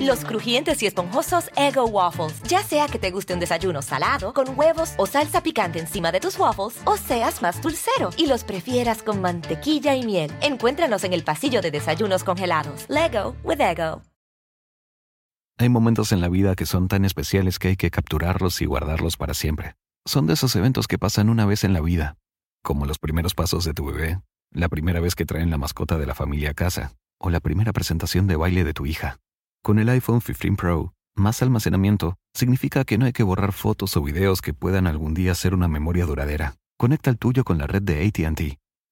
Los crujientes y esponjosos Ego Waffles. Ya sea que te guste un desayuno salado, con huevos o salsa picante encima de tus waffles, o seas más dulcero y los prefieras con mantequilla y miel. Encuéntranos en el pasillo de desayunos congelados. Lego with Ego. Hay momentos en la vida que son tan especiales que hay que capturarlos y guardarlos para siempre. Son de esos eventos que pasan una vez en la vida, como los primeros pasos de tu bebé, la primera vez que traen la mascota de la familia a casa, o la primera presentación de baile de tu hija. Con el iPhone 15 Pro, más almacenamiento significa que no hay que borrar fotos o videos que puedan algún día ser una memoria duradera. Conecta el tuyo con la red de ATT.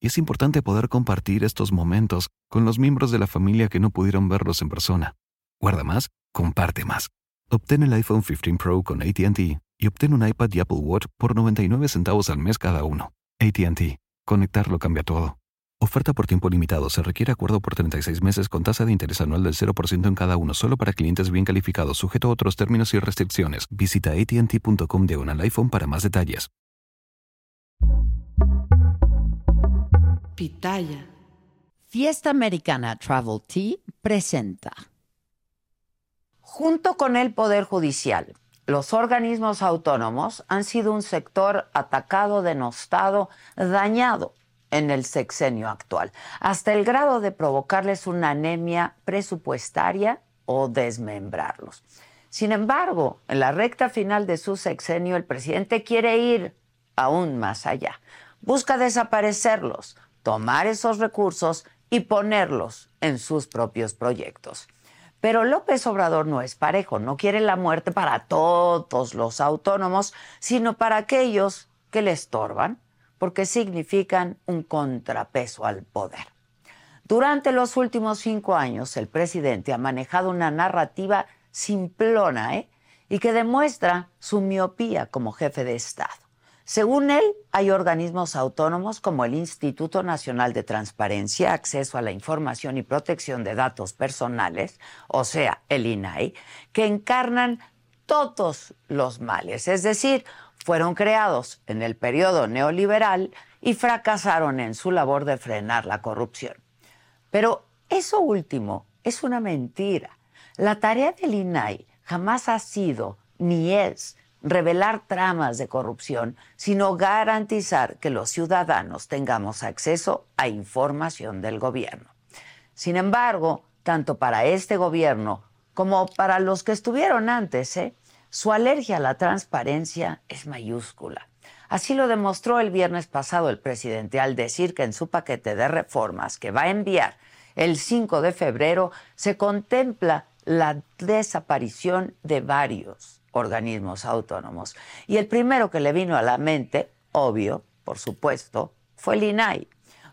Y es importante poder compartir estos momentos con los miembros de la familia que no pudieron verlos en persona. Guarda más, comparte más. Obtén el iPhone 15 Pro con ATT y obtén un iPad y Apple Watch por 99 centavos al mes cada uno. ATT. Conectarlo cambia todo. Oferta por tiempo limitado. Se requiere acuerdo por 36 meses con tasa de interés anual del 0% en cada uno, solo para clientes bien calificados, sujeto a otros términos y restricciones. Visita ATT.com diagonal iPhone para más detalles. Pitaya. Fiesta Americana Travel Tea presenta. Junto con el Poder Judicial, los organismos autónomos han sido un sector atacado, denostado, dañado en el sexenio actual, hasta el grado de provocarles una anemia presupuestaria o desmembrarlos. Sin embargo, en la recta final de su sexenio, el presidente quiere ir aún más allá. Busca desaparecerlos, tomar esos recursos y ponerlos en sus propios proyectos. Pero López Obrador no es parejo, no quiere la muerte para todos los autónomos, sino para aquellos que le estorban porque significan un contrapeso al poder. Durante los últimos cinco años, el presidente ha manejado una narrativa simplona ¿eh? y que demuestra su miopía como jefe de Estado. Según él, hay organismos autónomos como el Instituto Nacional de Transparencia, Acceso a la Información y Protección de Datos Personales, o sea, el INAI, que encarnan todos los males, es decir, fueron creados en el periodo neoliberal y fracasaron en su labor de frenar la corrupción. Pero eso último es una mentira. La tarea del INAI jamás ha sido ni es revelar tramas de corrupción, sino garantizar que los ciudadanos tengamos acceso a información del gobierno. Sin embargo, tanto para este gobierno como para los que estuvieron antes, ¿eh? Su alergia a la transparencia es mayúscula. Así lo demostró el viernes pasado el presidente al decir que en su paquete de reformas que va a enviar el 5 de febrero se contempla la desaparición de varios organismos autónomos. Y el primero que le vino a la mente, obvio, por supuesto, fue el INAI.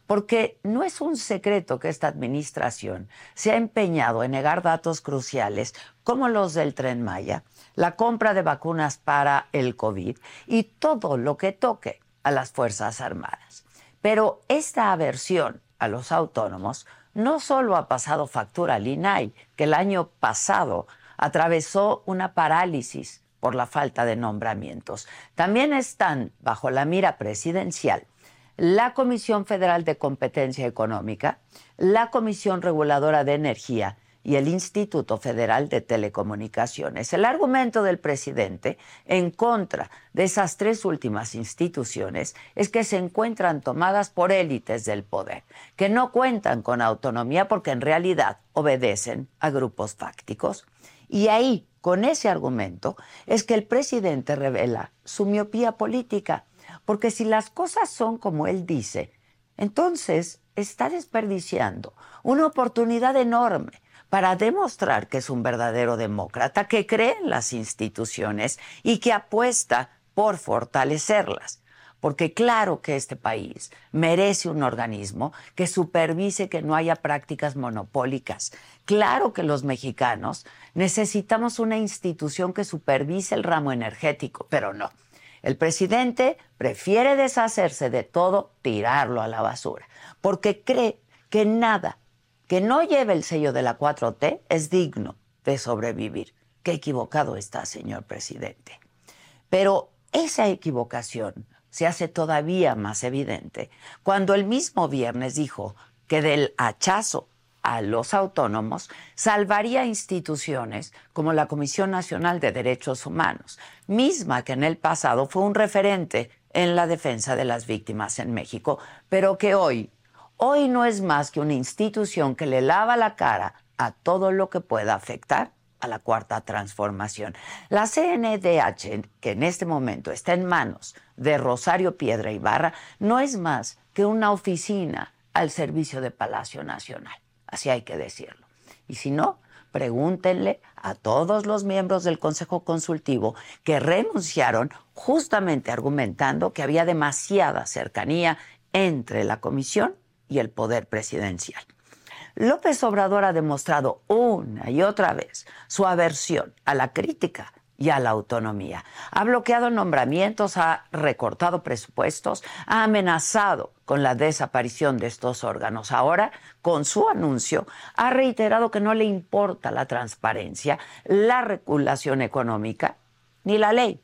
Porque no es un secreto que esta administración se ha empeñado en negar datos cruciales como los del tren Maya, la compra de vacunas para el COVID y todo lo que toque a las Fuerzas Armadas. Pero esta aversión a los autónomos no solo ha pasado factura al INAI, que el año pasado atravesó una parálisis por la falta de nombramientos. También están bajo la mira presidencial la Comisión Federal de Competencia Económica, la Comisión Reguladora de Energía y el Instituto Federal de Telecomunicaciones. El argumento del presidente en contra de esas tres últimas instituciones es que se encuentran tomadas por élites del poder, que no cuentan con autonomía porque en realidad obedecen a grupos fácticos. Y ahí, con ese argumento, es que el presidente revela su miopía política, porque si las cosas son como él dice, entonces está desperdiciando una oportunidad enorme para demostrar que es un verdadero demócrata, que cree en las instituciones y que apuesta por fortalecerlas. Porque claro que este país merece un organismo que supervise que no haya prácticas monopólicas. Claro que los mexicanos necesitamos una institución que supervise el ramo energético, pero no. El presidente prefiere deshacerse de todo, tirarlo a la basura, porque cree que nada que no lleve el sello de la 4T es digno de sobrevivir. Qué equivocado está, señor presidente. Pero esa equivocación se hace todavía más evidente cuando el mismo viernes dijo que del hachazo a los autónomos salvaría instituciones como la Comisión Nacional de Derechos Humanos, misma que en el pasado fue un referente en la defensa de las víctimas en México, pero que hoy, hoy no es más que una institución que le lava la cara a todo lo que pueda afectar a la cuarta transformación. La CNDH, que en este momento está en manos de Rosario Piedra Ibarra, no es más que una oficina al servicio de Palacio Nacional. Así hay que decirlo. Y si no, pregúntenle a todos los miembros del Consejo Consultivo que renunciaron justamente argumentando que había demasiada cercanía entre la comisión y el poder presidencial. López Obrador ha demostrado una y otra vez su aversión a la crítica y a la autonomía. Ha bloqueado nombramientos, ha recortado presupuestos, ha amenazado con la desaparición de estos órganos. Ahora, con su anuncio, ha reiterado que no le importa la transparencia, la regulación económica ni la ley.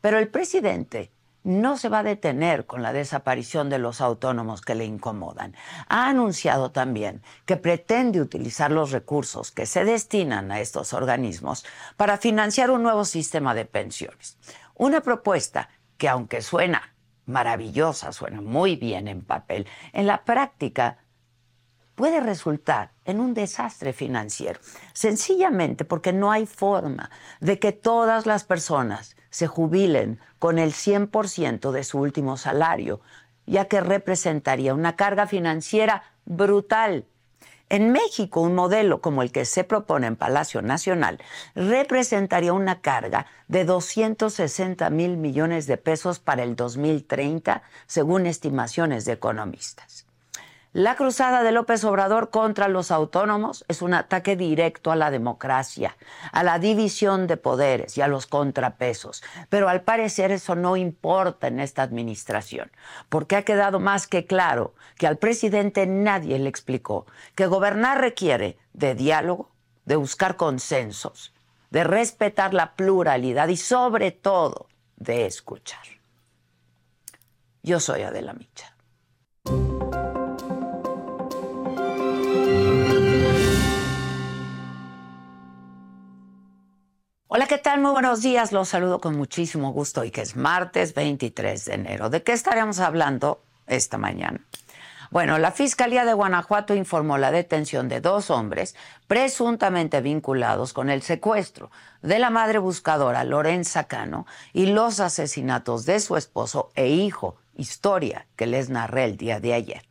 Pero el presidente no se va a detener con la desaparición de los autónomos que le incomodan. Ha anunciado también que pretende utilizar los recursos que se destinan a estos organismos para financiar un nuevo sistema de pensiones. Una propuesta que aunque suena maravillosa, suena muy bien en papel, en la práctica puede resultar en un desastre financiero, sencillamente porque no hay forma de que todas las personas se jubilen con el 100% de su último salario, ya que representaría una carga financiera brutal. En México, un modelo como el que se propone en Palacio Nacional representaría una carga de 260 mil millones de pesos para el 2030, según estimaciones de economistas. La cruzada de López Obrador contra los autónomos es un ataque directo a la democracia, a la división de poderes y a los contrapesos. Pero al parecer eso no importa en esta administración, porque ha quedado más que claro que al presidente nadie le explicó que gobernar requiere de diálogo, de buscar consensos, de respetar la pluralidad y sobre todo de escuchar. Yo soy Adela Micha. Hola, ¿qué tal? Muy buenos días. Los saludo con muchísimo gusto y que es martes 23 de enero. ¿De qué estaremos hablando esta mañana? Bueno, la Fiscalía de Guanajuato informó la detención de dos hombres presuntamente vinculados con el secuestro de la madre buscadora Lorenza Cano y los asesinatos de su esposo e hijo, historia que les narré el día de ayer.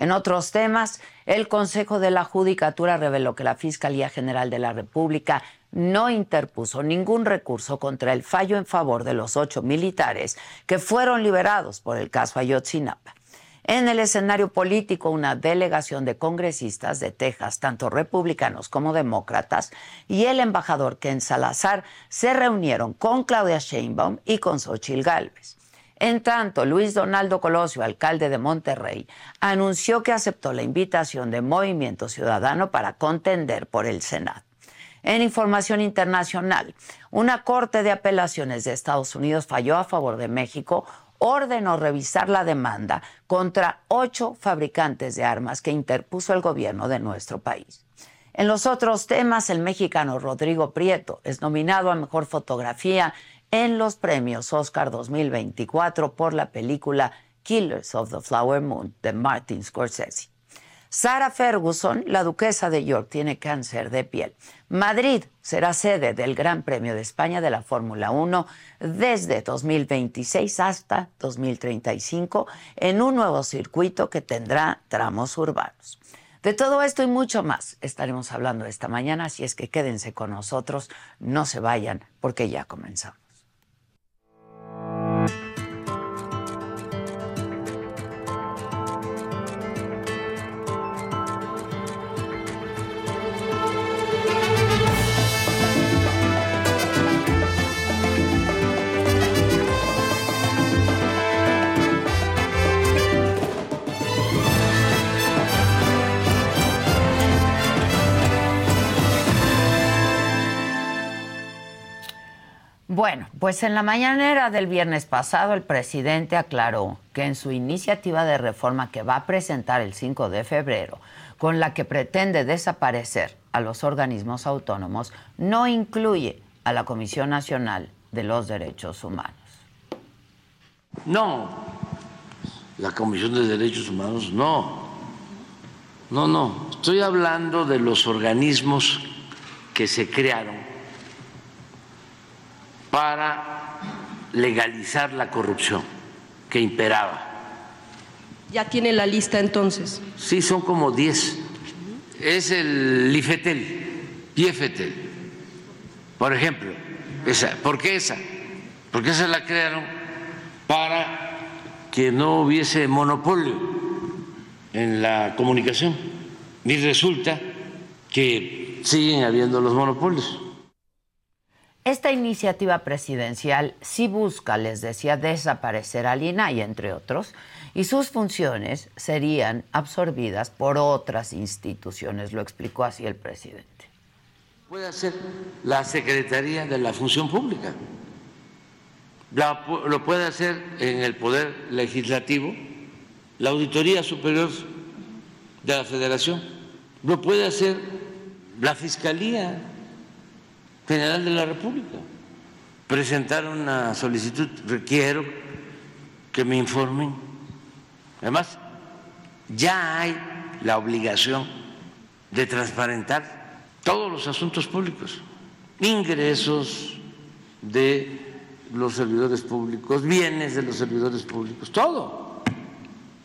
En otros temas, el Consejo de la Judicatura reveló que la Fiscalía General de la República no interpuso ningún recurso contra el fallo en favor de los ocho militares que fueron liberados por el caso Ayotzinapa. En el escenario político, una delegación de congresistas de Texas, tanto republicanos como demócratas, y el embajador Ken Salazar se reunieron con Claudia Sheinbaum y con Xochitl Gálvez. En tanto, Luis Donaldo Colosio, alcalde de Monterrey, anunció que aceptó la invitación de Movimiento Ciudadano para contender por el Senado. En información internacional, una corte de apelaciones de Estados Unidos falló a favor de México, ordenó revisar la demanda contra ocho fabricantes de armas que interpuso el gobierno de nuestro país. En los otros temas, el mexicano Rodrigo Prieto es nominado a Mejor Fotografía en los premios Oscar 2024 por la película Killers of the Flower Moon de Martin Scorsese. Sarah Ferguson, la duquesa de York, tiene cáncer de piel. Madrid será sede del Gran Premio de España de la Fórmula 1 desde 2026 hasta 2035 en un nuevo circuito que tendrá tramos urbanos. De todo esto y mucho más estaremos hablando esta mañana, así es que quédense con nosotros, no se vayan porque ya comenzamos. Bueno, pues en la mañanera del viernes pasado el presidente aclaró que en su iniciativa de reforma que va a presentar el 5 de febrero, con la que pretende desaparecer a los organismos autónomos, no incluye a la Comisión Nacional de los Derechos Humanos. No, la Comisión de Derechos Humanos no. No, no, estoy hablando de los organismos que se crearon para legalizar la corrupción que imperaba. ¿Ya tiene la lista entonces? Sí, son como 10. Es el IFETEL, IFETEL, por ejemplo. Esa. ¿Por qué esa? Porque esa la crearon para que no hubiese monopolio en la comunicación. Y resulta que siguen habiendo los monopolios. Esta iniciativa presidencial sí busca, les decía, desaparecer al INAI, entre otros, y sus funciones serían absorbidas por otras instituciones, lo explicó así el presidente. Puede ser la Secretaría de la Función Pública, lo puede hacer en el Poder Legislativo la Auditoría Superior de la Federación, lo puede hacer la Fiscalía General de la República. Presentar una solicitud, requiero que me informen. Además, ya hay la obligación de transparentar todos los asuntos públicos, ingresos de los servidores públicos, bienes de los servidores públicos, todo.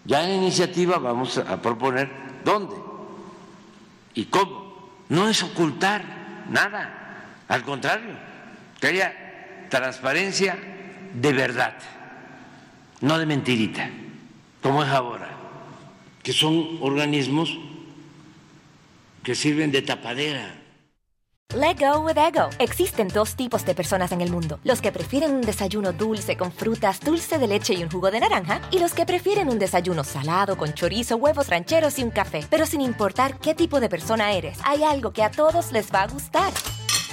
Ya en iniciativa vamos a proponer dónde y cómo. No es ocultar nada, al contrario, que haya transparencia de verdad, no de mentirita, como es ahora, que son organismos que sirven de tapadera. Let go with ego. Existen dos tipos de personas en el mundo: los que prefieren un desayuno dulce con frutas, dulce de leche y un jugo de naranja, y los que prefieren un desayuno salado con chorizo, huevos rancheros y un café. Pero sin importar qué tipo de persona eres, hay algo que a todos les va a gustar.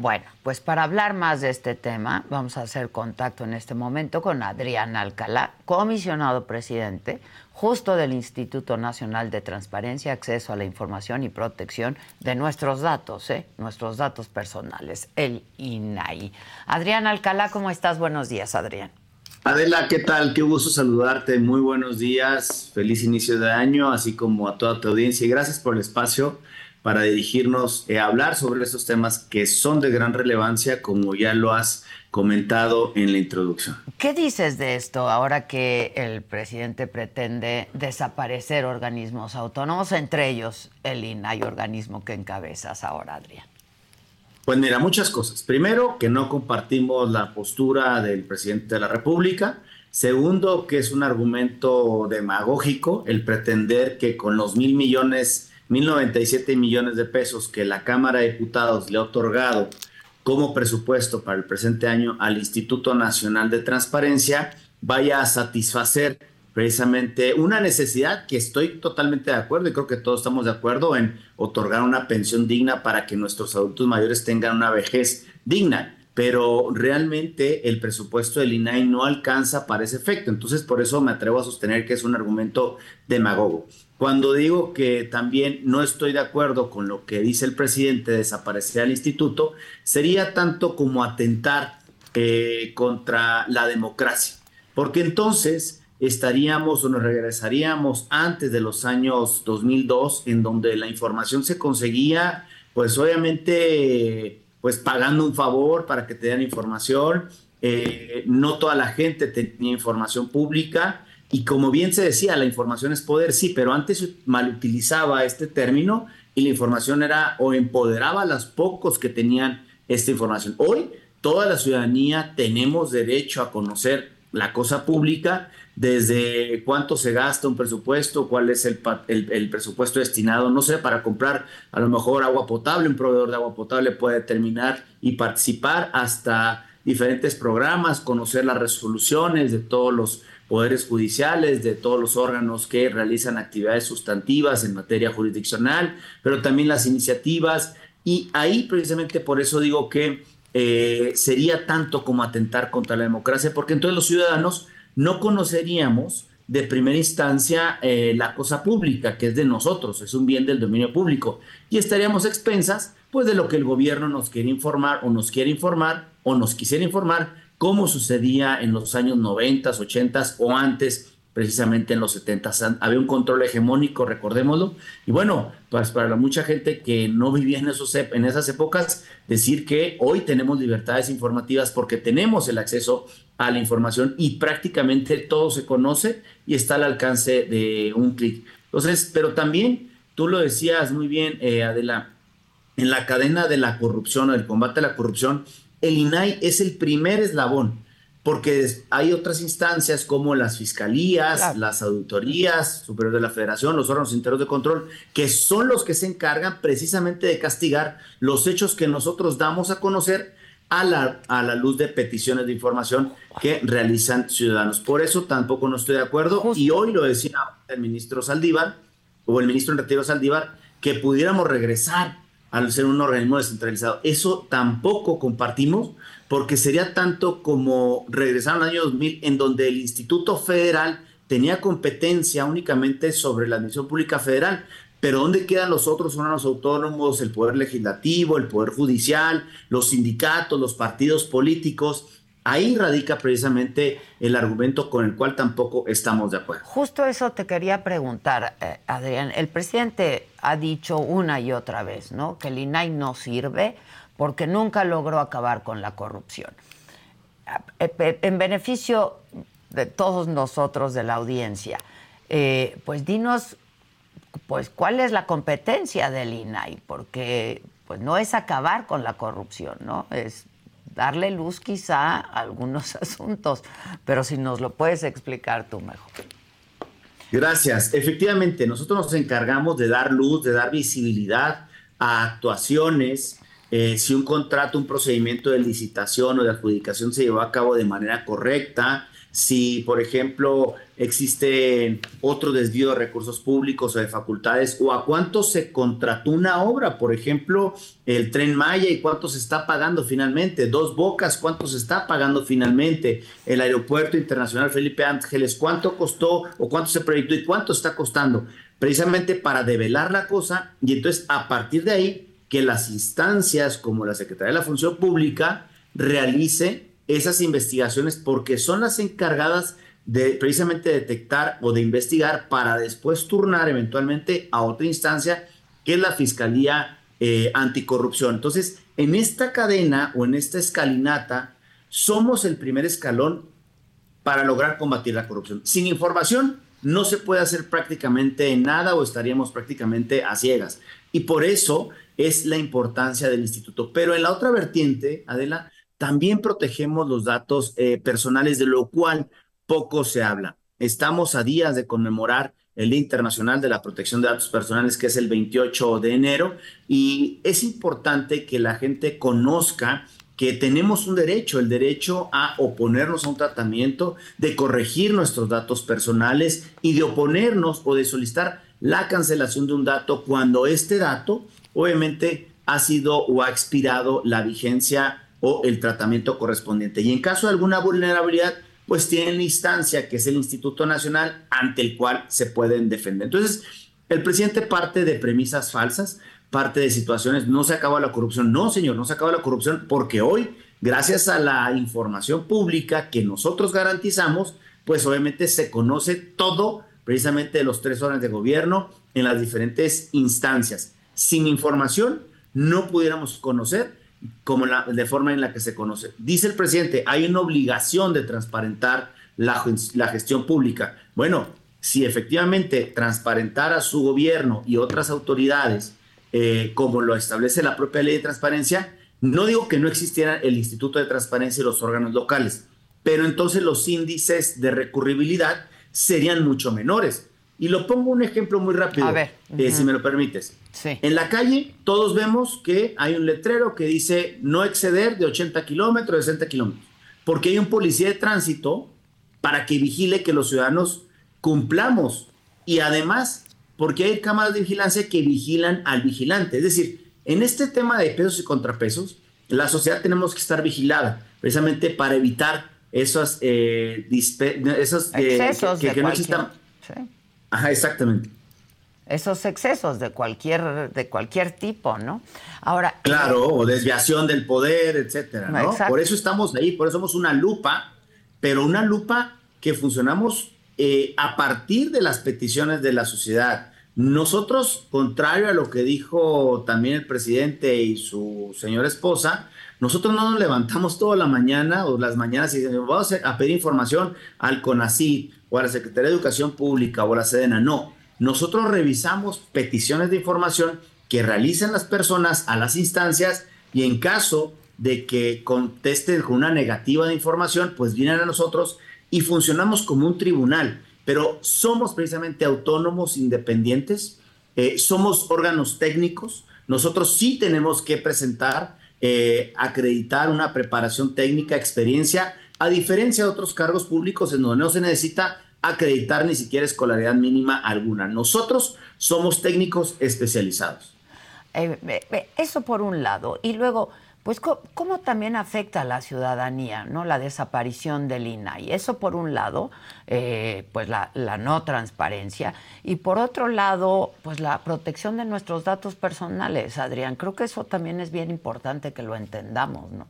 Bueno, pues para hablar más de este tema, vamos a hacer contacto en este momento con Adrián Alcalá, comisionado presidente justo del Instituto Nacional de Transparencia, Acceso a la Información y Protección de nuestros datos, ¿eh? nuestros datos personales, el INAI. Adrián Alcalá, ¿cómo estás? Buenos días, Adrián. Adela, ¿qué tal? Qué gusto saludarte. Muy buenos días. Feliz inicio de año, así como a toda tu audiencia. Y gracias por el espacio para dirigirnos a hablar sobre estos temas que son de gran relevancia, como ya lo has comentado en la introducción. ¿Qué dices de esto ahora que el presidente pretende desaparecer organismos autónomos, entre ellos el INAI, organismo que encabezas ahora, Adrián? Pues mira, muchas cosas. Primero, que no compartimos la postura del presidente de la República. Segundo, que es un argumento demagógico el pretender que con los mil millones, mil noventa y siete millones de pesos que la Cámara de Diputados le ha otorgado como presupuesto para el presente año al Instituto Nacional de Transparencia vaya a satisfacer precisamente una necesidad que estoy totalmente de acuerdo y creo que todos estamos de acuerdo en otorgar una pensión digna para que nuestros adultos mayores tengan una vejez digna pero realmente el presupuesto del INAI no alcanza para ese efecto. Entonces, por eso me atrevo a sostener que es un argumento demagogo. Cuando digo que también no estoy de acuerdo con lo que dice el presidente de desaparecer al instituto, sería tanto como atentar eh, contra la democracia, porque entonces estaríamos o nos regresaríamos antes de los años 2002, en donde la información se conseguía, pues obviamente pues pagando un favor para que te den información. Eh, no toda la gente tenía información pública y como bien se decía, la información es poder, sí, pero antes malutilizaba este término y la información era o empoderaba a los pocos que tenían esta información. Hoy toda la ciudadanía tenemos derecho a conocer la cosa pública, desde cuánto se gasta un presupuesto, cuál es el, el, presupuesto destinado, no sé, para comprar a lo mejor agua potable, un proveedor de agua potable puede determinar y participar hasta diferentes programas, conocer las resoluciones de todos los poderes judiciales, de todos los órganos que realizan actividades sustantivas en materia jurisdiccional, pero también las iniciativas. Y ahí precisamente por eso digo que eh, sería tanto como atentar contra la democracia, porque entonces los ciudadanos no conoceríamos de primera instancia eh, la cosa pública, que es de nosotros, es un bien del dominio público, y estaríamos expensas pues de lo que el gobierno nos quiere informar o nos quiere informar o nos quisiera informar, como sucedía en los años 90, 80 o antes precisamente en los 70 había un control hegemónico, recordémoslo, y bueno, pues para mucha gente que no vivía en esas épocas, decir que hoy tenemos libertades informativas porque tenemos el acceso a la información y prácticamente todo se conoce y está al alcance de un clic. Entonces, pero también, tú lo decías muy bien, eh, Adela, en la cadena de la corrupción o del combate a la corrupción, el INAI es el primer eslabón porque hay otras instancias como las fiscalías, las auditorías superiores de la federación, los órganos internos de control, que son los que se encargan precisamente de castigar los hechos que nosotros damos a conocer a la, a la luz de peticiones de información que realizan ciudadanos. Por eso tampoco no estoy de acuerdo y hoy lo decía el ministro Saldívar o el ministro en retiro Saldívar, que pudiéramos regresar al ser un organismo descentralizado. Eso tampoco compartimos porque sería tanto como regresar al año 2000 en donde el Instituto Federal tenía competencia únicamente sobre la admisión pública federal, pero ¿dónde quedan los otros órganos autónomos, el poder legislativo, el poder judicial, los sindicatos, los partidos políticos? Ahí radica precisamente el argumento con el cual tampoco estamos de acuerdo. Justo eso te quería preguntar, eh, Adrián. El presidente ha dicho una y otra vez, ¿no? Que el INAI no sirve porque nunca logró acabar con la corrupción. Eh, en beneficio de todos nosotros de la audiencia, eh, pues dinos, pues cuál es la competencia del INAI, porque pues no es acabar con la corrupción, ¿no? Es darle luz quizá a algunos asuntos, pero si nos lo puedes explicar tú mejor. Gracias. Efectivamente, nosotros nos encargamos de dar luz, de dar visibilidad a actuaciones eh, si un contrato, un procedimiento de licitación o de adjudicación se llevó a cabo de manera correcta, si, por ejemplo, existe otro desvío de recursos públicos o de facultades, o a cuánto se contrató una obra, por ejemplo, el tren Maya y cuánto se está pagando finalmente, Dos Bocas, cuánto se está pagando finalmente, el aeropuerto internacional Felipe Ángeles, cuánto costó o cuánto se proyectó y cuánto está costando, precisamente para develar la cosa y entonces a partir de ahí que las instancias como la Secretaría de la Función Pública realice esas investigaciones porque son las encargadas de precisamente detectar o de investigar para después turnar eventualmente a otra instancia que es la Fiscalía eh, Anticorrupción. Entonces, en esta cadena o en esta escalinata, somos el primer escalón para lograr combatir la corrupción. Sin información no se puede hacer prácticamente nada o estaríamos prácticamente a ciegas. Y por eso es la importancia del instituto. Pero en la otra vertiente, Adela, también protegemos los datos eh, personales, de lo cual poco se habla. Estamos a días de conmemorar el Día Internacional de la Protección de Datos Personales, que es el 28 de enero, y es importante que la gente conozca que tenemos un derecho, el derecho a oponernos a un tratamiento, de corregir nuestros datos personales y de oponernos o de solicitar la cancelación de un dato cuando este dato obviamente ha sido o ha expirado la vigencia o el tratamiento correspondiente. Y en caso de alguna vulnerabilidad, pues tienen la instancia que es el Instituto Nacional ante el cual se pueden defender. Entonces, el presidente parte de premisas falsas, parte de situaciones, no se acaba la corrupción. No, señor, no se acaba la corrupción porque hoy, gracias a la información pública que nosotros garantizamos, pues obviamente se conoce todo precisamente de los tres órdenes de gobierno en las diferentes instancias sin información no pudiéramos conocer como la, de forma en la que se conoce. Dice el presidente, hay una obligación de transparentar la, la gestión pública. Bueno, si efectivamente transparentara su gobierno y otras autoridades, eh, como lo establece la propia ley de transparencia, no digo que no existiera el Instituto de Transparencia y los órganos locales, pero entonces los índices de recurribilidad serían mucho menores. Y lo pongo un ejemplo muy rápido, A ver, eh, si me lo permites. En la calle todos vemos que hay un letrero que dice no exceder de 80 kilómetros, de 60 kilómetros, porque hay un policía de tránsito para que vigile que los ciudadanos cumplamos. Y además, porque hay cámaras de vigilancia que vigilan al vigilante. Es decir, en este tema de pesos y contrapesos, la sociedad tenemos que estar vigilada, precisamente para evitar esos, eh, esos eh, excesos que, no existan. Ajá, exactamente. Esos excesos de cualquier, de cualquier tipo, ¿no? Ahora. Claro, o desviación del poder, etcétera, ¿no? Por eso estamos ahí, por eso somos una lupa, pero una lupa que funcionamos eh, a partir de las peticiones de la sociedad. Nosotros, contrario a lo que dijo también el presidente y su señora esposa, nosotros no nos levantamos toda la mañana o las mañanas y vamos a pedir información al CONACYT o a la Secretaría de Educación Pública o a la SEDENA. No, nosotros revisamos peticiones de información que realizan las personas a las instancias y en caso de que contesten con una negativa de información, pues vienen a nosotros y funcionamos como un tribunal, pero somos precisamente autónomos, independientes, eh, somos órganos técnicos, nosotros sí tenemos que presentar, eh, acreditar una preparación técnica, experiencia, a diferencia de otros cargos públicos en donde no se necesita acreditar ni siquiera escolaridad mínima alguna. Nosotros somos técnicos especializados. Eh, eso por un lado. Y luego, pues, ¿cómo, también afecta a la ciudadanía, ¿no? La desaparición del INAI. Eso por un lado, eh, pues la, la, no transparencia. Y por otro lado, pues la protección de nuestros datos personales, Adrián. Creo que eso también es bien importante que lo entendamos, ¿no?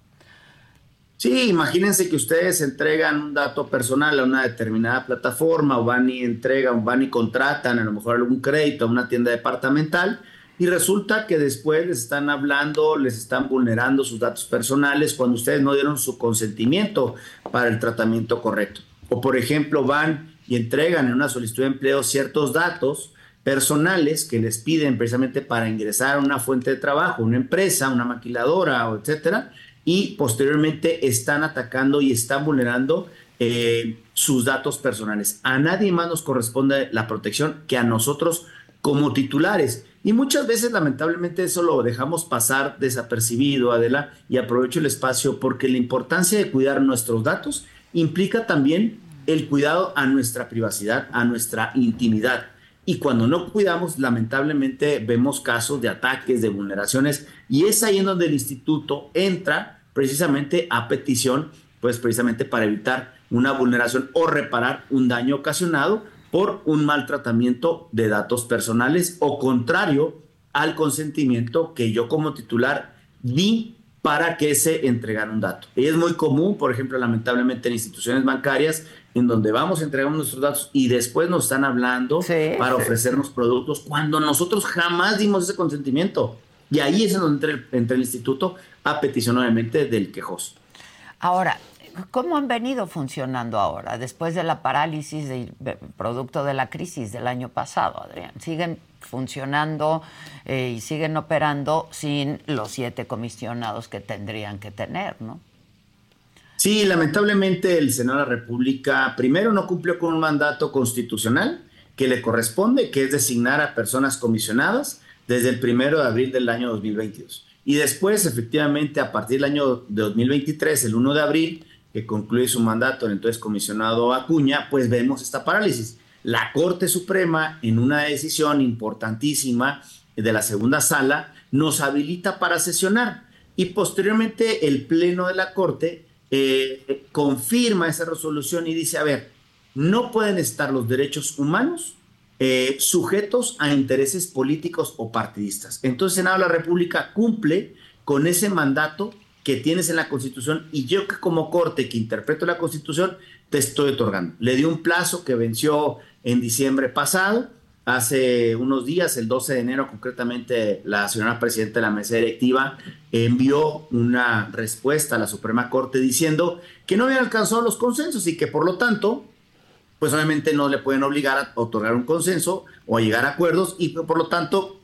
Sí, imagínense que ustedes entregan un dato personal a una determinada plataforma o van y entregan, van y contratan a lo mejor algún crédito a una tienda departamental y resulta que después les están hablando, les están vulnerando sus datos personales cuando ustedes no dieron su consentimiento para el tratamiento correcto. O por ejemplo van y entregan en una solicitud de empleo ciertos datos personales que les piden precisamente para ingresar a una fuente de trabajo, una empresa, una maquiladora etcétera y posteriormente están atacando y están vulnerando eh, sus datos personales. A nadie más nos corresponde la protección que a nosotros como titulares. Y muchas veces, lamentablemente, eso lo dejamos pasar desapercibido, Adela, y aprovecho el espacio porque la importancia de cuidar nuestros datos implica también el cuidado a nuestra privacidad, a nuestra intimidad. Y cuando no cuidamos, lamentablemente vemos casos de ataques, de vulneraciones, y es ahí en donde el instituto entra precisamente a petición, pues precisamente para evitar una vulneración o reparar un daño ocasionado por un maltratamiento de datos personales o contrario al consentimiento que yo como titular di para que se entregara un dato. Y es muy común, por ejemplo, lamentablemente en instituciones bancarias, en donde vamos a entregar nuestros datos y después nos están hablando para ofrecernos productos cuando nosotros jamás dimos ese consentimiento. Y ahí es en donde entra el, el instituto a petición obviamente del quejoso. Ahora, ¿cómo han venido funcionando ahora, después de la parálisis de, producto de la crisis del año pasado, Adrián? ¿Siguen funcionando eh, y siguen operando sin los siete comisionados que tendrían que tener, no? Sí, lamentablemente el Senado de la República primero no cumplió con un mandato constitucional que le corresponde, que es designar a personas comisionadas desde el primero de abril del año 2022. Y después, efectivamente, a partir del año de 2023, el 1 de abril, que concluye su mandato el entonces comisionado Acuña, pues vemos esta parálisis. La Corte Suprema, en una decisión importantísima de la segunda sala, nos habilita para sesionar y posteriormente el Pleno de la Corte eh, confirma esa resolución y dice, a ver, no pueden estar los derechos humanos eh, sujetos a intereses políticos o partidistas. Entonces, el Senado de la República cumple con ese mandato que tienes en la Constitución y yo que como corte que interpreto la Constitución te estoy otorgando. Le di un plazo que venció en diciembre pasado Hace unos días, el 12 de enero concretamente, la señora presidenta de la mesa directiva envió una respuesta a la Suprema Corte diciendo que no habían alcanzado los consensos y que por lo tanto, pues obviamente no le pueden obligar a otorgar un consenso o a llegar a acuerdos y por lo tanto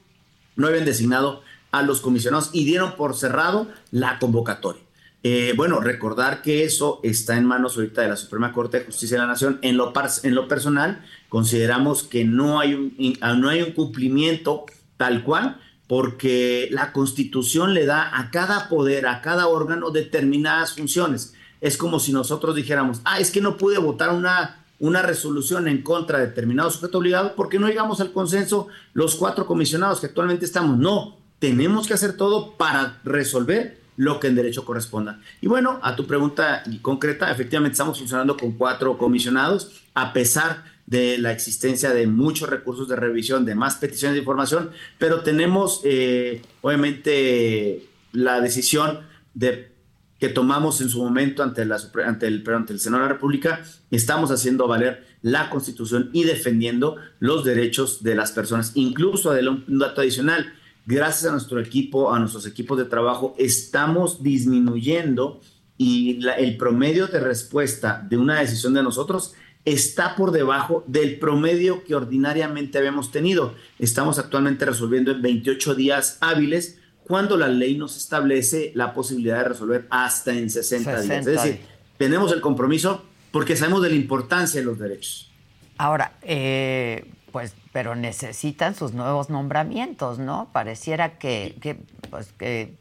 no habían designado a los comisionados y dieron por cerrado la convocatoria. Eh, bueno, recordar que eso está en manos ahorita de la Suprema Corte de Justicia de la Nación. En lo, en lo personal, consideramos que no hay, un, no hay un cumplimiento tal cual, porque la Constitución le da a cada poder, a cada órgano determinadas funciones. Es como si nosotros dijéramos, ah, es que no pude votar una, una resolución en contra de determinado sujeto obligado porque no llegamos al consenso los cuatro comisionados que actualmente estamos. No, tenemos que hacer todo para resolver lo que en derecho corresponda. Y bueno, a tu pregunta concreta, efectivamente estamos funcionando con cuatro comisionados, a pesar de la existencia de muchos recursos de revisión, de más peticiones de información, pero tenemos eh, obviamente la decisión de que tomamos en su momento ante, la, ante, el, ante el Senado de la República, estamos haciendo valer la Constitución y defendiendo los derechos de las personas. Incluso, un dato adicional, gracias a nuestro equipo, a nuestros equipos de trabajo, estamos disminuyendo y el promedio de respuesta de una decisión de nosotros está por debajo del promedio que ordinariamente habíamos tenido. Estamos actualmente resolviendo en 28 días hábiles cuando la ley nos establece la posibilidad de resolver hasta en 60, días. Es decir, tenemos el compromiso porque sabemos de la importancia de los derechos. Ahora, eh, pues, pero necesitan sus nuevos nombramientos, ¿no? Pareciera que, pues, que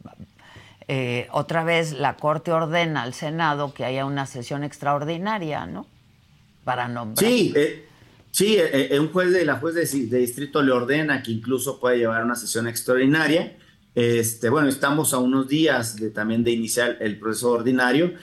eh, otra vez la Corte ordena al Senado que haya una sesión extraordinaria, ¿no? Para nombrar. Sí, eh, sí, eh, un juez de la juez de, distrito le ordena que incluso pueda llevar una sesión extraordinaria. Este, bueno, estamos a unos días de, también de iniciar el proceso ordinario.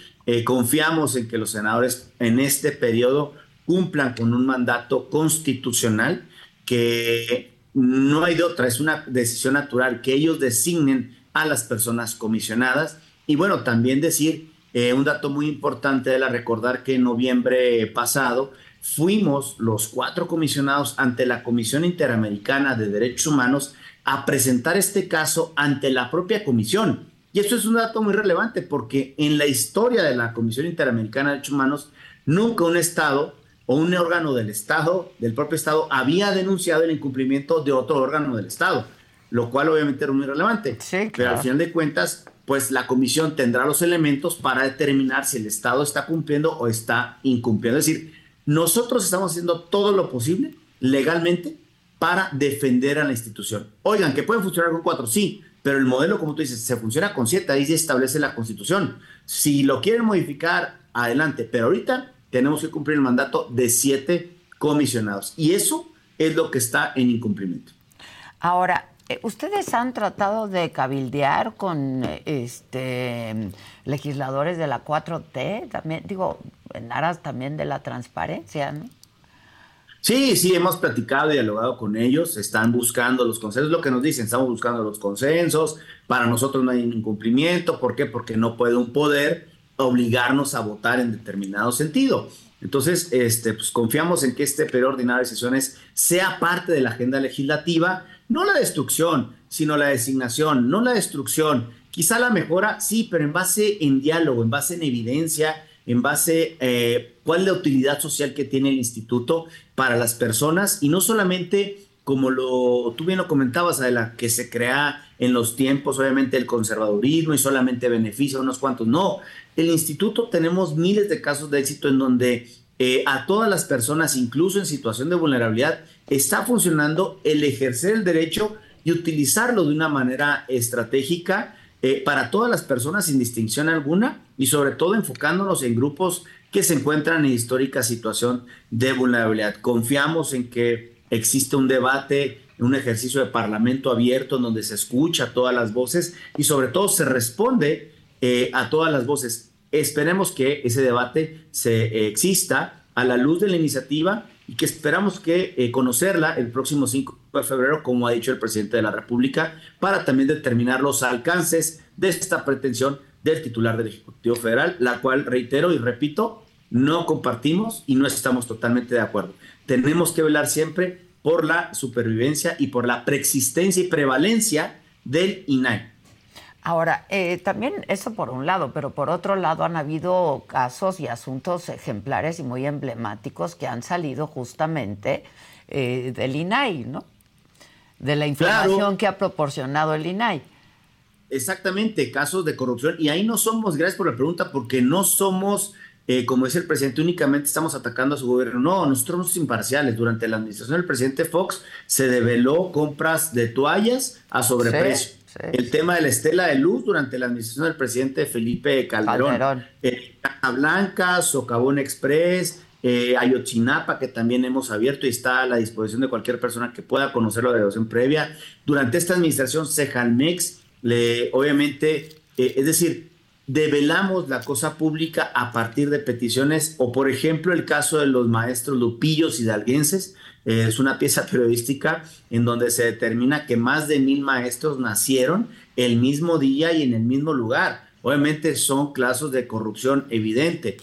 confiamos en que los senadores en este periodo cumplan con un mandato constitucional que no hay de otra, es una decisión natural que ellos designen a las personas comisionadas. Y bueno, también decir eh, un dato muy importante de la recordar que en noviembre pasado fuimos los cuatro comisionados ante la Comisión Interamericana de Derechos Humanos a presentar este caso ante la propia comisión. Y esto es un dato muy relevante porque en la historia de la Comisión Interamericana de Derechos Humanos, nunca un Estado o un órgano del Estado, del propio Estado, había denunciado el incumplimiento de otro órgano del Estado, lo cual obviamente era muy relevante. Pero al final de cuentas, pues la comisión tendrá los elementos para determinar si el Estado está cumpliendo o está incumpliendo. Es decir, nosotros estamos haciendo todo lo posible legalmente para defender a la institución. Oigan, que pueden funcionar con cuatro, sí, pero el modelo, como tú dices, se funciona con siete, ahí se establece la constitución. Si lo quieren modificar, adelante, pero ahorita tenemos que cumplir el mandato de siete comisionados. Y eso es lo que está en incumplimiento. Ahora, eh, ¿ustedes han tratado de cabildear con este, legisladores de la 4T? También, digo, en aras también de la transparencia, ¿no? Sí, sí, hemos platicado y dialogado con ellos, están buscando los consensos, lo que nos dicen, estamos buscando los consensos, para nosotros no hay incumplimiento, ¿por qué? Porque no puede un poder obligarnos a votar en determinado sentido. Entonces, este, pues confiamos en que este periodo ordinario de sesiones sea parte de la agenda legislativa, no la destrucción, sino la designación, no la destrucción. Quizá la mejora, sí, pero en base en diálogo, en base en evidencia, en base eh, cuál es la utilidad social que tiene el instituto para las personas y no solamente como lo, tú bien lo comentabas, Adela, que se crea en los tiempos, obviamente, el conservadurismo y solamente beneficia a unos cuantos. No, el instituto tenemos miles de casos de éxito en donde eh, a todas las personas, incluso en situación de vulnerabilidad, está funcionando el ejercer el derecho y utilizarlo de una manera estratégica eh, para todas las personas sin distinción alguna y sobre todo enfocándonos en grupos que se encuentran en histórica situación de vulnerabilidad. Confiamos en que existe un debate, un ejercicio de parlamento abierto en donde se escucha todas las voces y sobre todo se responde eh, a todas las voces. Esperemos que ese debate se eh, exista a la luz de la iniciativa y que esperamos que eh, conocerla el próximo 5 de febrero, como ha dicho el presidente de la República, para también determinar los alcances de esta pretensión del titular del Ejecutivo Federal, la cual, reitero y repito, no compartimos y no estamos totalmente de acuerdo. Tenemos que velar siempre por la supervivencia y por la preexistencia y prevalencia del INAI. Ahora, eh, también eso por un lado, pero por otro lado han habido casos y asuntos ejemplares y muy emblemáticos que han salido justamente eh, del INAI, ¿no? De la información que ha proporcionado el INAI. Exactamente, casos de corrupción. Y ahí no somos, gracias por la pregunta, porque no somos, eh, como dice el presidente, únicamente estamos atacando a su gobierno. No, nosotros somos imparciales. Durante la administración del presidente Fox se develó compras de toallas a sobreprecio. El tema de la estela de luz durante la administración del presidente Felipe Calderón. Calderón. Eh, Blanca, Socavón Express, eh, Ayotzinapa, que también hemos abierto y está a la disposición de cualquier persona que pueda conocerlo de evaluación previa. Durante esta administración, Cejalmex le, obviamente, eh, es decir, develamos la cosa pública a partir de peticiones, o por ejemplo el caso de los maestros lupillos hidalguenses, eh, es una pieza periodística en donde se determina que más de mil maestros nacieron el mismo día y en el mismo lugar. Obviamente son casos de corrupción evidente.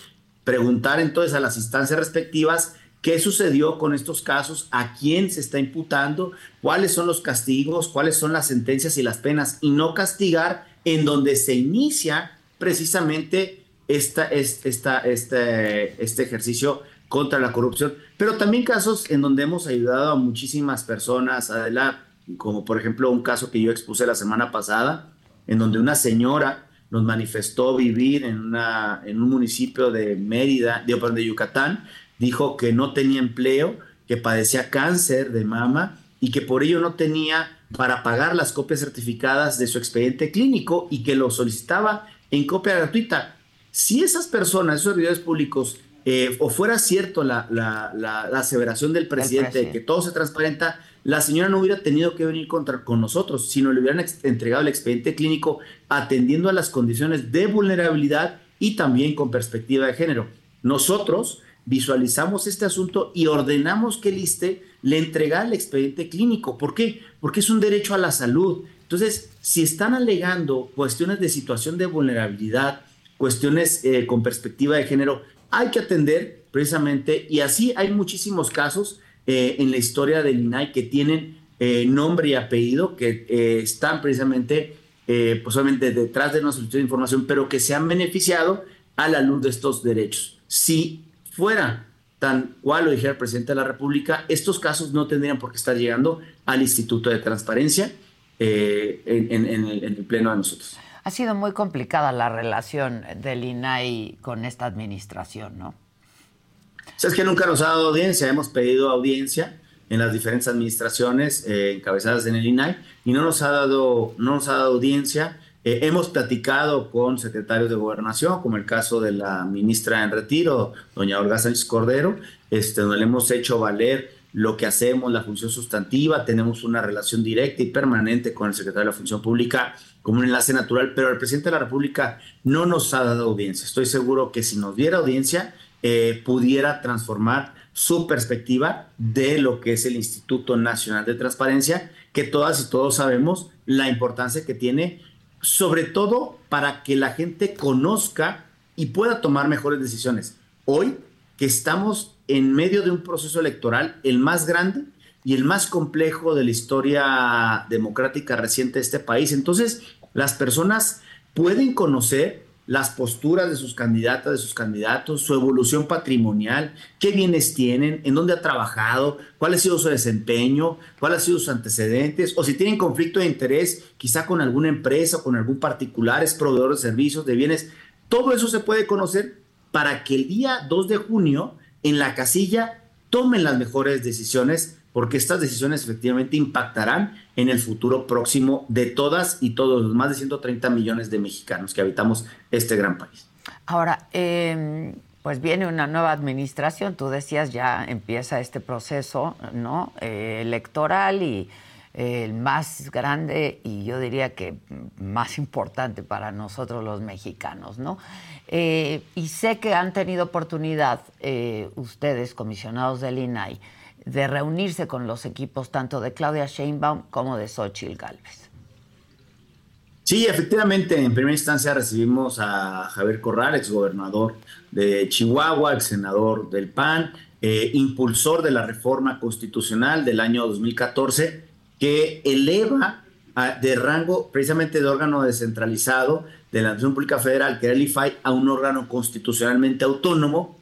Preguntar entonces a las instancias respectivas ¿Qué sucedió con estos casos? ¿A quién se está imputando? ¿Cuáles son los castigos? ¿Cuáles son las sentencias y las penas? Y no castigar en donde se inicia precisamente esta, esta, este, este ejercicio contra la corrupción. Pero también casos en donde hemos ayudado a muchísimas personas, Adela, como por ejemplo un caso que yo expuse la semana pasada, en donde una señora nos manifestó vivir en, una, en un municipio de Mérida, de, de Yucatán, dijo que no tenía empleo, que padecía cáncer de mama y que por ello no tenía para pagar las copias certificadas de su expediente clínico y que lo solicitaba en copia gratuita. Si esas personas, esos servidores públicos, eh, o fuera cierto la, la, aseveración del presidente de que todo se transparenta, la señora no hubiera tenido que venir contra, con nosotros, sino le hubieran entregado el expediente clínico atendiendo a las condiciones de vulnerabilidad y también con perspectiva de género. Nosotros visualizamos este asunto y ordenamos que el ISTE le entregue el expediente clínico. ¿Por qué? Porque es un derecho a la salud. Entonces, si están alegando cuestiones de situación de vulnerabilidad, cuestiones eh, con perspectiva de género, hay que atender precisamente, y así hay muchísimos casos eh, en la historia del INAI que tienen eh, nombre y apellido, que están precisamente, pues detrás de una solicitud de información, pero que se han beneficiado a la luz de estos derechos. Si fuera tan cual lo dijera el presidente de la República, estos casos no tendrían por qué estar llegando al Instituto de Transparencia eh, en, el, pleno de nosotros. Ha sido muy complicada la relación del INAI con esta administración, ¿no? es que nunca nos ha dado audiencia, hemos pedido audiencia en las diferentes administraciones eh, encabezadas en el INAI y no nos ha dado, no nos ha dado audiencia eh, hemos platicado con secretarios de gobernación, como el caso de la ministra en retiro, doña Olga Sánchez Cordero, este, donde le hemos hecho valer lo que hacemos, la función sustantiva, tenemos una relación directa y permanente con el secretario de la Función Pública como un enlace natural, pero el presidente de la República no nos ha dado audiencia. Estoy seguro que si nos diera audiencia, eh, pudiera transformar su perspectiva de lo que es el Instituto Nacional de Transparencia, que todas y todos sabemos la importancia que tiene sobre todo para que la gente conozca y pueda tomar mejores decisiones. Hoy que estamos en medio de un proceso electoral, el más grande y el más complejo de la historia democrática reciente de este país, entonces las personas pueden conocer las posturas de sus candidatas, de sus candidatos, su evolución patrimonial, qué bienes tienen, en dónde ha trabajado, cuál ha sido su desempeño, cuáles han sido sus antecedentes, o si tienen conflicto de interés, quizá con alguna empresa o con algún particular, es proveedor de servicios, de bienes. Todo eso se puede conocer para que el día 2 de junio en la casilla tomen las mejores decisiones porque estas decisiones efectivamente impactarán en el futuro próximo de todas y todos los más de 130 millones de mexicanos que habitamos este gran país. Ahora, em, pues viene una nueva administración, tú decías ya empieza este proceso ¿no? Eh, electoral y el más grande y yo diría que más importante para nosotros los mexicanos, ¿no? Eh, y sé que han tenido oportunidad ustedes, comisionados del INAI, de reunirse con los equipos tanto de Claudia Sheinbaum como de Xochitl Galvez. Sí, efectivamente, en primera instancia recibimos a Javier Corral, exgobernador de Chihuahua, ex senador del PAN, eh, impulsor de la reforma constitucional del año 2014 que eleva de rango precisamente de órgano descentralizado de la Administración Pública Federal, que era el IFAI, a un órgano constitucionalmente autónomo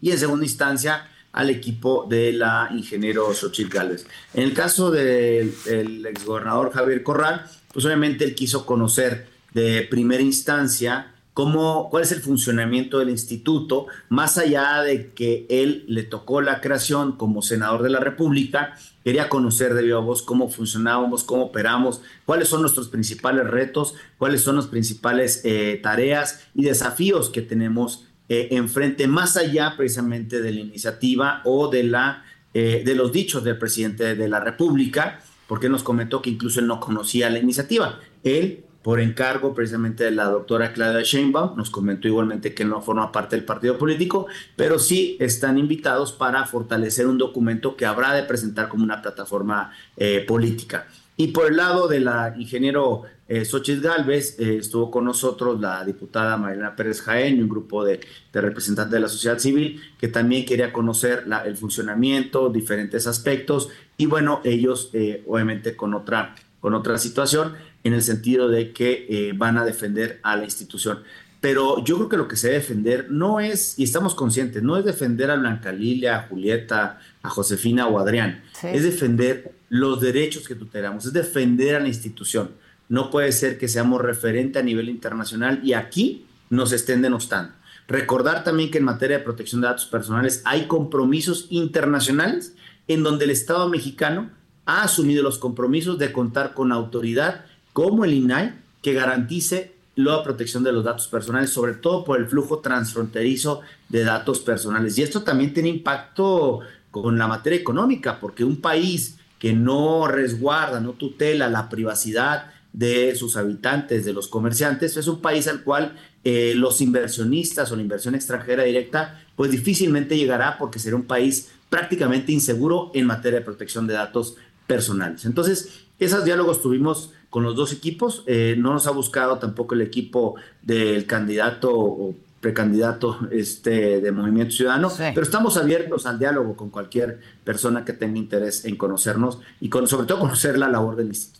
y en segunda instancia al equipo de la ingeniero Xochitl Gálvez. En el caso del exgobernador Javier Corral, pues obviamente él quiso conocer de primera instancia cómo, cuál es el funcionamiento del instituto, más allá de que él le tocó la creación como senador de la República, quería conocer de viva voz cómo funcionábamos, cómo operamos, cuáles son nuestros principales retos, cuáles son las principales eh, tareas y desafíos que tenemos eh, enfrente, más allá precisamente de la iniciativa o de, la, eh, de los dichos del presidente de la República, porque nos comentó que incluso él no conocía la iniciativa. Él por encargo precisamente de la doctora Claudia Sheinbaum, nos comentó igualmente que no forma parte del partido político, pero sí están invitados para fortalecer un documento que habrá de presentar como una plataforma eh, política. Y por el lado de la ingeniero eh, Xochitl Galvez, eh, estuvo con nosotros la diputada Marilena Pérez Jaén y un grupo de, representantes de la sociedad civil que también quería conocer el funcionamiento, diferentes aspectos, y bueno, ellos eh, obviamente con otra, con otra situación en el sentido de que eh, van a defender a la institución. Pero yo creo que lo que se debe defender no es, y estamos conscientes, no es defender a Blanca Lilia, a Julieta, a Josefina o a Adrián, es defender los derechos que tutelamos, es defender a la institución. No puede ser que seamos referente a nivel internacional y aquí nos estén denostando. Recordar también que en materia de protección de datos personales hay compromisos internacionales en donde el Estado mexicano ha asumido los compromisos de contar con autoridad como el INAI que garantice la protección de los datos personales, sobre todo por el flujo transfronterizo de datos personales. Y esto también tiene impacto con la materia económica, porque un país que no resguarda, no tutela la privacidad de sus habitantes, de los comerciantes, es un país al cual eh, los inversionistas o la inversión extranjera directa, pues difícilmente llegará porque será un país prácticamente inseguro en materia de protección de datos personales. Entonces, esos diálogos tuvimos con los dos equipos. Eh, no nos ha buscado tampoco el equipo del candidato o precandidato este, de Movimiento Ciudadano, pero estamos abiertos al diálogo con cualquier persona que tenga interés en conocernos y con, sobre todo conocer la labor del instituto.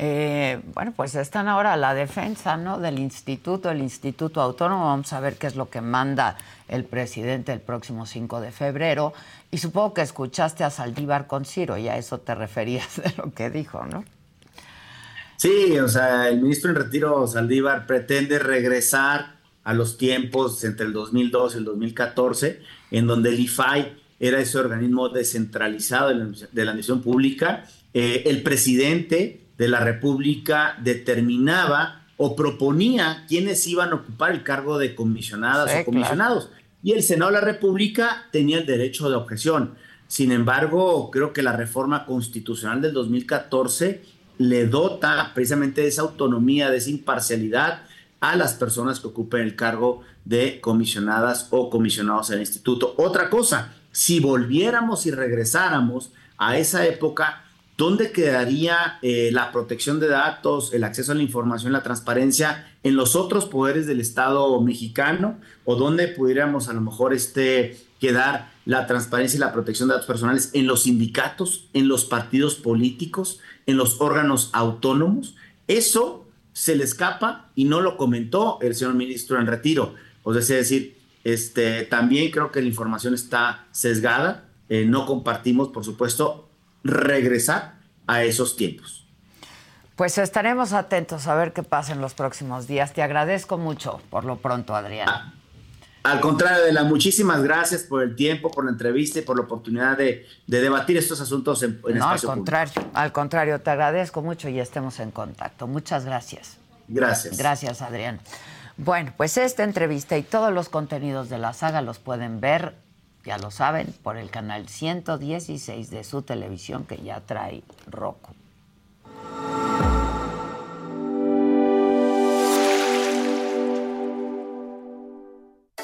Eh, bueno, pues están ahora la defensa ¿no? del instituto, el Instituto Autónomo. Vamos a ver qué es lo que manda el presidente el próximo 5 de febrero. Y supongo que escuchaste a Saldívar con Ciro y a eso te referías de lo que dijo, ¿no? Sí, o sea, el ministro en retiro Saldívar pretende regresar a los tiempos entre el 2002 y el 2014, en donde el IFAI era ese organismo descentralizado de la, de administración pública. Eh, el presidente de la República determinaba o proponía quiénes iban a ocupar el cargo de comisionadas o comisionados. Y el Senado de la República tenía el derecho de objeción. Sin embargo, creo que la reforma constitucional del 2014 le dota precisamente de esa autonomía, de esa imparcialidad a las personas que ocupen el cargo de comisionadas o comisionados en instituto. Otra cosa, si volviéramos y regresáramos a esa época, ¿dónde quedaría eh, la protección de datos, el acceso a la información, la transparencia en los otros poderes del Estado mexicano? ¿O dónde pudiéramos a lo mejor este, quedar la transparencia y la protección de datos personales en los sindicatos, en los partidos políticos, en los órganos autónomos. Eso se le escapa y no lo comentó el señor ministro en retiro. O sea, es decir, este, también creo que la información está sesgada. Eh, no compartimos, por supuesto, regresar a esos tiempos. Pues estaremos atentos a ver qué pasa en los próximos días. Te agradezco mucho por lo pronto, Adrián. Ah, al contrario, de la muchísimas gracias por el tiempo, por la entrevista y por la oportunidad de, debatir estos asuntos en, en no, al contrario, al contrario, te agradezco mucho y estemos en contacto. Muchas gracias. Gracias. Gracias, Adrián. Bueno, pues esta entrevista y todos los contenidos de la saga los pueden ver, ya lo saben, por el canal 116 de su televisión que ya trae Roku.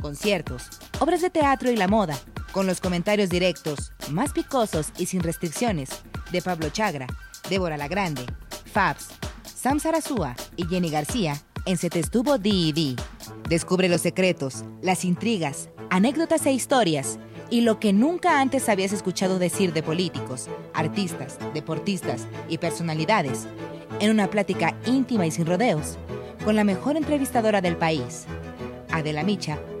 conciertos, obras de teatro y la moda, con los comentarios directos, más picosos y sin restricciones, de Pablo Chagra, Débora La Grande, Fabs, Sam Sarasúa y Jenny García en Se te D&D. Descubre los secretos, las intrigas, anécdotas e historias y lo que nunca antes habías escuchado decir de políticos, artistas, deportistas y personalidades en una plática íntima y sin rodeos con la mejor entrevistadora del país, Adela Micha,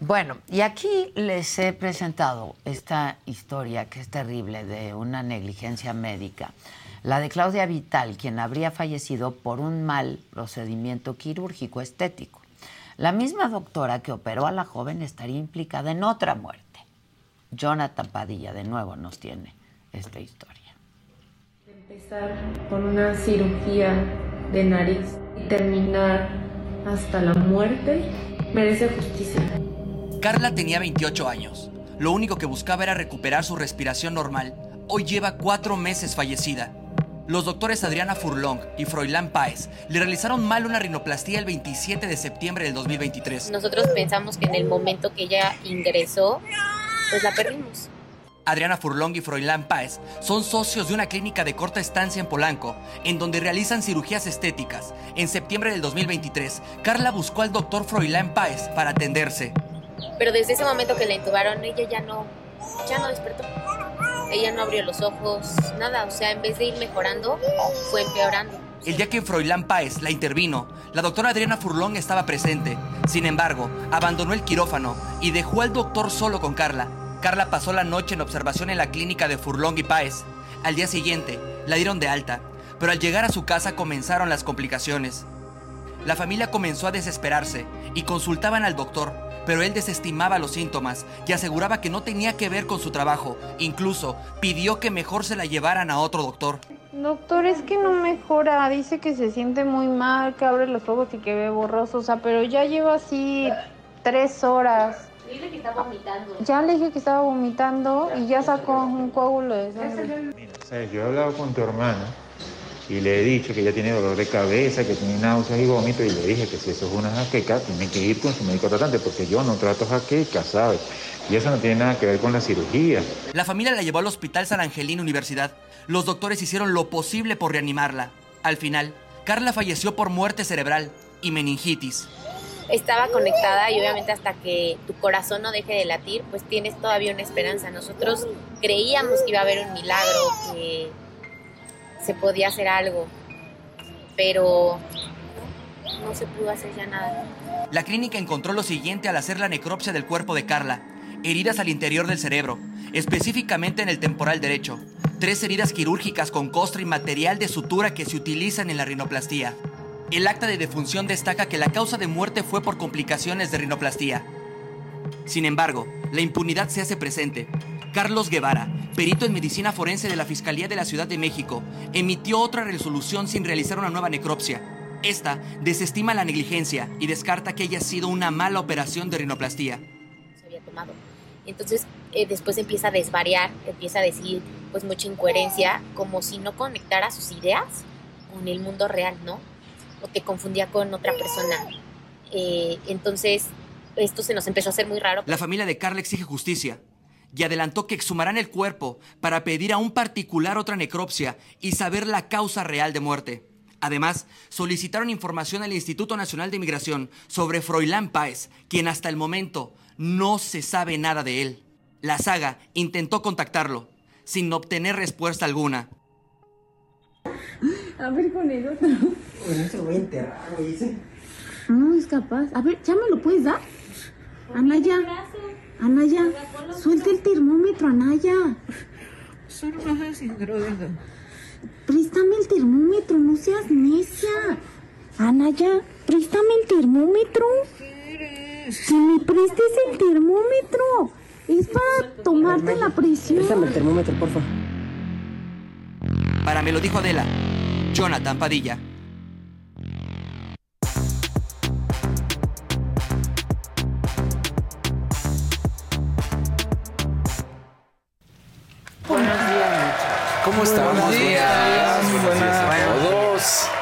Bueno, y aquí les he presentado esta historia que es terrible de una negligencia médica. La de Claudia Vital, quien habría fallecido por un mal procedimiento quirúrgico estético. La misma doctora que operó a la joven estaría implicada en otra muerte. Jonathan Padilla de nuevo nos tiene esta historia. Empezar con una cirugía de nariz y terminar hasta la muerte merece justicia. Carla tenía 28 años. Lo único que buscaba era recuperar su respiración normal. Hoy lleva cuatro meses fallecida. Los doctores Adriana Furlong y Froilán Páez le realizaron mal una rinoplastía el 27 de septiembre del 2023. Nosotros pensamos que en el momento que ella ingresó, pues la perdimos. Adriana Furlong y Froilán Páez son socios de una clínica de corta estancia en Polanco, en donde realizan cirugías estéticas. En septiembre del 2023, Carla buscó al doctor Froilán Páez para atenderse. Pero desde ese momento que la intubaron, ella ya no, ya no despertó. Ella no abrió los ojos, nada. O sea, en vez de ir mejorando, fue empeorando. El día que Froilán Páez la intervino, la doctora Adriana Furlong estaba presente. Sin embargo, abandonó el quirófano y dejó al doctor solo con Carla. Carla pasó la noche en observación en la clínica de Furlong y Páez. Al día siguiente, la dieron de alta, pero al llegar a su casa comenzaron las complicaciones. La familia comenzó a desesperarse y consultaban al doctor, pero él desestimaba los síntomas y aseguraba que no tenía que ver con su trabajo. Incluso pidió que mejor se la llevaran a otro doctor. Doctor, es que no mejora. Dice que se siente muy mal, que abre los ojos y que ve borroso. O sea, pero ya lleva así tres horas. Dile que está vomitando. Ya le dije que estaba vomitando y ya sacó un coágulo de sangre. Mira, ¿sabes? yo he hablado con tu hermana y le he dicho que ella tiene dolor de cabeza, que tiene náuseas y vómitos y le dije que si eso es una jaqueca, tiene que ir con su médico tratante porque yo no trato jaqueca, ¿sabes? Y eso no tiene nada que ver con la cirugía. La familia la llevó al Hospital San Angelín Universidad. Los doctores hicieron lo posible por reanimarla. Al final, Carla falleció por muerte cerebral y meningitis. Estaba conectada y obviamente hasta que tu corazón no deje de latir, pues tienes todavía una esperanza. Nosotros creíamos que iba a haber un milagro, que se podía hacer algo, pero no se pudo hacer ya nada. La clínica encontró lo siguiente al hacer la necropsia del cuerpo de Carla. Heridas al interior del cerebro, específicamente en el temporal derecho. Tres heridas quirúrgicas con costra y material de sutura que se utilizan en la rinoplastía. El acta de defunción destaca que la causa de muerte fue por complicaciones de rinoplastía. Sin embargo, la impunidad se hace presente. Carlos Guevara, perito en medicina forense de la Fiscalía de la Ciudad de México, emitió otra resolución sin realizar una nueva necropsia. Esta desestima la negligencia y descarta que haya sido una mala operación de rinoplastía. Se había tomado. Entonces, eh, después empieza a desvariar, empieza a decir, pues, mucha incoherencia, como si no conectara sus ideas con el mundo real, ¿no? O te confundía con otra persona. Eh, entonces, esto se nos empezó a hacer muy raro. La familia de Carla exige justicia y adelantó que exhumarán el cuerpo para pedir a un particular otra necropsia y saber la causa real de muerte. Además, solicitaron información al Instituto Nacional de Migración sobre Froilán Páez, quien hasta el momento no se sabe nada de él. La saga intentó contactarlo, sin obtener respuesta alguna. A ver con el otro. Bueno, se voy a enterrar, ese. No es capaz. A ver, ¿ya me lo puedes dar? Anaya. Anaya, suelta el termómetro, Anaya. Solo vas a sincronizar. Préstame el termómetro, no seas necia. Anaya, préstame el termómetro. Si me prestes el termómetro. Es para tomarte la presión. Préstame el termómetro, por favor. Para me lo dijo Adela, Jonathan Padilla. ¿Cómo estamos? Buenos días. Buenos días a todos.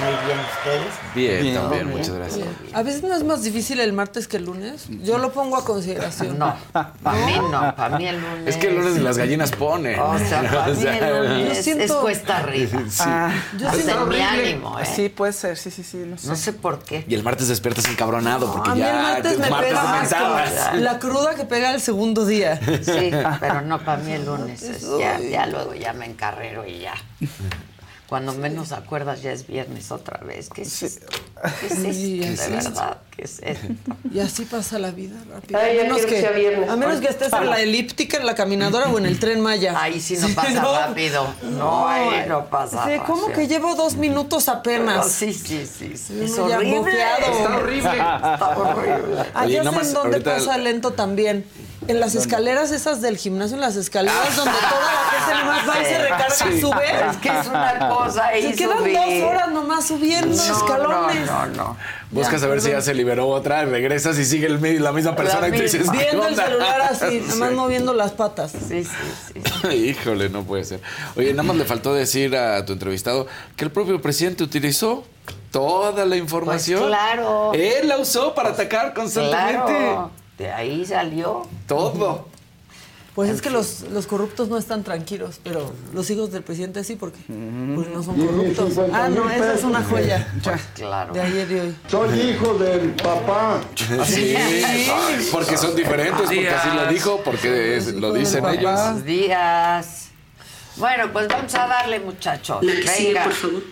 Muy bien, ¿ustedes? Bien, Bien. también, Bien. muchas gracias. A veces no es más difícil el martes que el lunes. Yo lo pongo a consideración. No, para mí no, para mí el lunes. Es que el lunes las gallinas ponen. O sea, para O mí sea, el lunes Yo siento- es cuesta arriba. Sí. Ah, yo O siento sea, mi ánimo, ¿eh? Sí, puede ser, sí, sí, sí, no sé. No sé por qué. Y el martes despiertas encabronado porque a mí el ya martes me martes de pega más mentadas. con la cruda que pega el segundo día. Sí, pero no, para mí el lunes es ya, ya luego ya me encarrero y ya. Cuando menos acuerdas ya es viernes otra vez. ¿Qué es esto? ¿Qué es esto? Sí, De es. verdad, ¿qué es esto? Y así pasa la vida rápido. Ay, a menos, que que, sea viernes. a menos que estés en la elíptica, en la caminadora o en el tren Maya. Ahí sí no pasa rápido. No, ahí no pasa Sí, ¿Cómo rápido. que llevo dos minutos No, apenas? sí, sí, sí. sí. Es horrible. Está horrible. Está horrible. Ah, Oye, ya nada sé más en dónde ahorita- pasa lento también. En las escaleras esas del gimnasio, en las escaleras donde toda la gente nomás va y se recarga y Sí. sube. Es que es una cosa ahí Se quedan subir. dos horas nomás subiendo No, escalones. No, no, no. Buscas a ver si ya se liberó otra, regresas y sigue el, la misma persona y tú dices, ¿qué Viendo el celular así, nada más Sí. moviendo las patas. Sí, sí, sí. Híjole, no puede ser. Oye, nada más le faltó decir a tu entrevistado que el propio presidente utilizó toda la información. Pues claro. Él la usó para atacar constantemente. Claro. De ahí salió. Todo. Pues es que los, los corruptos no están tranquilos, pero los hijos del presidente sí, porque pues no son corruptos. Ah, no, esa es una joya Claro. de ayer y hoy. Soy hijo del papá. Sí, porque son diferentes, porque así lo dijo, porque es- lo dicen ellos. Buenos días. Bueno, pues vamos a darle, muchachos. La que sigue, Venga. por favor.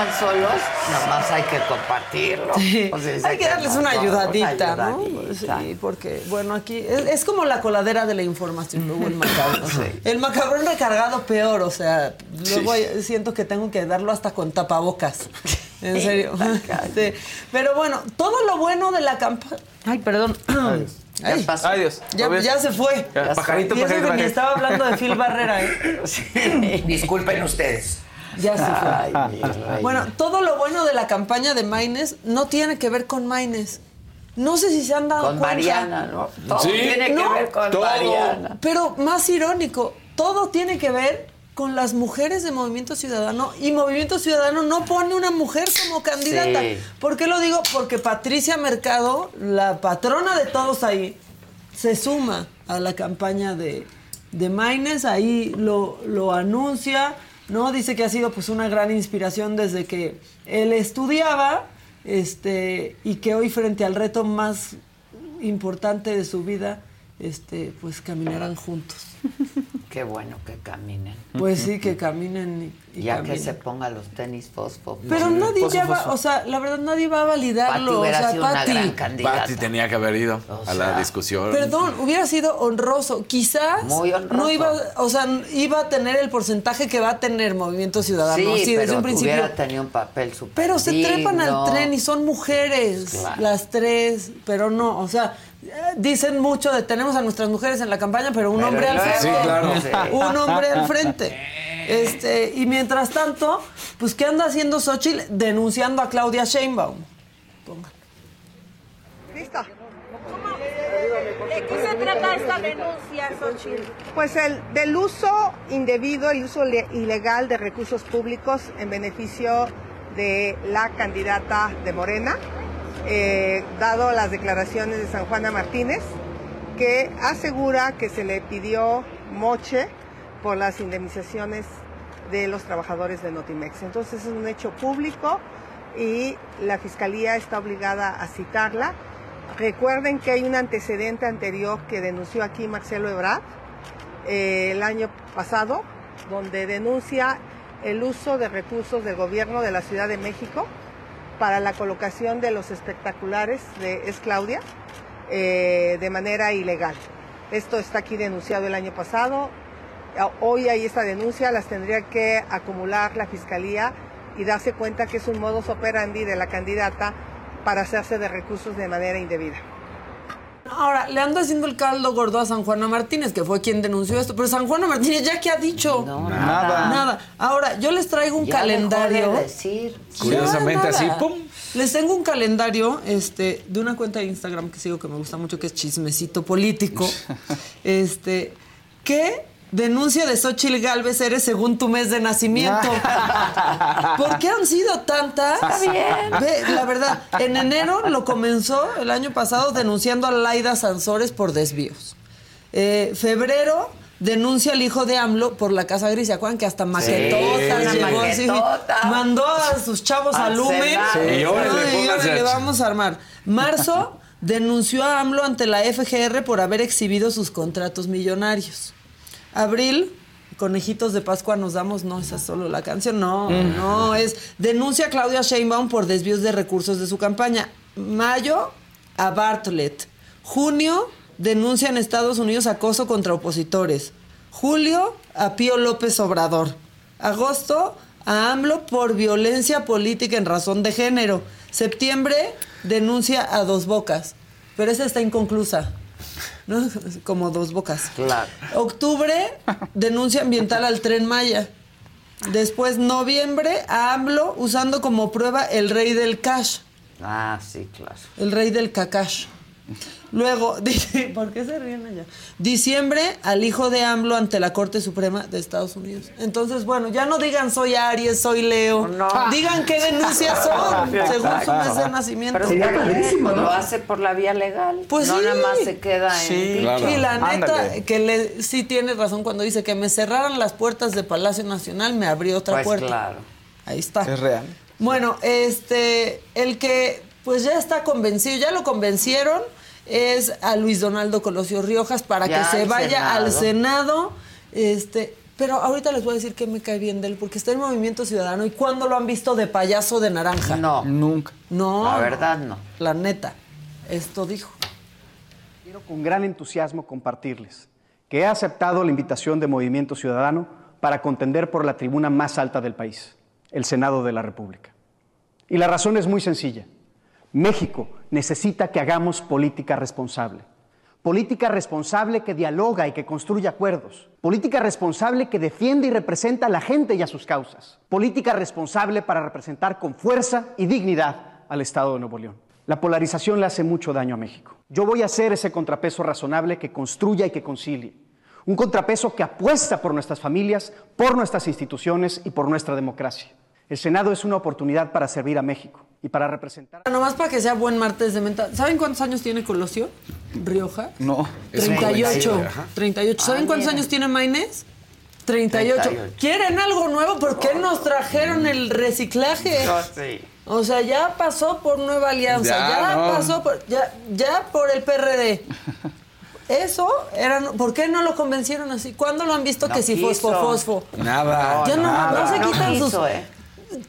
Queman solos, nomás hay que compartirlo. Sí, O sea, si hay que darles una solos, ayudadita, una ¿no? ayudadita. Sí, porque, bueno, aquí es, es como la coladera de la información, luego el macabrón. Sí. El macabrón recargado peor, o sea, luego siento que tengo que darlo hasta con tapabocas. En serio. Sí. Pero bueno, todo lo bueno de la campaña. Ay, perdón. Ay, pasó. Ay, Dios. ya, se fue. Ya, pajarito, y eso pajarito, que ni estaba hablando de Phil Barrera, ¿eh? Disculpen ustedes. Ya se fue. Ay. Bueno, todo lo bueno de la campaña de Maines no tiene que ver con Maines. No sé si se han dado Con cuenta. Mariana, ¿no? Todo Sí. tiene que ver con todo. Mariana. Pero más irónico, todo tiene que ver con las mujeres de Movimiento Ciudadano y Movimiento Ciudadano no pone una mujer como candidata. Sí. ¿Por qué lo digo? Porque Patricia Mercado, la patrona de todos ahí, se suma a la campaña de, de Maines, ahí lo, lo anuncia, ¿no? Dice que ha sido pues una gran inspiración desde que él estudiaba, este, y que hoy frente al reto más importante de su vida, este, pues caminarán juntos. Qué bueno que caminen. Pues sí, que caminen y, y ya caminen. que se ponga los tenis fosfo. Pero nadie ya va, o sea, la verdad nadie va a validarlo. Pati o sea, sido una Pati. gran candidata. Pati tenía que haber ido a la discusión. Perdón, hubiera sido honroso. Quizás Muy honroso. no iba, o sea, iba a tener el porcentaje que va a tener Movimiento Ciudadano. Sí, así, desde pero un principio. hubiera tenido un papel súper Pero se trepan al tren y son mujeres, Claro. las tres, pero no, o sea, dicen mucho de tenemos a nuestras mujeres en la campaña, pero un Pero hombre al frente. Sí, claro. Sí. Un hombre al frente. Este, y mientras tanto, pues ¿qué anda haciendo Xochitl denunciando a Claudia Sheinbaum? ¿Listo? ¿De qué se trata esta denuncia, Xochitl? Pues el del uso indebido, el uso le- ilegal de recursos públicos en beneficio de la candidata de Morena, eh, dado las declaraciones de San Juana Martínez, que asegura que se le pidió moche por las indemnizaciones de los trabajadores de Notimex. Entonces es un hecho público y la Fiscalía está obligada a citarla. Recuerden que hay un antecedente anterior que denunció aquí Marcelo Ebrard eh, el año pasado, donde denuncia el uso de recursos del gobierno de la Ciudad de México para la colocación de los espectaculares de Es Claudia eh, de manera ilegal. Esto está aquí denunciado el año pasado. Hoy hay esta denuncia, las tendría que acumular la Fiscalía y darse cuenta que es un modus operandi de la candidata para hacerse de recursos de manera indebida. Ahora, le ando haciendo el caldo gordo a San Juana Martínez, que fue quien denunció esto. Pero San Juana Martínez, ¿ya qué ha dicho? nada. Nada. Ahora, yo les traigo un Ya dejó de calendario. decir. Curiosamente Ya, así. ¡pum! Les tengo un calendario este, de una cuenta de Instagram que sigo que me gusta mucho, que es Chismecito Político. este, que denuncia de Xochitl Galvez eres según tu mes de nacimiento. ¿Por qué han sido tantas? Está bien. Ve, la verdad, en enero lo comenzó el año pasado denunciando a Laida Sansores por desvíos. Eh, febrero denuncia al hijo de AMLO por la Casa Gris. ¿Se acuerdan que hasta maquetotas llegó así? Mandó a sus chavos Al al Lumen. No, y pónganse órale, a- vamos a armar. Marzo denunció a AMLO ante la FGR por haber exhibido sus contratos millonarios. Abril, conejitos de Pascua nos damos, no, esa es solo la canción, no, Mm. no, es denuncia a Claudia Sheinbaum por desvíos de recursos de su campaña. Mayo, a Bartlett. Junio, denuncia en Estados Unidos acoso contra opositores. Julio, a Pío López Obrador. Agosto, a AMLO por violencia política en razón de género. Septiembre, denuncia a Dos Bocas. Pero esa está inconclusa. ¿No? Como Dos Bocas. Claro. Octubre, denuncia ambiental al tren Maya. Después, noviembre, a AMLO usando como prueba el rey del cash. Ah, sí, claro. El rey del cacash. Luego, dice, ¿por qué se ríen allá? Diciembre, al hijo de AMLO ante la Corte Suprema de Estados Unidos. Entonces, bueno, ya no digan soy Aries, soy Leo. Digan qué denuncias son, según su mes de nacimiento. Pero está bien, Lo hace por la vía legal. Pues no sí. nada más se queda en. Sí, dicho. y la neta, Ándale. que le, sí tiene razón cuando dice que me cerraran las puertas de Palacio Nacional, me abrió otra Pues puerta. claro. Ahí está. Es real. Bueno, este, el que pues ya está convencido, ya lo convencieron, es a Luis Donaldo Colosio Riojas para Ya que se vaya al Senado. Senado. Este, pero ahorita les voy a decir que me cae bien de él, porque está en Movimiento Ciudadano. ¿Y cuándo lo han visto de payaso de naranja? No. Nunca. No. La verdad, no. La neta. Esto dijo. Quiero con gran entusiasmo compartirles que he aceptado la invitación de Movimiento Ciudadano para contender por la tribuna más alta del país, el Senado de la República. Y la razón es muy sencilla. México necesita que hagamos política responsable. Política responsable que dialoga y que construye acuerdos. Política responsable que defiende y representa a la gente y a sus causas. Política responsable para representar con fuerza y dignidad al Estado de Nuevo León. La polarización le hace mucho daño a México. Yo voy a ser ese contrapeso razonable que construya y que concilie. Un contrapeso que apuesta por nuestras familias, por nuestras instituciones y por nuestra democracia. El Senado es una oportunidad para servir a México y para representar. Nomás para que sea buen martes de menta. ¿Saben cuántos años tiene Colosio Rioja? No. 38. Ajá. 38. ¿Saben Ah, cuántos mira. años tiene Maynés? 38. 38. ¿Quieren algo nuevo? ¿Por qué nos trajeron el reciclaje? No, sí. O sea, ya pasó por Nueva Alianza, Ya, ya, no. pasó por, ya, ya por el PRD. Eso era, ¿por qué no lo convencieron así? ¿Cuándo lo han visto No que si quiso. fosfo, fosfo? Nada. Ya no, nada. no se quitan quiso, sus ¿eh?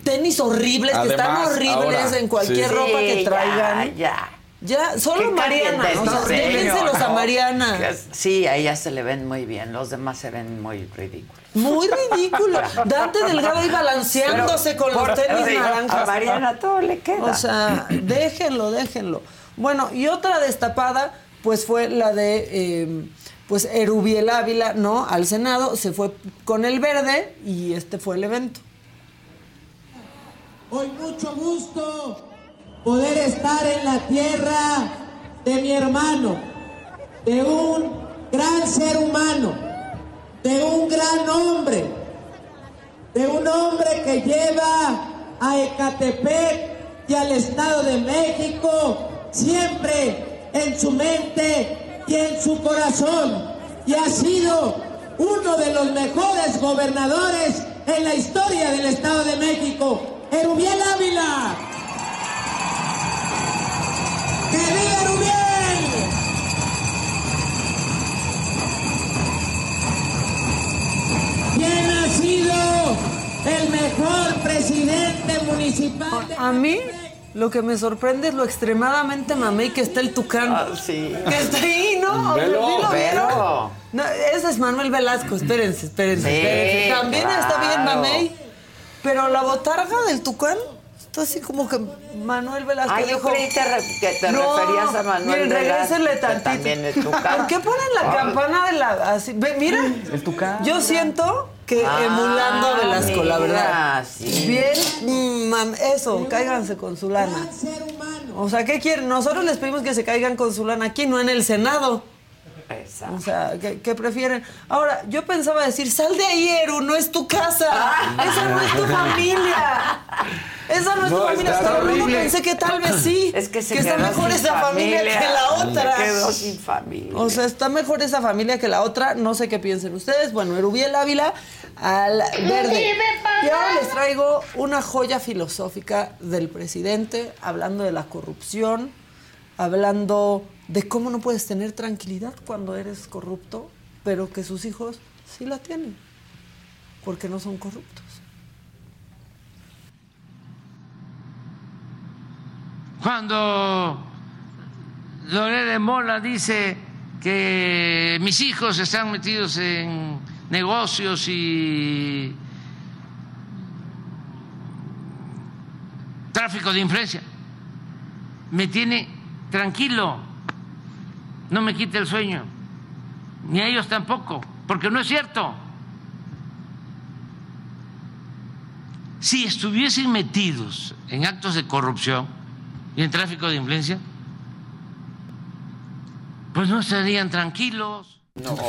Tenis horribles, que están horribles ahora, en cualquier sí. ropa que Sí, traigan. Ya, Ya, ya. solo Mariana. O sea, déjenselos a. Mariana. Sí, a ella se le ven muy bien, los demás se ven muy ridículos. Muy ridículo. Dante Delgado ahí balanceándose Pero, con los tenis sí, naranjas. A Mariana todo le queda. O sea, déjenlo, déjenlo. Bueno, y otra destapada, pues fue la de, eh, pues, Erubiel Ávila, ¿no? Al Senado, se fue con el verde y este fue el evento. Hoy mucho gusto poder estar en la tierra de mi hermano, de un gran ser humano, de un gran hombre, de un hombre que lleva a Ecatepec y al Estado de México siempre en su mente y en su corazón y ha sido uno de los mejores gobernadores en la historia del Estado de México, Erubiel Ávila. ¡Que viva Erubiel! ¿Quién ha sido el mejor presidente municipal? de- A mí, lo que me sorprende es lo extremadamente mamey que está el tucán. Ah, sí. Que está ahí, ¿no? Velo, ¿Sí lo vieron? velo. No, ese es Manuel Velasco, espérense, espérense, Sí, espérense. También está bien mamey. Pero la botarga del tucán está así como que Manuel Velasco Ah, yo dijo... creí que re- que te No, referías a Manuel miren, Velasco, que tantito. también es tucán. ¿Por qué ponen la Ah. campana de la... Así? Ve, mira, El tucán. yo siento que Ah, emulando a Velasco, la verdad. sí. Bien, mm, mam- eso, cáiganse con su lana. O sea, ¿qué quieren? Nosotros les pedimos que se caigan con su lana aquí, no en el Senado. Exacto. O sea, ¿qué, qué prefieren? Ahora, yo pensaba decir, sal de ahí, Eru, no es tu casa. Esa no es tu familia. Esa no es tu No, familia. está Pero luego pensé que tal vez sí. Es que se está quedó mejor sin esa familia, familia. que la otra. Se quedó sin familia. O sea, está mejor esa familia que la otra. No sé qué piensen ustedes. Bueno, Erubiel Ávila al verde. Y ahora les traigo una joya filosófica del presidente, hablando de la corrupción, hablando de cómo no puedes tener tranquilidad cuando eres corrupto, pero que sus hijos sí la tienen, porque no son corruptos. Cuando Lorena Mola dice que mis hijos están metidos en negocios y tráfico de influencia, me tiene tranquilo, no me quita el sueño, ni a ellos tampoco, porque no es cierto. Si estuviesen metidos en actos de corrupción y en tráfico de influencia, pues no estarían tranquilos.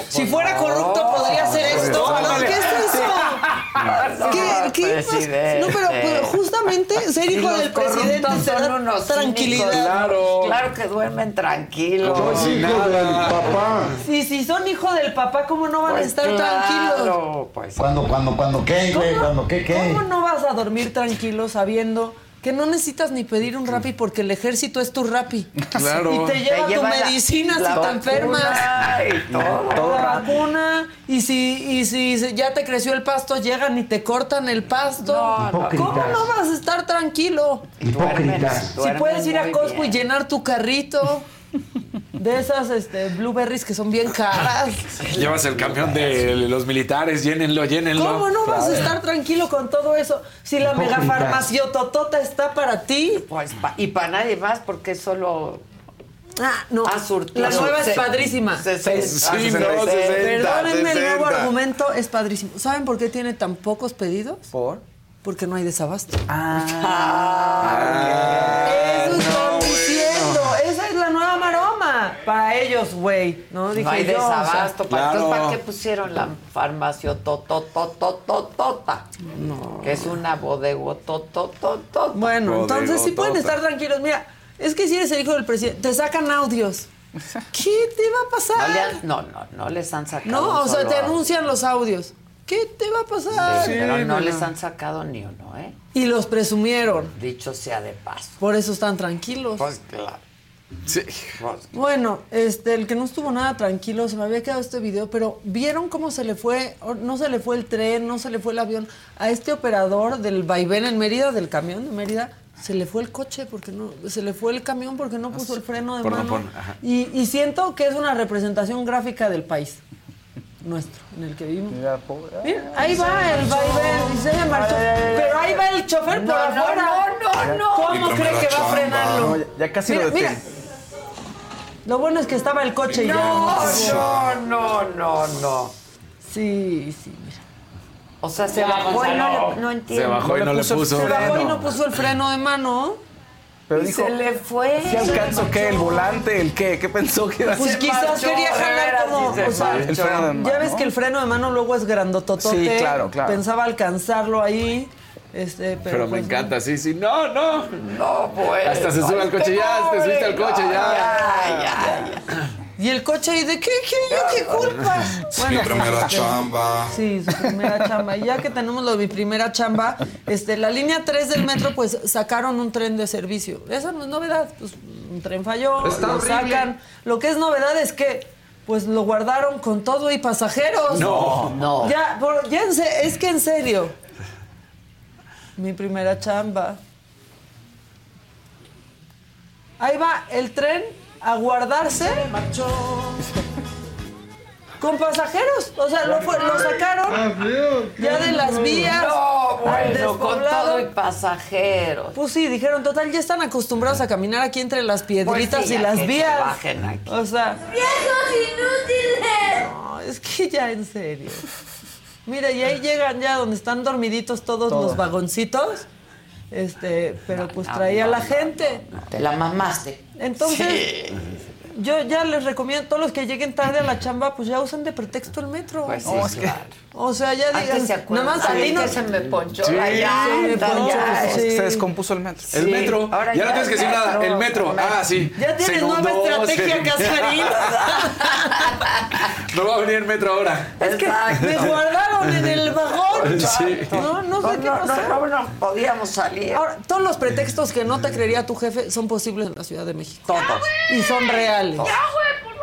Si fuera corrupto, podría hacer esto. No, ¿Qué es eso? ¿Qué, qué. No, pero, pero justamente ser hijo del presidente te da tranquilidad. cínicos. Claro. Claro que duermen tranquilos. Soy hijo del papá. Sí, si son hijo del papá, ¿cómo no van a Pues estar tranquilos? claro, pues. Cuando, cuando, cuando qué, güey, cuando qué, qué. ¿Cómo no vas a dormir tranquilo sabiendo que no necesitas ni pedir un rapi porque el ejército es tu rapi? Claro. Y te lleva, lleva tu la- medicina la si te enfermas. y todo. Todo la vacuna. Y si, y si ya te creció el pasto, llegan y te cortan el pasto. ¿Cómo no vas a estar tranquilo? Hipócritas. Si puedes ir a Costco y llenar tu carrito de esas este, blueberries que son bien caras. Llevas el camión de los militares, llénenlo, llénenlo. ¿Cómo no vas a estar tranquilo con todo eso? Si la Hipócritas. megafarmaciototota está para ti. Pues, pa- y para nadie más, porque solo Ah, no. La nueva es padrísima. Sí, no. Perdónenme, el nuevo 60. argumento es padrísimo. ¿Saben por qué tiene tan pocos pedidos? ¿Por? Porque no hay desabasto. Ah, Eso están no, Para ellos, güey. ¿no? Dije no hay yo, o sea, desabasto. ¿Para, claro. ¿para qué pusieron la farmacia tototototota? No. Que es una bodega totototota. Bueno, entonces sí pueden estar tranquilos. Mira, es que si eres el hijo del presidente, te sacan audios. ¿Qué te va a No, pasar? le han- no, no, no les han sacado. No, o sea, te audio. anuncian los audios. ¿Qué te va a pasar? Sí, pero no les han sacado ni uno, ¿eh? Y los presumieron. Dicho sea de paso. Por eso están tranquilos. Pues claro. Sí. Bueno, este, el que no estuvo nada tranquilo, se me había quedado este video, pero ¿vieron cómo se le fue? No se le fue el tren, no se le fue el avión. A este operador del vaivén en Mérida, del camión de Mérida, se le fue el coche porque no, se le fue el camión porque no puso el freno de Por mano. Y, y siento que es una representación gráfica del país nuestro, en el que vivimos. Mira, ahí va el vaivén y se le marchó. Pero ahí va el chofer por No, afuera. no, no, no. ¿Cómo cree que va a frenarlo? No, ya- casi mira, lo mira. detiene. Lo bueno es que estaba el coche y ya. No, no, no, no, no. Sí, sí, mira. O sea, se bajó y no, le- no entiendo. Se bajó y no le puso. Se bajó y no puso el freno de mano. Pero Y dijo, se le fue. ¿sí alcanzo qué? ¿El volante? ¿El qué? ¿Qué pensó que iba a Pues quizás marchó, quería jalar como. o sea, El freno de mano. ya ves que el freno de mano luego es grandototote. Sí, claro, claro. Pensaba alcanzarlo ahí. Este, pero, Pero me pues, encanta, sí, sí. No, no. No, pues. Hasta se sube al coche, ya, te subiste al coche, ya. ¿Y el coche? ¿Y de qué? ¿Qué? ¿Yo qué culpa? Mi primera este, chamba. Sí, su primera chamba. Y ya que tenemos lo de mi primera chamba, este, la línea 3 del metro, pues sacaron un tren de servicio. Esa no es novedad. Pues, un tren falló, Está lo horrible. sacan. Lo que es novedad es que pues lo guardaron con todo y pasajeros. No. No. Ya, por- ya en se- es que en serio. Mi primera chamba. Ahí va el tren a guardarse. Con pasajeros. O sea, lo, fue- lo sacaron ya de las vías. No, bueno, con despoblado. todo y pasajeros. Pues sí, dijeron, total, ya están acostumbrados a caminar aquí entre las piedritas Pues sí, y las que se vías. bajen aquí. O sea, ¡Viejos inútiles! no, es que ya en serio. Mira, y ahí llegan ya donde están dormiditos todos Todo. los vagoncitos. Este, pero pues traía la gente. Te la mamaste. Entonces, yo ya les recomiendo a todos los que lleguen tarde a la chamba, pues ya usen de pretexto el metro. Pues sí, No, es que- claro. O sea, ya digan, se acuerdan. nada más a no que se me ponchó Sí, se me ponchó, ya. sí. Se descompuso el metro. El metro. Ahora ya no ya tienes que decir nada. metro. El metro. Ah, sí. Ya tienes nueva estrategia, Casarín. No va a venir el metro ahora. Es que Exacto. me guardaron en el vagón. Sí. No, no sé No, qué no, pasó. no, no, no podíamos salir. Ahora, todos los pretextos que no te creería tu jefe son posibles en la Ciudad de México. Todos. Y son reales.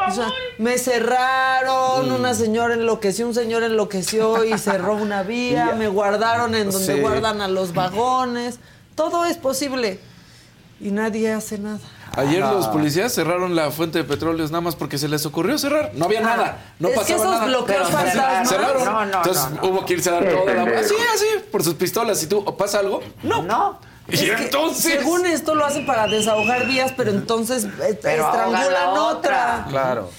O sea, me cerraron, una señora enloqueció, un señor enloqueció y cerró una vía, me guardaron en donde Sí. guardan a los vagones. Todo es posible. Y nadie hace nada. Ayer los policías cerraron la fuente de petróleos nada más porque se les ocurrió cerrar. No había nada. No es que pasaba esos nada. bloqueos Pero fantasmas. Cerraron. No, no, Entonces no, no. hubo que irse a dar toda la. Así, así, por sus pistolas. Si tú pasa algo, no. No. Y Es que, entonces. según esto lo hacen para desahogar vías, pero entonces eh, Pero estrangulan la otra. otra. Claro.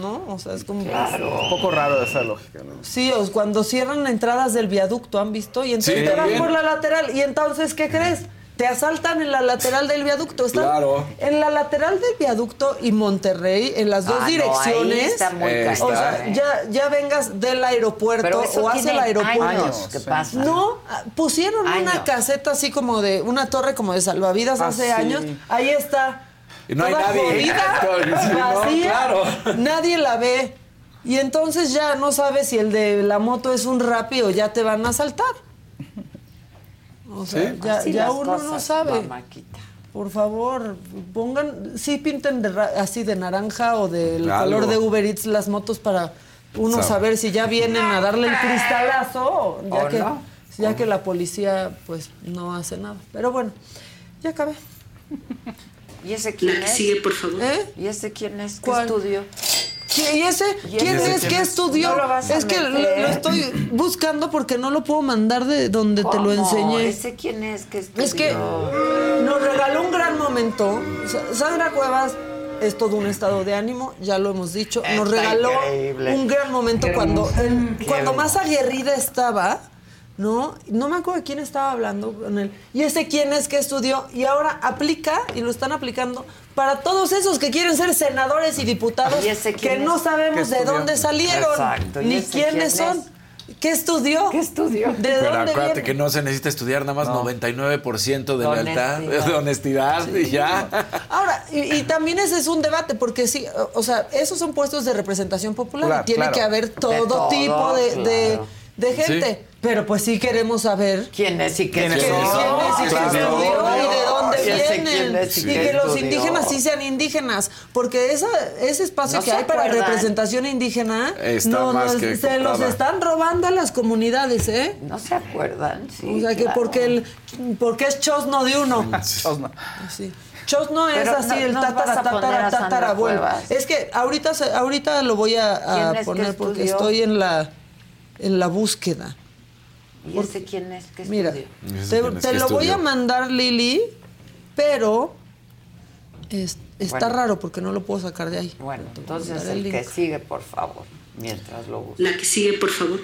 ¿No? O sea, es como. Un poco raro esa lógica, ¿no? Sí, o cuando cierran entradas del viaducto, ¿han visto? Y entonces Sí, te vas por la lateral. Y entonces, ¿qué crees? Te asaltan en la lateral del viaducto. Están Claro. En la lateral del viaducto y Monterrey, en las dos Ah, no, ahí direcciones. está muy Eh, o sea, ¿eh? ya, ya vengas del aeropuerto Pero eso o hacia tiene el aeropuerto. años que pasa. No, ah, pusieron Años. una caseta así como de una torre como de salvavidas Ah, hace sí. años. Ahí está. Y no hay nadie. jodida, no, vacía, claro. Nadie la ve. Y entonces ya no sabes si el de la moto es un rapi o ya te van a asaltar. O sea, Sí. ya, Así ya uno no sabe. mamáquita. Por favor, pongan, sí pinten de ra- así de naranja o del Algo. color de Uber Eats las motos para uno Sabe. saber si ya vienen a darle el cristalazo, ya ¿O que no? ya que la policía pues no hace nada. Pero bueno, ya acabé. ¿Y ese quién La que es? sigue, por favor. ¿Eh? ¿Y ese quién es? ¿Qué ¿Cuál? estudió? ¿Qui- ¿Y ese? ¿Y ¿Quién ese es? ¿Qué es? estudió? No lo vas a es que lo, estoy buscando porque no lo puedo mandar de donde te lo enseñé. ¿Ese quién es? ¿Qué estudió? Es que nos regaló un gran momento. Sa- Sandra Cuevas es todo un estado de ánimo, ya lo hemos dicho. Nos Está regaló increíble. un gran momento Qué cuando, Qué cuando más aguerrida estaba, ¿no? No me acuerdo de quién estaba hablando con él. Y ese quién es que estudió y ahora aplica y lo están aplicando para todos esos que quieren ser senadores y diputados ¿Y ese quién que no sabemos ¿Qué de dónde salieron, Exacto. ¿Y ni quiénes quién son. es? ¿Qué estudió? ¿Qué estudió? ¿De Pero dónde acuérdate viene? que no se necesita estudiar nada más 99% de De lealtad, honestidad. de honestidad y ya. Ahora, y, y también ese es un debate, porque sí, o- sea, esos son puestos de representación popular. Claro, y tiene claro. que haber todo, todo, tipo de, de- gente. Sí. Pero pues sí queremos saber quién es y qué estudió y de dónde vienen. quién es y que los indígenas sí sean indígenas. Porque esa, ese espacio ¿No que hay para representación indígena Está no, que se los están robando a las comunidades, ¿eh? ¿No se acuerdan? Sí, o sea que claro. porque el porque es chosno de uno. Chosno. Sí. Chosno es Pero así, no- el tatara, tatara, a Sandra tatarabuelo. Cuevas. Es que ahorita, se- ahorita lo voy a, a ¿Quién es que poner porque estoy en la, en la búsqueda. ¿Y ese quién es que Mira, te, te lo voy a mandar, Lili, pero es- está Bueno. raro porque no lo puedo sacar de ahí. Bueno, entonces el el que sigue, por favor, mientras lo busco. La que sigue, por favor.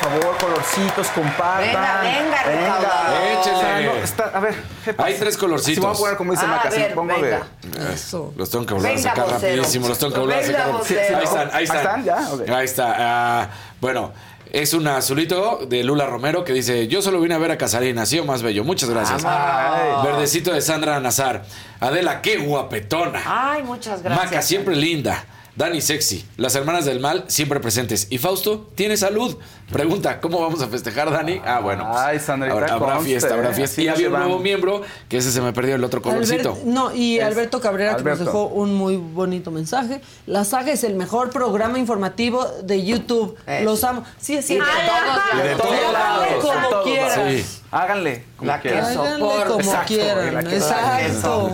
Por favor, colorcitos, compartan. Venga, venga, recaudador. Échele. O sea, no, está- a ver, ¿qué pasa? Hay tres colorcitos. Si voy a poner como dice Ah, Maca, a si ver, pongo venga. de... Eso. Los tengo que volver Venga, a sacar vocero. rapidísimo, los tengo que volver a Venga, sacar. Ahí están, ahí Ahí están. están, ya. Ahí está. ah, bueno, es un azulito de Lula Romero que dice, yo solo vine a ver a Casarín, así o más bello. Muchas gracias. Verdecito de Sandra Nazar. Adela, qué guapetona. Ay, muchas gracias. Maca, siempre linda. Dani, sexy. Las hermanas del mal, siempre presentes. Y Fausto, ¿tiene salud? Pregunta, ¿cómo vamos a festejar, Dani? Ah, bueno. pues, Ay, Sandrita, habrá, habrá conste, fiesta, habrá ¿eh? fiesta. Así Y había un nuevo miembro, que ese se me perdió, el otro colorcito. Albert- no, y Es Alberto Cabrera que nos Alberto. dejó un muy bonito mensaje. La saga es el mejor programa informativo de YouTube. Eso. Los amo. Sí, es Y de todos Y de lados. todos Háganle lados. como Todos. Sí. Háganle como La que quieran. Háganle como Exacto, quieran. la que- Exacto.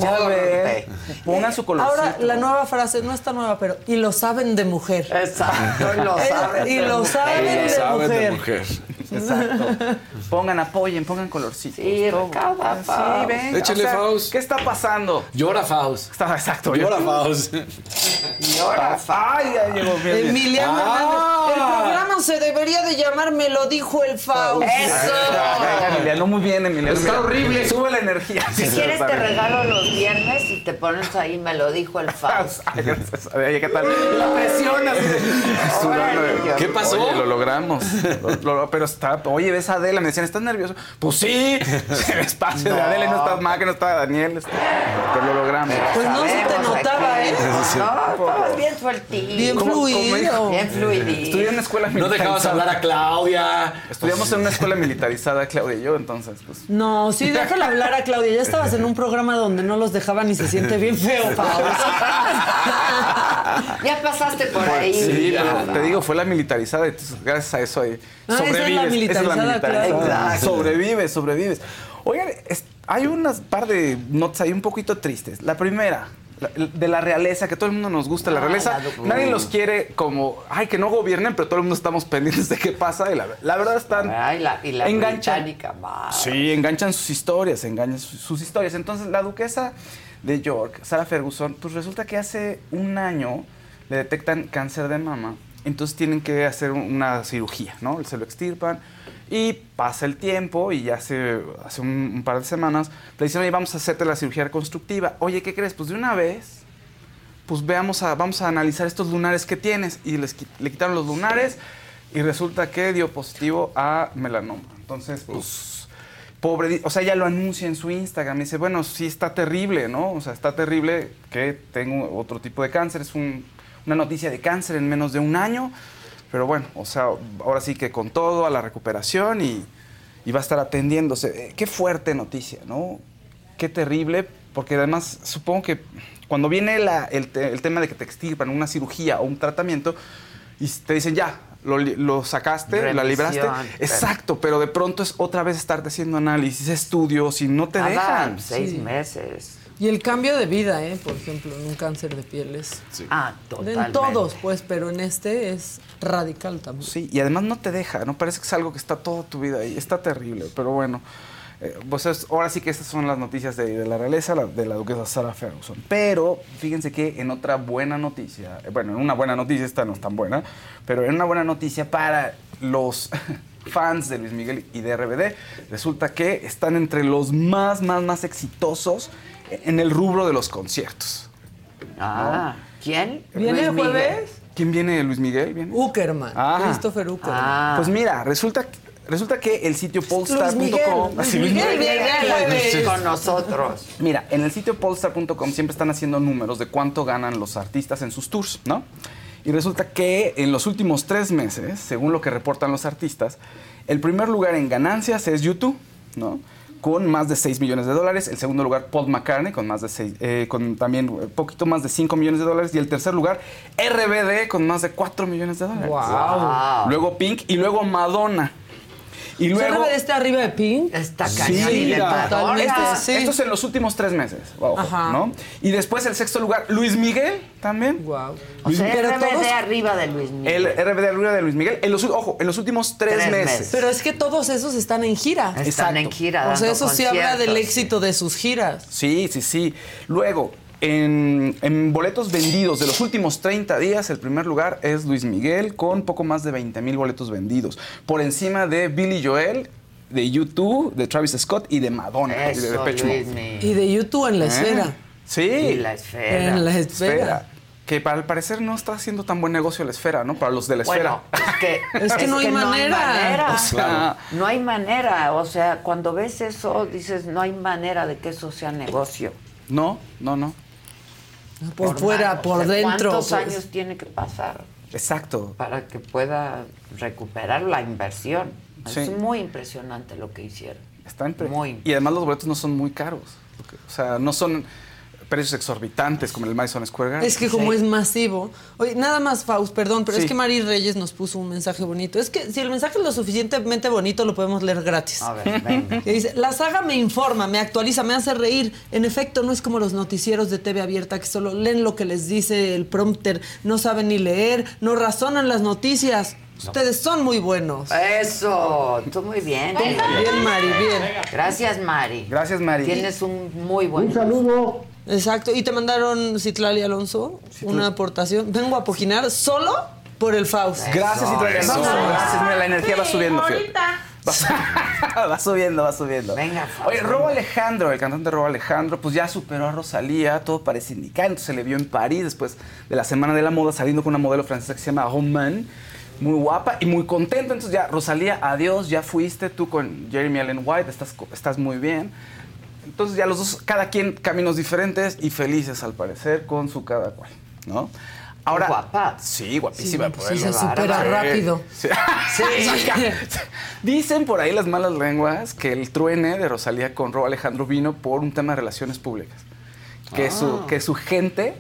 pongan su colorcito. Ahora, la nueva frase, no está nueva, pero y lo saben de mujer. Exacto, y lo saben. y de lo mujer. saben de saben de mujer. mujer. Exacto. Pongan, apoyen, pongan colorcitos. Sí, recauda, Sí, Faust. ven. Échale, Faust. ¿Qué está pasando? Llora, Faust. Está, exacto. Llora, Faust. Y ahora, Ay, ya llegó bien. Emiliano Ah. El programa se debería de llamar Me lo dijo el Faust. Eso. Ay, Emiliano, muy bien, Emiliano. Está horrible. Sube la energía. Si quieres te regalo los viernes y te pones ahí, me lo dijo el Faust. Ay, gracias. Ay, ¿qué tal? La presión así de- ¿Qué pasó? Oye, lo logramos. Lo- lo- pero está, oye, ves a Adela, me decían, ¿estás nervioso? Pues sí. El espacio de Adela y no está Mac, no está Daniel. está- Pero lo logramos. Pues no se te notaba. ¿eh? No, estabas bien sueltito. Bien ¿Cómo- cómo fluido. Bien fluidito. Estudié en una escuela No militarizada. dejabas hablar a Claudia. Estudiamos en una escuela militarizada, Claudia y yo, entonces, pues. No, sí, déjala hablar a Claudia. Ya estabas en un programa donde no los dejaban y se siente bien feo, Faust. Ya pasaste por ahí. Sí, te digo, fue la militarizada, entonces gracias a eso ahí Ah, esa es la sobrevives. militarizada, claro. Exacto. Sobrevives, sobrevives. Oigan, es- hay unas par de notas ahí un poquito tristes. La primera, la- de la realeza, que todo el mundo nos gusta la Ah, realeza. la docu- Nadie los quiere como, ay, que no gobiernen, pero todo el mundo estamos pendientes de qué pasa. Y la, la verdad están... Ay, la, y la Enganchan. británica, va. Sí, enganchan sus historias, enganchan sus, sus historias. Entonces, la duquesa de York, Sarah Ferguson, pues resulta que hace un año le detectan cáncer de mama. Entonces tienen que hacer un- una cirugía, ¿no? Se lo extirpan y pasa el tiempo y ya hace, hace un, un par de semanas le dicen, oye, vamos a hacerte la cirugía reconstructiva. Oye, ¿qué crees? Pues de una vez, pues veamos a, vamos a analizar estos lunares que tienes. Y les, le quitaron los lunares y resulta que dio positivo a melanoma. Entonces, pues, pobre, o sea, ella lo anuncia en su Instagram. Dice, bueno, sí está terrible, ¿no? O sea, está terrible que tengo otro tipo de cáncer. Es un- una noticia de cáncer en menos de un año. Pero bueno, o sea, ahora sí que con todo a la recuperación y, y va a estar atendiéndose. Eh, Qué fuerte noticia, ¿no? Qué terrible, porque además supongo que cuando viene la- el, te- el tema de que te extirpan una cirugía o un tratamiento y te dicen ya, lo, lo sacaste, la libraste. Pero- Exacto, pero de pronto es otra vez estarte haciendo análisis, estudios y no te Nada, dejan. seis Sí. meses. Y el cambio de vida, ¿eh? Por ejemplo, en un cáncer de piel es... Ah, totalmente. En todos, pues, pero en este es radical también. Sí, y además no te deja, ¿no? Parece que es algo que está toda tu vida ahí. Está terrible, pero bueno. eh, pues es- ahora sí que estas son las noticias de, de la realeza, la- de la duquesa Sarah Ferguson. Pero fíjense que en otra buena noticia, eh, bueno, en una buena noticia, esta no es tan buena, pero en una buena noticia para los fans de Luis Miguel y de RBD, resulta que están entre los más, más, más exitosos en el rubro de los conciertos. Ah, ¿quién? ¿Viene el jueves? ¿Quién viene? ¿Luis Miguel? ¿Viene? Uckerman, Ah. Christopher Uckerman. Ah. Pues mira, resulta que Resulta que el sitio Luis Miguel, polestar.com... Luis Miguel con nosotros. Mira, en el sitio polestar.com siempre están haciendo números de cuánto ganan los artistas en sus tours, ¿no? Y resulta que en los últimos tres meses, según lo que reportan los artistas, el primer lugar en ganancias es YouTube, ¿no? Con más de 6 millones de dólares. El segundo lugar, Paul McCartney, con más de seis- eh, con también un poquito más de 5 millones de dólares. Y el tercer lugar, RBD, con más de 4 millones de dólares. Wow. Luego Pink y luego Madonna. Y luego. ¿Se está arriba de Pink? Está Sí, cañón. de. Madonna. Esto, es, Sí. esto es en los últimos tres meses. ojo. ¿no? Y después el sexto lugar, Luis Miguel también. Wow. O sea, Pero RBD todos- arriba de Luis El Miguel. RBD arriba de Luis Miguel. En los, ojo, en los últimos tres, Tres meses. meses. Pero es que todos esos están en gira. Están exacto. en gira. O sea, eso sí habla del éxito de sus giras. Sí, sí, sí. Luego, en, en boletos vendidos de los últimos 30 días, el primer lugar es Luis Miguel con poco más de 20 mil boletos vendidos. Por encima de Billy Joel, de YouTube, de Travis Scott y de Madonna. y de Eso, Depeche Mode. Luismi. Y de YouTube en la ¿Eh? esfera. Sí. Y la esfera. En la esfera. Que para el parecer no está haciendo tan buen negocio la esfera, ¿no? Para los de la Bueno, esfera. es que, Es que no hay manera. manera. O sea, No hay manera. O sea, cuando ves eso, dices, no hay manera de que eso sea negocio. no, no, no. Por fuera, por o sea, dentro. ¿Cuántos pues. años tiene que pasar Exacto. para que pueda recuperar la inversión? Sí. Es muy impresionante lo que hicieron. Está Muy. Y además los boletos no son muy caros. O sea, no son precios exorbitantes como el Madison Square Garden. Es que como es masivo. Oye, nada más, Faust, perdón, pero Sí. es que Mari Reyes nos puso un mensaje bonito. Es que si el mensaje es lo suficientemente bonito, lo podemos leer gratis. A ver, venga. Que dice, la saga me informa, me actualiza, me hace reír. En efecto, no es como los noticieros de TV abierta que solo leen lo que les dice el prompter, no saben ni leer, no razonan las noticias. Ustedes son muy buenos. Eso, tú muy bien. Bien, Mari, bien. Gracias, Mari. Gracias, Mari. Tienes un muy buen. Un saludo. Exacto. Y te mandaron Citlali Alonso una aportación. Vengo a pojinar solo por el Faust. Gracias, Citlali eso. Alonso. Gracias, mira, la energía va subiendo. fíjate. Va, va subiendo, va subiendo. Venga, Faust, Oye, Robo Alejandro, el cantante Robo Alejandro, pues ya superó a Rosalía, todo parece indicar. Entonces se le vio en París después de la Semana de la Moda saliendo con una modelo francesa que se llama Romain. Muy guapa y muy contenta. Entonces ya, Rosalía, adiós, ya fuiste tú con Jeremy Allen White, estás, estás muy bien. Entonces ya los dos, cada quien caminos diferentes y felices al parecer con su cada cual, ¿no? Ahora, guapa. Sí, guapísima. Sí, por sí, se supera rápido. Sí. Sí. Dicen por ahí las malas lenguas que el truene de Rosalía con Rob Alejandro vino por un tema de relaciones públicas. Que, Ah. su, que su gente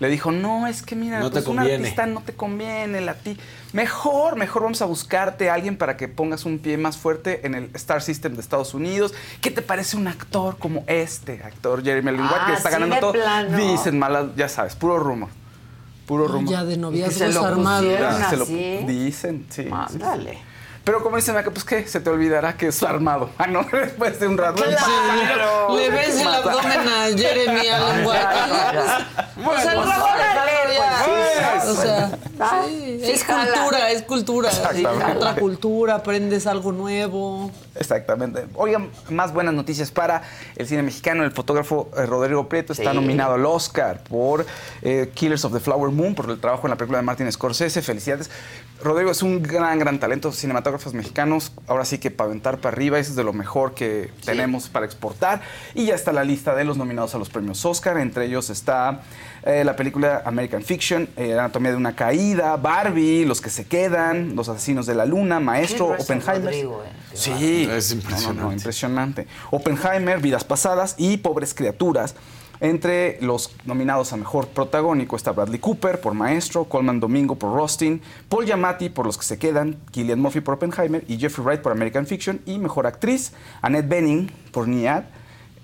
le dijo, no, es que mira, No pues un conviene". artista no te conviene, a ti. Mejor, mejor vamos a buscarte a alguien para que pongas un pie más fuerte en el Star System de Estados Unidos. ¿Qué te parece un actor como este actor, Jeremy Allen White, Ah, que está sí, ganando todo? plano. Dicen malas, ya sabes, puro rumor. Puro rumor. Ya de se noviazgos armados. Ya, se lo- así. dicen, sí. sí, sí. Pero como dicen acá, pues qué, se te olvidará que es armado. Ah, no, después de un rato. Claro. Le ves el abdomen a Jeremy Allen White. O sea, el Robo órale, Alejandro ya- O sea, sí, sí, es jala. cultura, es cultura. Otra cultura, aprendes algo nuevo. Exactamente. Oigan, más buenas noticias para el cine mexicano. El fotógrafo eh, Rodrigo Prieto está Sí. nominado al Oscar por eh, Killers of the Flower Moon, por el trabajo en la película de Martin Scorsese. Felicidades. Rodrigo es un gran, gran talento. Mexicanos, ahora sí que para aventar para arriba, eso es de lo mejor que tenemos para exportar. Y ya está la lista de los nominados a los premios Oscar. Entre ellos está eh, la película American Fiction, eh, Anatomía de una caída, Barbie, Los que se quedan, Los asesinos de la luna, Maestro, Oppenheimer. Rodrigo, eh, Sí, Es impresionante. No, no, no, impresionante. Oppenheimer, Vidas Pasadas y Pobres Criaturas. Entre los nominados a Mejor Protagónico está Bradley Cooper por Maestro, Colman Domingo por Rustin, Paul Giamatti por Los que se quedan, Killian Murphy por Oppenheimer y Jeffrey Wright por American Fiction. Y Mejor Actriz, Annette Bening por Niad,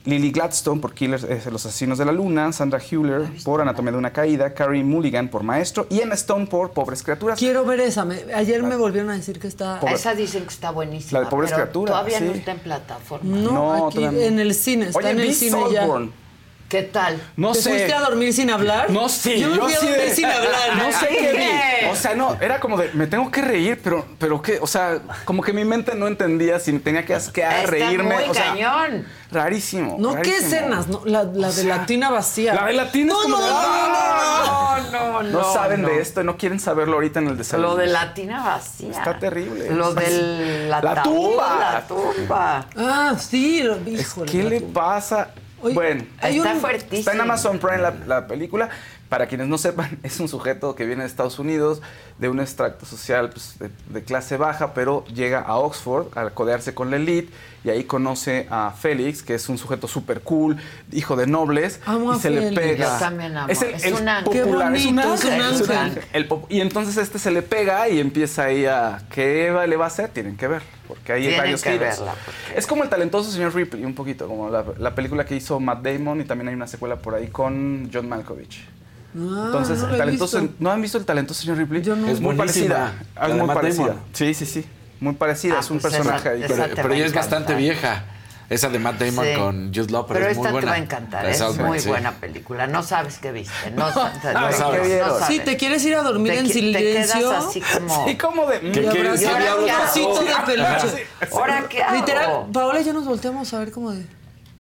Lily Gladstone por Killers, eh, Los Asesinos de la Luna, Sandra Hüller por Anatomía de una Caída, Carrie Mulligan por Maestro y Emma Stone por Pobres Criaturas. Quiero ver esa. me- ayer me volvieron a decir que está. Pobre- Esa dicen que está buenísima. La de Pobres Criaturas, Todavía no está en plataforma. No, No, aquí en el cine. Está Oye, en el cine ya. ¿Qué tal? No ¿Te sé. fuiste a dormir sin hablar? No, sí, Yo me fui a dormir sin hablar. No sé qué ¿Qué? vi. O sea, no, era como de, me tengo que reír, pero, pero qué, o sea, como que mi mente no entendía si me tenía que asquear, Está reírme. muy o sea, cañón. rarísimo. No, ¿qué escenas? No, la, la de la tina vacía. La de la tina es No, como no, de, no, ¡ah! No, no, No saben no. de esto, no quieren saberlo ahorita en el desayuno. Lo de la tina vacía. Está terrible. Lo de la, La tumba. La tumba. Ah, sí, lo- híjole. ¿Qué le pasa? Oye, bueno, hay Está un- fuertísimo. Está en Amazon Prime la, la película. Para quienes no sepan, es un sujeto que viene de Estados Unidos, de un extracto social pues, de, de clase baja, pero llega a Oxford a codearse con la elite y ahí conoce a Félix, que es un sujeto súper cool, hijo de nobles, Amo y a se le pega. Yo también amo. Es, el, Es el un ángel. Qué es un bonito, es un ángel. es un ángel. ángel. El pop- y entonces este se le pega y empieza ahí a... ¿Qué le va a hacer? Tienen que ver, porque hay Tienen varios que giros. verla, porque- Es como el talentoso señor Ripley, un poquito, como la, la película que hizo Matt Damon y también hay una secuela por ahí con John Malkovich. Ah, Entonces, no el talentoso. ¿no han visto el talentoso señor Ripley? Yo no. Es Es muy parecida. Es muy parecida. Damon. Sí, sí, sí. Muy parecida. Ah, es un pues personaje esa- ahí. esa Pero, te pero va a ya es bastante vieja. Esa de Matt Damon Sí. con Jude Law, pero, Pero es esta muy buena. te va a encantar, es Southland, muy sí. buena película. No sabes qué viste, no, sa- no, sabes. no sabes. Sí, te quieres ir a dormir Te en silencio. Te quedas así como... Sí, como de... ¿Qué quieres? ¿Qué diablos de peluche. ¿Ahora qué hago? Literal, Paola y yo nos volteamos a ver como de.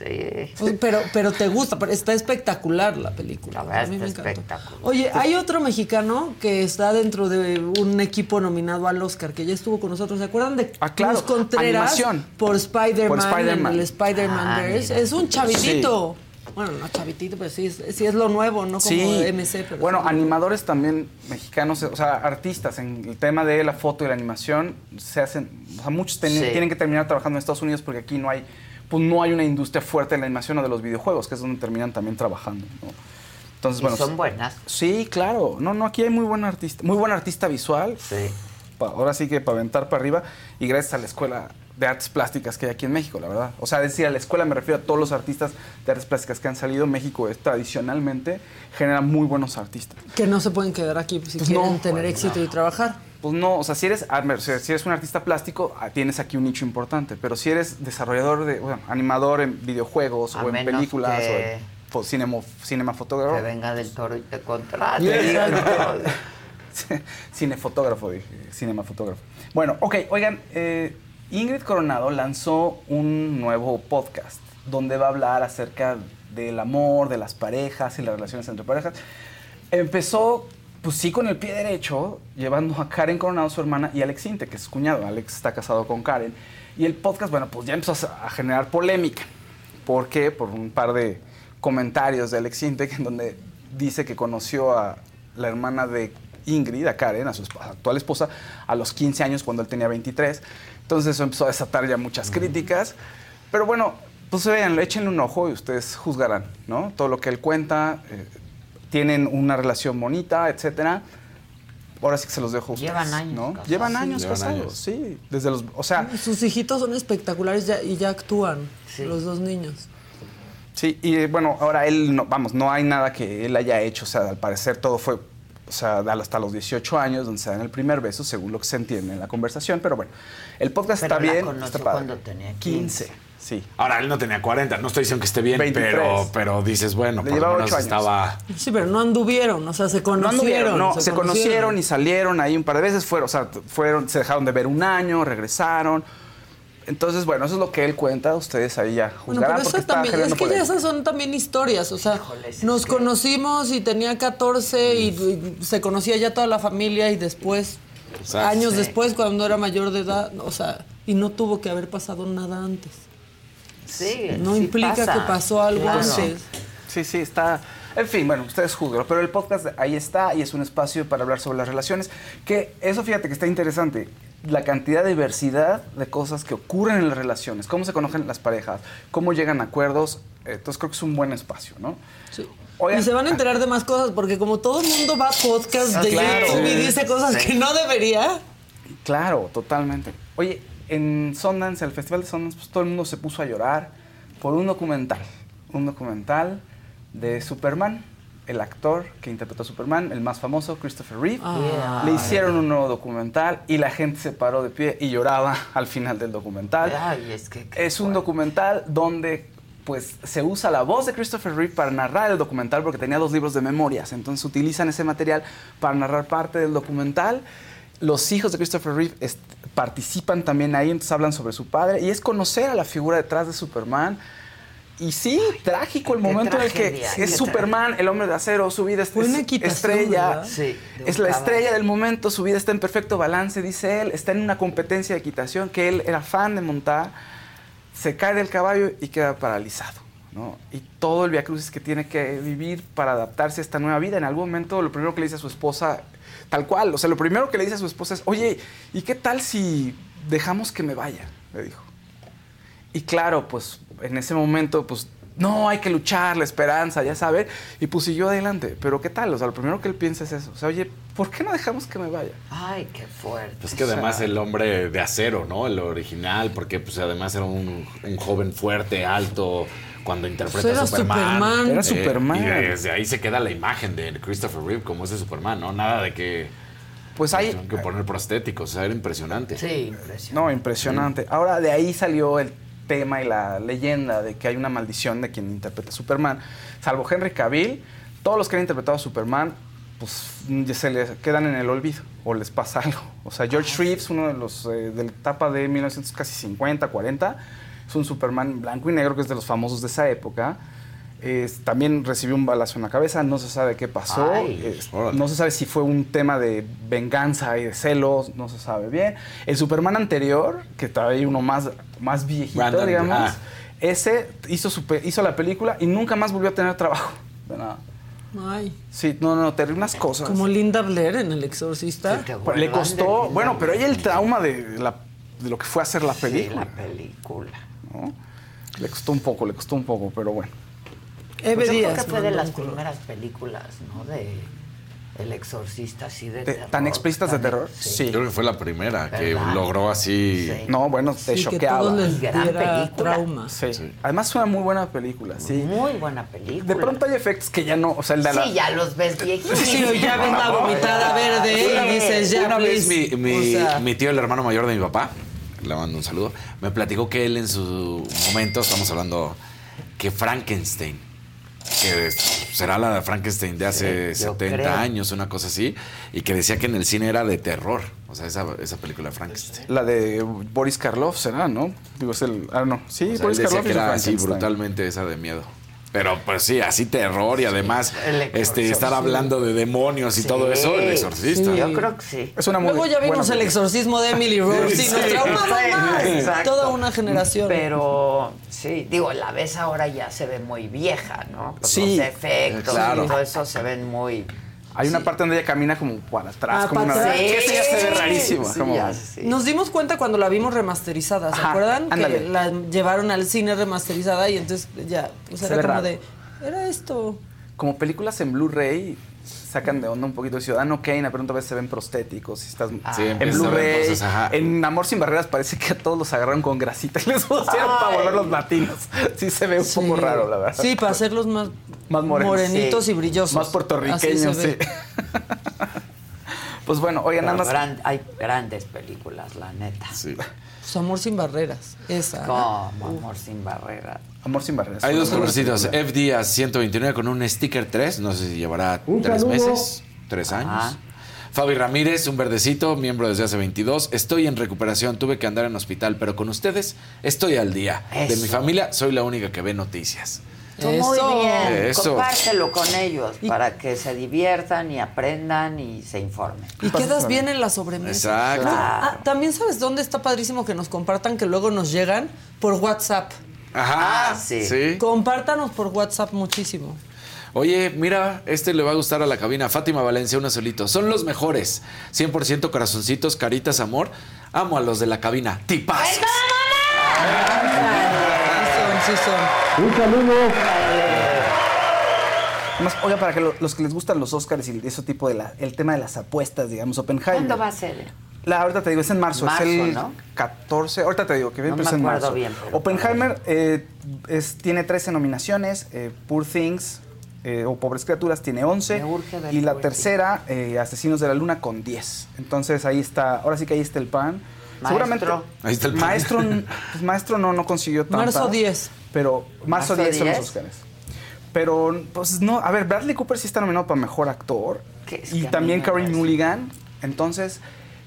Sí. Pues, Pero, pero te gusta, pero está espectacular la película. La verdad A mí está me encantó. espectacular. Oye, hay otro mexicano que está dentro de un equipo nominado al Oscar, que ya estuvo con nosotros. ¿Se acuerdan de Ah, claro, Cruz Contreras? animación. Por Spider-Man, el Spider-Man Ah. Es un chavitito. Bueno, no chavitito, pero sí es, sí es lo nuevo, no como Sí. MC. Pero bueno, sí. animadores también mexicanos, o sea, artistas en el tema de la foto y la animación, se hacen, o sea, muchos ten- Sí. tienen que terminar trabajando en Estados Unidos porque aquí no hay, pues no hay una industria fuerte de la animación o de los videojuegos, que es donde terminan también trabajando. ¿no? Entonces, Y bueno, son buenas. Sí, claro. No, no, aquí hay muy buen artista, muy buen artista visual. Sí. Pa- ahora sí que para aventar para arriba y gracias a la escuela de artes plásticas que hay aquí en México, la verdad. O sea, decir a la escuela me refiero a todos los artistas de artes plásticas que han salido. México es tradicionalmente genera muy buenos artistas. Que no se pueden quedar aquí si Pues quieren no, tener pues éxito y trabajar. Pues no, o sea, si eres, a ver, si eres un artista plástico, ah, tienes aquí un nicho importante. Pero si eres desarrollador de, bueno, animador en videojuegos A o en películas que- o en fo- cinemo- cinemafotógrafo. Que venga del toro y te contrate. Cinefotógrafo, dije, cinemafotógrafo. Bueno, ok, oigan, eh, Ingrid Coronado lanzó un nuevo podcast donde va a hablar acerca del amor, de las parejas y las relaciones entre parejas. Empezó, pues sí, con el pie derecho, llevando a Karen Coronado, su hermana, y Alex Inte, que es su cuñado. Alex está casado con Karen. Y el podcast, bueno, pues ya empezó a generar polémica. ¿Por qué? Por un par de comentarios de Alex Intec en donde dice que conoció a la hermana de Ingrid, a Karen, a su actual esposa, a los 15 años cuando él tenía 23. Entonces eso empezó a desatar ya muchas críticas. Pero bueno, pues vean, échenle un ojo y ustedes juzgarán, ¿no? Todo lo que él cuenta, eh, tienen una relación bonita, etcétera. Ahora sí que se los dejo a ustedes. Llevan años ¿no? casados. Llevan años Llevan casados, años. sí. Desde los, o sea, Sus hijitos son espectaculares ya- y ya actúan, Sí. los dos niños. Sí, y eh, bueno, ahora él, no, vamos, no hay nada que él haya hecho, o sea, al parecer todo fue, o sea, hasta los 18 años, donde se dan el primer beso, según lo que se entiende en la conversación, pero bueno, el podcast Pero está la bien, está padre. cuando tenía 15, sí. Ahora, él no tenía 40. No estoy diciendo que esté bien, 23. pero, pero dices, bueno, Le por lo menos estaba... Sí, pero no anduvieron, o sea, se No conocieron. anduvieron, no, se, conocieron y salieron ahí un par de veces, fueron, o sea, fueron, se dejaron de ver un año, regresaron, Entonces, bueno, eso es lo que él cuenta. Ustedes ahí ya Bueno, juzgarán pero porque esas está también, es que ya esas son también historias, o sea, nos conocimos y tenía 14 y, y se conocía ya toda la familia y después, Exacto. años Sí. después, cuando era mayor de edad, o sea, y no tuvo que haber pasado nada antes. Sí, No sí implica pasa. que pasó algo Claro. antes. Sí, sí, está. En fin, bueno, ustedes juzgan, pero el podcast ahí está y es un espacio para hablar sobre las relaciones. Que eso, fíjate que está interesante. La cantidad de diversidad de cosas que ocurren en las relaciones, cómo se conocen las parejas, cómo llegan a acuerdos. Entonces creo que es un buen espacio, ¿no? Sí. Oigan, y se van a enterar de más cosas, porque como todo el mundo va a podcast Ah, de claro. YouTube y dice cosas Sí. que no debería. Claro, totalmente. Oye, en Sundance, el Festival de Sundance, pues todo el mundo se puso a llorar por un documental. Un documental de Superman, el actor que interpretó a Superman, el más famoso, Christopher Reeve. Ah. Le hicieron un nuevo documental y la gente se paró de pie y lloraba al final del documental. Ay, es que Es un documental donde pues se usa la voz de Christopher Reeve para narrar el documental porque tenía dos libros de memorias, entonces utilizan ese material para narrar parte del documental. Los hijos de Christopher Reeve participan también ahí, entonces hablan sobre su padre y es conocer a la figura detrás de Superman. Y sí, trágico el momento en el que es Superman, el hombre de acero, su vida es, estrella. es la caballo. estrella del momento, su vida está en perfecto balance, dice él, está en una competencia de equitación que él era fan de montar, se cae del caballo y queda paralizado. ¿no? Y todo el viacrucis que tiene que vivir para adaptarse a esta nueva vida. En algún momento lo primero que le dice a su esposa, tal cual, o sea, lo primero que le dice a su esposa es, oye, ¿y qué tal si dejamos que me vaya? Le dijo. Y claro, pues en ese momento, pues no, hay que luchar, la esperanza, ya saber. Y pues siguió adelante. Pero ¿qué tal? O sea, lo primero que él piensa es eso. O sea, oye, ¿por qué no dejamos que me vaya? Ay, qué fuerte. Pues que además el hombre de acero, ¿no? El original, porque pues además era un, un joven fuerte, alto, cuando interpreta Pues era a Superman. Superman. Era Eh, Superman. Y desde ahí se queda la imagen de Christopher Reeve como ese Superman, ¿no? Nada de que... Pues hay... Que poner prostéticos, o sea, era impresionante. Sí, impresionante. No, impresionante. Ahora, de ahí salió el tema y la leyenda de que hay una maldición de quien interpreta a Superman. Salvo Henry Cavill, todos los que han interpretado a Superman, pues ya se les quedan en el olvido o les pasa algo. O sea, George Reeves, uno de los eh, de la etapa de 1950, 40, es un Superman blanco y negro que es de los famosos de esa época. También recibió un balazo en la cabeza, no se sabe qué pasó, Ay. no se sabe si fue un tema de venganza y de celos, no se sabe bien. El Superman anterior, que trae uno más, más viejito, Brandon, digamos, ah. ese hizo, su pe- hizo la película y nunca más volvió a tener trabajo. De nada. Ay, Sí, no, no, terribles cosas. como Linda Blair en El Exorcista. Le costó, bueno, pero ella el trauma de, la- de lo que fue hacer la película. la película. ¿No? Le costó un poco, le costó un poco, pero bueno. Eve Pues yo creo que fue de las primeras películas, ¿no? De El Exorcista, así de, De- terror. ¿Tan explícitas de terror? Sí. Creo que fue la primera que ¿Verdad? logró así... No, bueno, te Sí, que choqueaba. todos les Gran diera película. trauma. Sí. Además es una muy buena película, sí. Muy buena película. De pronto hay efectos que ya no, o sea, el de la... Sí, ya los ves viejitos. Sí, ya ves la vomitada verde y dices, ya, Una vez mi, mi- O sea, mi tío, el hermano mayor de mi papá, le mando un saludo, me platicó que él en su momento, estamos hablando que Frankenstein, que será la de Frankenstein de hace Sí, yo 70 creo. años, una cosa así, y que decía que en el cine era de terror, o sea, esa, esa película de Frankenstein. La de Boris Karloff será, ¿no? Digo, es el... Ah, no. Sí, O sea, él Boris decía Karloff que era así brutalmente esa de miedo. Pero pues sí, así terror y además este, estar hablando de demonios y Sí, todo eso, el exorcista. sí. Yo creo que sí. Es una muy Luego ya vimos el exorcismo de Emily Rose y Sí. nos traumamos más. Exacto. Toda una generación. Pero sí, digo, la ves ahora ya se ve muy vieja, ¿no? Pues Sí, los efectos claro. y todo eso se ven muy. Hay una parte donde ella camina como para atrás, Ah, como para una... atrás. Esa ya se ve rarísima. Sí, como- ya, sí. Nos dimos cuenta cuando la vimos remasterizada, ¿se Ajá, acuerdan? ándale. Que la llevaron al cine remasterizada y entonces ya, pues Se era como raro. de, era esto. Como películas en Blu-ray sacan de onda un poquito de Ciudadano Kane, de pronto a veces se ven prostéticos, si estás Sí, en Blu-ray. En Amor sin barreras parece que a todos los agarraron con grasita y les pusieron para Ay. volverlos latinos. Sí se ve un poco raro, la verdad. Sí, para hacerlos más, Más morenos. morenitos Sí. y brillosos. Más puertorriqueños, sí. ve. pues bueno, oigan, nada más. gran- hay grandes películas, la neta. Sí. Pues Amor sin barreras, esa. Como Amor sin barreras. Amor sin barreras. Hay dos colorcitos. F Díaz 129 con un sticker 3. No sé si llevará Un tres saludo. meses, tres años. Ajá. Fabi Ramírez, un verdecito, miembro desde hace 22. Estoy en recuperación, tuve que andar en hospital, pero con ustedes estoy al día. De mi familia soy la única que ve noticias. Muy bien, Eso. compártelo con ellos para que se diviertan y aprendan y se informen. Y quedas bien en la sobremesa. Exacto. Ah, También sabes dónde está padrísimo que nos compartan, que luego nos llegan por WhatsApp. Ajá, Ah, sí. sí. Compártanos por WhatsApp muchísimo. Oye, mira, este le va a gustar a la cabina. Fátima Valencia, uno solito. Son los mejores. 100% corazoncitos, caritas, amor. Amo a los de la cabina. Tipazos. Sí son. Un saludo. Más, oiga, para que lo- los que les gustan los Oscars y ese tipo de la, el tema de las apuestas, digamos, Oppenheimer. ¿Cuándo va a ser? La, ahorita te digo, es en marzo, Marzo, es el ¿no? 14, ahorita te digo que bien, No pero me es en acuerdo marzo. bien, pero Oppenheimer eh, es- tiene 13 nominaciones, eh, Poor Things eh, o Pobres Criaturas tiene 11 Me urge ver y la tercera, eh, Asesinos de la Luna con 10. Entonces ahí está, ahora sí que ahí está el pan. Maestro. Seguramente Ahí está el pan. maestro, pues, maestro no, no consiguió tantas. Marzo 10. Pero marzo ¿Marzo 10 son los 10? Oscars. Pero, pues no, a ver, Bradley Cooper sí está nominado para mejor actor. Y también parece- Mulligan. Entonces,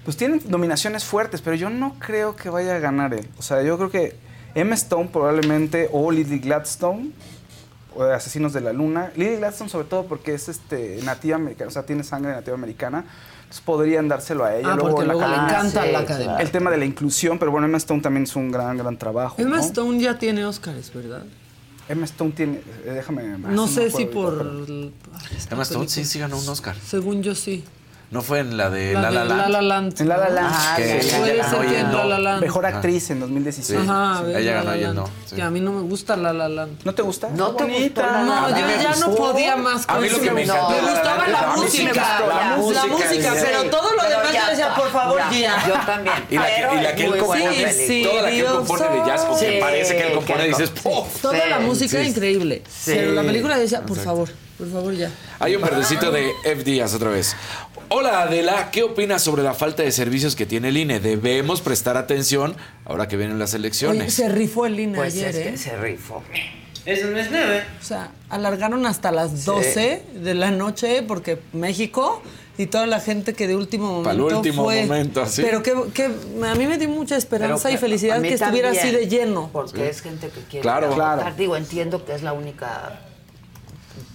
pues tienen nominaciones fuertes, pero yo no creo que vaya a ganar él. O sea, yo creo que Emma Stone probablemente, o Lily Gladstone, o de Asesinos de la Luna. Lily Gladstone sobre todo porque es este nativa americana, o sea, tiene sangre nativa americana. Entonces podrían dárselo a ella. Ah, porque en la luego le encanta sí, la academia. El tema de la inclusión, pero bueno, Emma Stone también es un gran, gran trabajo. Emma ¿no? Stone ya tiene Oscars, ¿verdad? Emma Stone tiene, eh, déjame... No sé si ahorita, por... pero- Emma Stone sí, sí ganó un Oscar. Según yo sí. No fue en la de La La Land. La La Land. En La La Land. Ah, Que sí, ella Puede ganó ser y que él en no. La La Land. Mejor Ajá. actriz en 2016. Ajá, ella La ganó y no, sí. Que a mí no me gusta La La Land. ¿No te gusta? ¿No te La No, yo ya no podía más A mí con lo que eso. me encantó Me gustaba la música, la música, pero todo lo demás yo decía, por favor, ya. Yo también. Y la que, pero y la es que él compone, Sí, película. sí, toda la que él compone de jazz, o que parece que él compone, dices. ¡puf! Toda la música increíble. Pero la película decía, por favor, por favor, ya. Hay un verdecito de F. Díaz otra vez. Hola Adela, ¿qué opinas sobre la falta de servicios que tiene el INE? Debemos prestar atención ahora que vienen las Oye, elecciones. se rifó el INE Pues ayer, es ¿eh? que se rifó. Eso no es nada. O sea, alargaron hasta las 12 de la noche porque México y toda la gente que de último Para el momento último fue. momento, así. Pero que, que a mí me dio mucha esperanza Pero y felicidad que estuviera así de lleno. Porque es gente que quiere Claro. votar. Claro. Digo, entiendo que es la única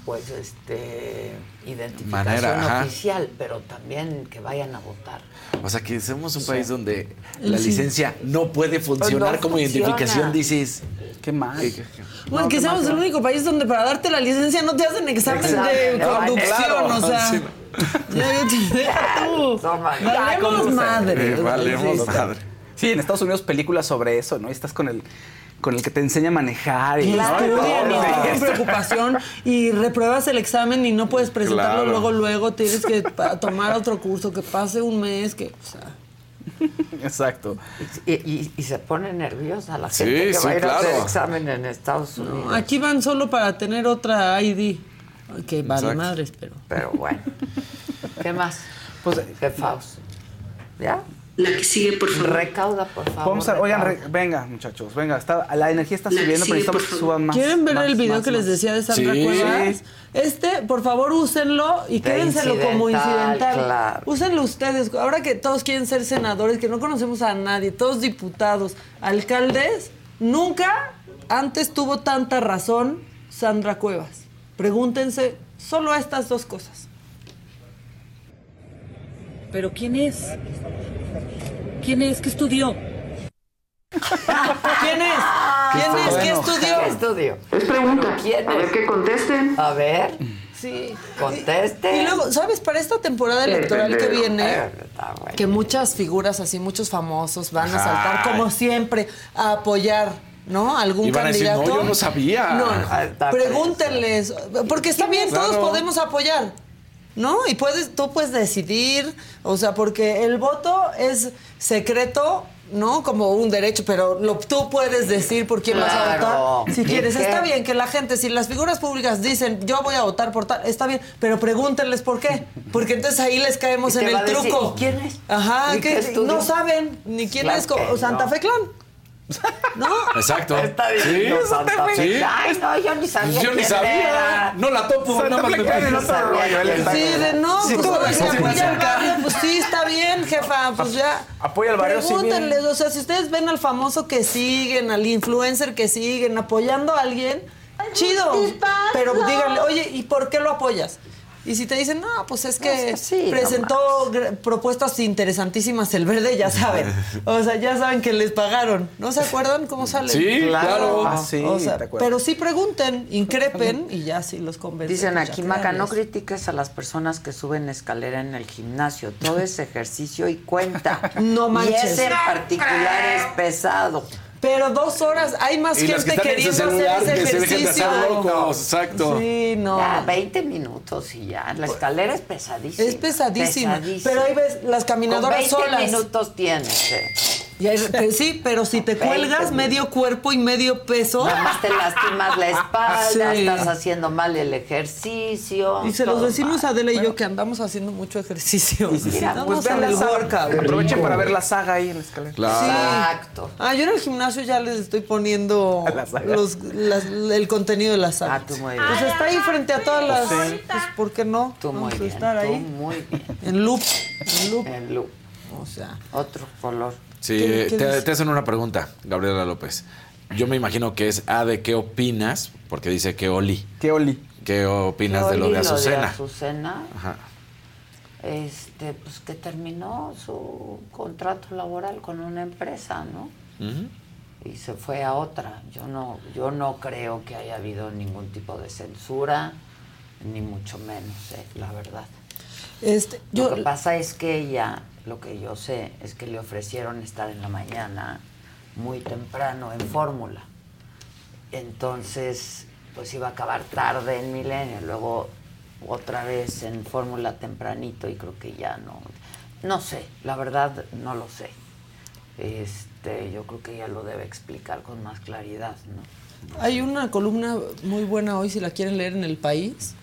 pues este identificación Manera, oficial, pero también que vayan a votar. O sea, que somos un país donde la sí. licencia no puede funcionar No como funciona. identificación, dices. Qué mal. eh, Bueno, No, que seamos el único país donde para darte la licencia no te hacen examen de no, conducción, claro. o sea. Sí. Tú. No, man. Valemos madre. Eh, valemos Sí. madre. Sí, en Estados Unidos películas sobre eso, ¿no? Y estás con el, con el que te enseña a manejar. Y, Y ¿no? Y ¿no? con preocupación y repruebas el examen y no puedes presentarlo Claro. luego, luego tienes que tomar otro curso, que pase un mes, que... o sea, Exacto. Y, y- y se pone nerviosa la Sí, gente que sí, va a ir a hacer claro. examen en Estados Unidos. aquí van solo para tener otra ID, que vale Exacto. madres, pero... Pero bueno. ¿Qué más? Pues, ¿Qué Faust? ¿Ya? La que sigue, por favor. Recauda, por favor. Vamos a, oigan, re- venga, muchachos, venga, está, la energía está La subiendo, pero necesitamos que suban más. ¿Quieren ver más, el video más, que les decía de Sandra Sí. Cuevas? Este, por favor, úsenlo y De quédenselo como incidental, incidental. claro. Úsenlo ustedes. Ahora que todos quieren ser senadores, que no conocemos a nadie, todos diputados, alcaldes, nunca antes tuvo tanta razón Sandra Cuevas. Pregúntense solo estas dos cosas. ¿Pero quién es? ¿Quién es? ¿Qué estudió? ¿Quién es? ¿Quién es? ¿Qué estudió? Es pregunta. ¿Quién A ver es? que contesten. A ver, Sí. conteste. Y luego, ¿sabes? Para esta temporada electoral que viene, que muchas figuras así, muchos famosos van a saltar como siempre a apoyar, ¿no? Algún Y van a decir, candidato. "No, yo no sabía". No, Ah, está pregúntenles, porque está bien, todos Claro. podemos apoyar. ¿No? Y puedes, tú puedes decidir, o sea, porque el voto es secreto, ¿no? Como un derecho, pero lo, tú puedes decir por quién vas a Claro. votar. Si ¿Y quieres, está bien que la gente, si las figuras públicas dicen yo voy a votar por tal, está bien, pero pregúntenles por qué. Porque entonces ahí les caemos en el decir, truco. ¿y quién es? Ajá, ¿Y que no saben ni quién Claro es que Santa no. Fe Clan. ¿No? Exacto. Está Sí, diciendo Santa Fe. sí. Ay, no, yo ni sabía. Yo ni sabía. era. No la topo, Santa nada más me otro rollo, él está- Sí, de no, Sí, pues apoya al barrio, pues sí, está bien, jefa, pues ya. Apoya al barrio. Pregúntenles, o sea, si ustedes ven al famoso que siguen, al influencer que siguen, apoyando a alguien, chido. Pero díganle, oye, ¿y por qué lo apoyas? Y si te dicen, no, pues es que sí, presentó propuestas interesantísimas el verde, ya saben. O sea, ya saben que les pagaron. ¿No se acuerdan cómo salen? Sí, claro. Ah, sí, O sea, pero sí pregunten, increpen y ya sí los convencen. Dicen aquí, Maca, no critiques a las personas que suben escalera en el gimnasio. Todo es ejercicio y cuenta. No Y manches. ese en particular es pesado. Pero dos horas, hay más Y que gente su queriendo celular hacer que ese se dejen de hacer ejercicio. locos. Exacto. Sí, no. Ya, 20 minutos y ya. La escalera es pesadísima. Es pesadísima. Pesadísima. Pero ahí ves las caminadoras Con 20 solas. minutos tienes. eh. Y sí, pero si te 20 cuelgas medio cuerpo y medio peso. Nada más te lastimas la espalda, Sí. estás haciendo mal el ejercicio. Dice, los todo decimos mal. Adela y yo que andamos haciendo mucho ejercicio. Pues vean la saga. Aprovechen para ver la saga ahí en la escalera. Claro. Exacto. Ah, yo en el gimnasio ya les estoy poniendo La saga. los, las- el contenido de la saga. Ah, tú muy bien. Pues está ahí frente a todas las. Sí. Pues, ¿por qué no? Tú muy Vamos a bien. estar tú ahí. muy bien. En loop. En loop. El look. O sea. Otro color. Sí, ¿Qué- qué te, hacen una pregunta, Gabriela López. Yo me imagino que es A de qué opinas, porque dice que Oli. ¿Qué Oli? ¿Qué opinas de lo de Azucena? Azucena, Ajá. este, pues que terminó su contrato laboral con una empresa, ¿no? Y se fue a otra. Yo no, yo no creo que haya habido ningún tipo de censura, ni mucho menos, eh, la verdad. Este, yo, Lo que pasa es que ella, lo que yo sé, es que le ofrecieron estar en la mañana muy temprano en fórmula. Entonces, pues iba a acabar tarde en Milenio, luego otra vez en fórmula tempranito y creo que ya no. No sé, la verdad no lo sé. Este, yo creo que ella lo debe explicar con más claridad, ¿no? Hay una columna muy buena hoy, si la quieren leer en El País,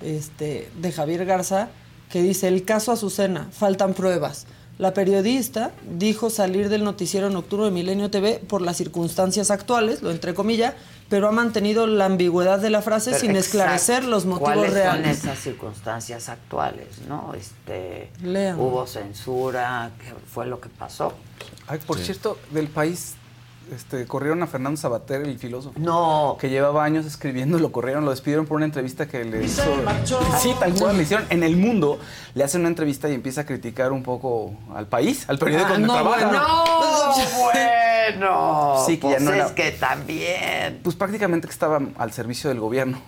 este, de Javier Garza, que dice, el caso Azucena, faltan pruebas. La periodista dijo salir del noticiero nocturno de Milenio TV por las circunstancias actuales, lo entre comillas, pero ha mantenido la ambigüedad de la frase Pero sin exacto, esclarecer los motivos ¿Cuáles reales. son esas circunstancias actuales, no? Este, Lean. hubo censura, ¿qué fue lo que pasó? Ay, por cierto, del país este, corrieron a Fernando Sabater, el filósofo. No. Que llevaba años escribiendo, lo corrieron, lo despidieron por una entrevista que le hizo. Sí, tal cual, le hicieron. En el mundo le hacen una entrevista y empieza a criticar un poco al país, al periódico Ah, donde no, trabaja. bueno. No, bueno. Sí, que pues ya no es era- que también. Pues prácticamente que estaba al servicio del gobierno.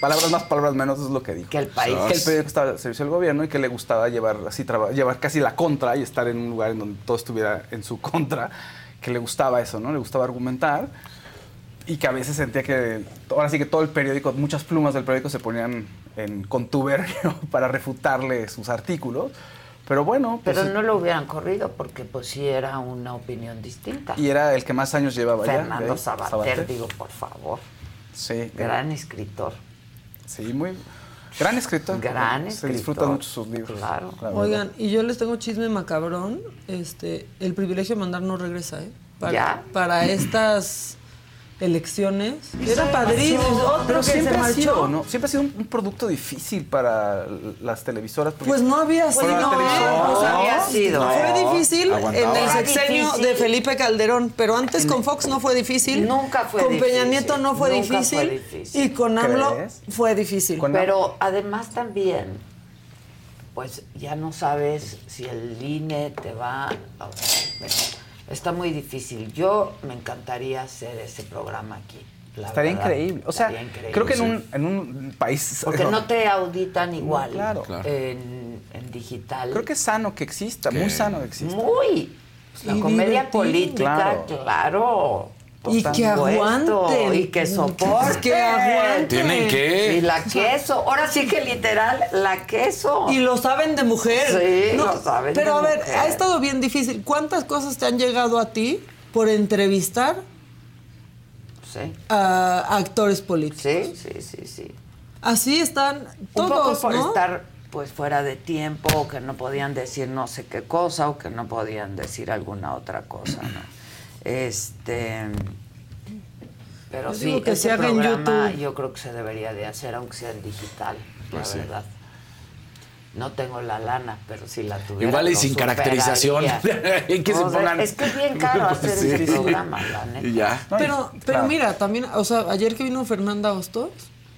Palabras más, palabras menos es lo que dijo. Que el país. Que el periódico estaba al servicio del gobierno y que le gustaba llevar así llevar casi la contra y estar en un lugar en donde todo estuviera en su contra, que le gustaba eso, ¿no? Le gustaba argumentar y que a veces sentía que ahora sí que todo el periódico, muchas plumas del periódico se ponían en contubernio para refutarle sus artículos. Pero bueno, pues, Pero no lo hubieran corrido porque pues sí era una opinión distinta. y era el que más años llevaba ya. Fernando ahí, Sabater, digo, por favor. Sí, Gran escritor. Sí, muy gran escritor. Gran Se escritor. disfrutan mucho sus libros. Claro. Oigan, y yo les tengo chisme macabrón. Este, el privilegio de mandar no regresa, ¿eh? Para, ¿Ya? para estas elecciones. Era padrísimo. Otro Pero que siempre se ha sido, ¿no? Siempre ha sido un, un producto difícil para las televisoras. Pues no había sido, ¿eh? televisión. O sea, No había sido. Fue difícil aguantaba. en el sexenio difícil. de Felipe Calderón, pero antes con Fox no fue difícil. Nunca fue Con difícil. Peña Nieto no fue, Nunca difícil, fue difícil. Y con AMLO ¿Crees? fue difícil. Con- Pero además también, pues ya no sabes si el INE te va a... Está muy difícil. Yo me encantaría hacer ese programa aquí. la Estaría verdad. increíble. O sea, Estaría increíble. creo que en un, en un país. Porque no te auditan igual claro. En, en digital. Creo que es sano que exista, muy Que- sano que exista. Muy. La Y comedia divertido. política, Claro. claro. Y por que aguanten. Y que soporten. Que aguanten. Tienen que. Y la queso. Ahora sí que literal, la queso. Y lo saben de mujer. Sí, lo saben Pero de a ver, mujer. ha estado bien difícil. ¿Cuántas cosas te han llegado a ti por entrevistar Sí. a actores políticos? Sí, sí, sí, sí. Así están Un poco todos, por ¿no? estar pues fuera de tiempo, o que no podían decir no sé qué cosa, o que no podían decir alguna otra cosa, ¿no? Este. Pero Yo sí, que ese se haga en YouTube. yo creo que se debería de hacer, aunque sea en digital, Pues la sí. verdad. No tengo la lana, pero si la tuviera. Igual y sin caracterización. superaría. En que se O sea, pongan- Es que es bien caro hacer Sí. ese programa, la neta. Ya. Pero, pero mira, también, o sea, ayer que vino Fernanda Hostos,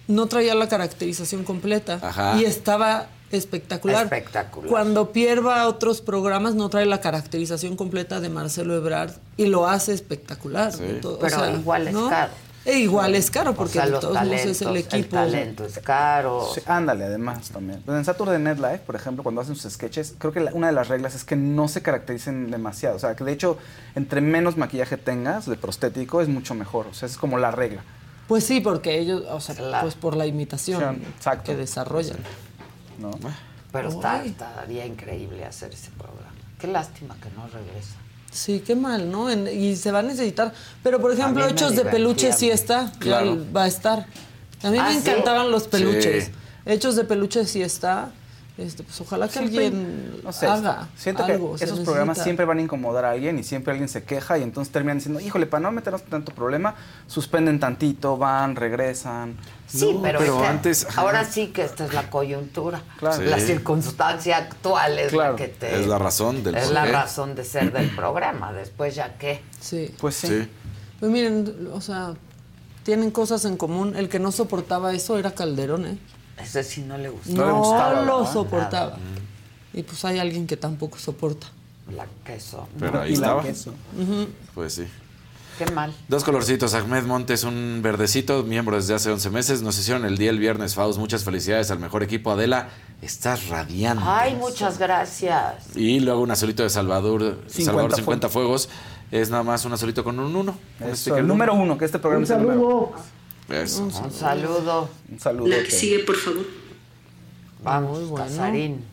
no traía la caracterización completa. Ajá. Y estaba espectacular. Espectacular. Cuando Pierre va a otros programas, no trae la caracterización completa de Marcelo Ebrard y lo hace espectacular. Sí. o Pero sea, igual es ¿no? caro. E igual es caro porque o sea, de los todos modos talentos, es el equipo. talento es caro. Sí, ándale, además también. Pues en Saturday Night Live, por ejemplo, cuando hacen sus sketches, creo que la- una de las reglas es que no se caractericen demasiado. O sea, que de hecho, entre menos maquillaje tengas de prostético, es mucho mejor. O sea, es como la regla. Pues sí, porque ellos, o sea, pues por la imitación Sí, que desarrollan. ¿No? Pero está, estaría increíble hacer ese programa. Qué lástima que no regresa. Sí, qué mal, ¿no? En- y se va a necesitar. Pero, por ejemplo, Hechos de Peluche sí está. Claro. Va a estar. A mí ¿Ah, me sí? encantaban los peluches. Sí. Hechos de Peluche sí está. Este, pues ojalá que Siempre- alguien no sé, haga siento algo. que esos programas necesita. siempre van a incomodar a alguien y siempre alguien se queja y entonces terminan diciendo, híjole, para no meternos en tanto problema, suspenden tantito, van, regresan. Sí, No, pero, antes- ahora sí que esta es la coyuntura. Claro. La Sí. circunstancia actual es Claro. la que te... Es la razón del Es la razón de ser del programa. Después ya qué. Sí. Pues sí. Sí. Pues miren, o sea, tienen cosas en común. El que no soportaba eso era Calderón, ¿eh? Ese sí no le gustó. No, le gustaba, lo soportaba. Y pues hay alguien que tampoco soporta. La queso. Pero ahí Y la estaba. queso. Pues sí. Qué mal. Dos colorcitos. Ahmed Montes, un verdecito, miembro desde hace 11 meses. Nos hicieron el día el viernes, Faust. Muchas felicidades al mejor equipo. Adela, estás radiante. Ay, muchas gracias. Y luego un azulito de Salvador, 50 Salvador 50 fuegos. Es nada más un azulito con un uno. Un Eso, sticker el uno. número uno, que este programa Un es el número saludo. Eso. Un saludo. Un saludo. La que sigue, por favor. Vamos. Casarín.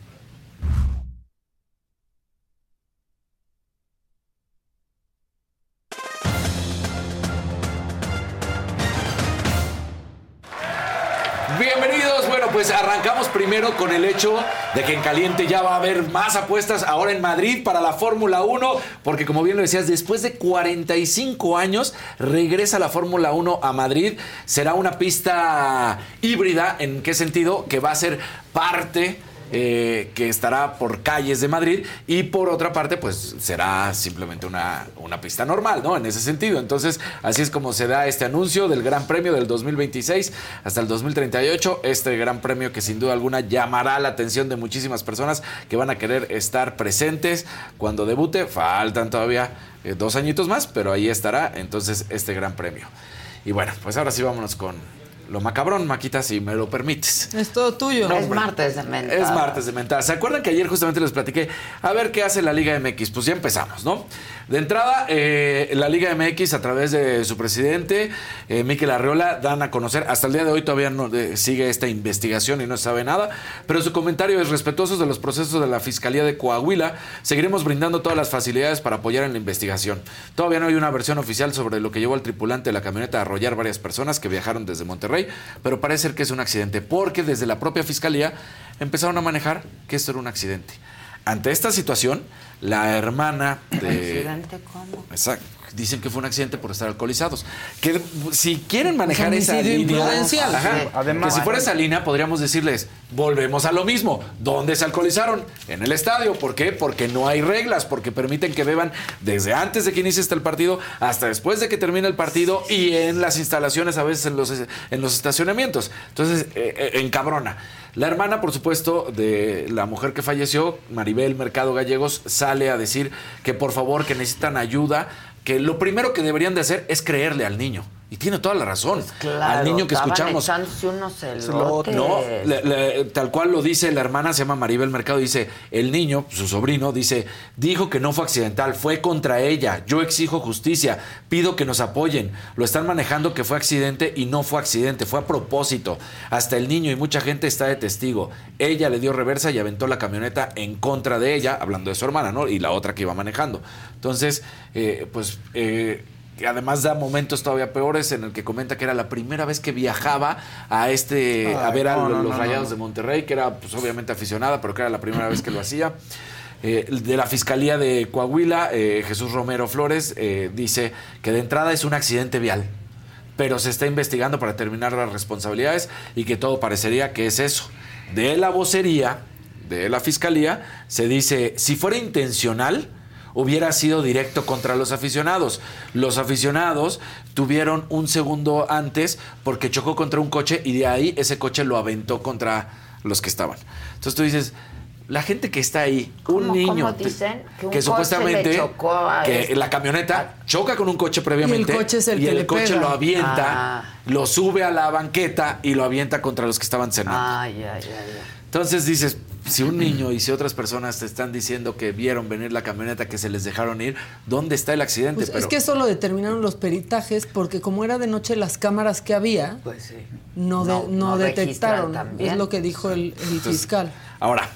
Bienvenidos. Bueno, pues arrancamos primero con el hecho de que en caliente ya va a haber más apuestas ahora en Madrid para la Fórmula 1, porque como bien lo decías, después de 45 años regresa la Fórmula 1 a Madrid. Será una pista híbrida, ¿en qué sentido? Que va a ser parte eh, que estará por calles de Madrid y por otra parte pues será simplemente una, una pista normal, ¿no? En ese sentido. Entonces así es como se da este anuncio del Gran Premio del 2026 hasta el 2038. Este Gran Premio que sin duda alguna llamará la atención de muchísimas personas que van a querer estar presentes cuando debute. Faltan todavía eh, dos añitos más, pero ahí estará entonces este Gran Premio. Y bueno, pues ahora sí vámonos con lo macabrón, Maquita, si me lo permites. Es todo tuyo. es martes de menta. Es martes de mental. ¿Se acuerdan que ayer justamente les platiqué a ver qué hace la Liga MX? Pues ya empezamos, ¿no? De entrada, eh, la Liga MX a través de su presidente, eh, Miquel Arreola, dan a conocer, hasta el día de hoy todavía no eh, sigue esta investigación y no se sabe nada, pero su comentario es respetuoso de los procesos de la Fiscalía de Coahuila. Seguiremos brindando todas las facilidades para apoyar en la investigación. Todavía no hay una versión oficial sobre lo que llevó al tripulante de la camioneta a arrollar varias personas que viajaron desde Monterrey, pero parece ser que es un accidente, porque desde la propia Fiscalía empezaron a manejar que esto era un accidente. Ante esta situación, la hermana de... ¿Accidente cómo? Exacto. Dicen que fue un accidente por estar alcoholizados. Que si quieren manejar esa línea. Ajá. Además- que si fuera esa línea, podríamos decirles: volvemos a lo mismo. ¿Dónde se alcoholizaron? En el estadio. ¿Por qué? Porque no hay reglas, porque permiten que beban desde antes de que inicie este el partido hasta después de que termine el partido y en las instalaciones, a veces en los, en los estacionamientos. Entonces, eh, eh, encabrona. La hermana, por supuesto, de la mujer que falleció, Maribel Mercado Gallegos, sale a decir que por favor, que necesitan ayuda, que lo primero que deberían de hacer es creerle al niño. Y tiene toda la razón. Claro, al niño que escuchamos. unos No, elotes. no, le- le- tal cual lo dice la hermana, se llama Maribel Mercado, dice, el niño, su sobrino, dice, dijo que no fue accidental, fue contra ella, yo exijo justicia, pido que nos apoyen, lo están manejando que fue accidente y no fue accidente, fue a propósito, hasta el niño y mucha gente está de testigo, ella le dio reversa y aventó la camioneta en contra de ella, hablando de su hermana, ¿no? Y la otra que iba manejando. Entonces, eh, pues... eh, que además da momentos todavía peores en el que comenta que era la primera vez que viajaba a este a Ay, ver a los no, no, Rayados de Monterrey, que era pues obviamente aficionada, pero que era la primera vez que lo hacía. Eh, de la Fiscalía de Coahuila, eh, Jesús Romero Flores, eh, dice que de entrada es un accidente vial, pero se está investigando para determinar las responsabilidades y que todo parecería que es eso. De la vocería de la Fiscalía se dice, si fuera intencional, hubiera sido directo contra los aficionados. Los aficionados tuvieron un segundo antes porque chocó contra un coche y de ahí ese coche lo aventó contra los que estaban. Entonces tú dices, la gente que está ahí, un ¿Cómo- niño dicen? Que un que coche supuestamente le chocó a que este- la camioneta choca con un coche previamente Y el coche es el y que el le coche pega. lo avienta, Ah. lo sube a la banqueta y lo avienta contra los que estaban cenando. Ay, ay, ay, ay. Entonces dices, si un niño y si otras personas te están diciendo que vieron venir la camioneta, que se les dejaron ir, ¿dónde está el accidente? Pues es que eso lo determinaron los peritajes porque como era de noche las cámaras que había Pues sí. no, de- No, no no detectaron. Es lo que dijo el, el Entonces, fiscal. Ahora,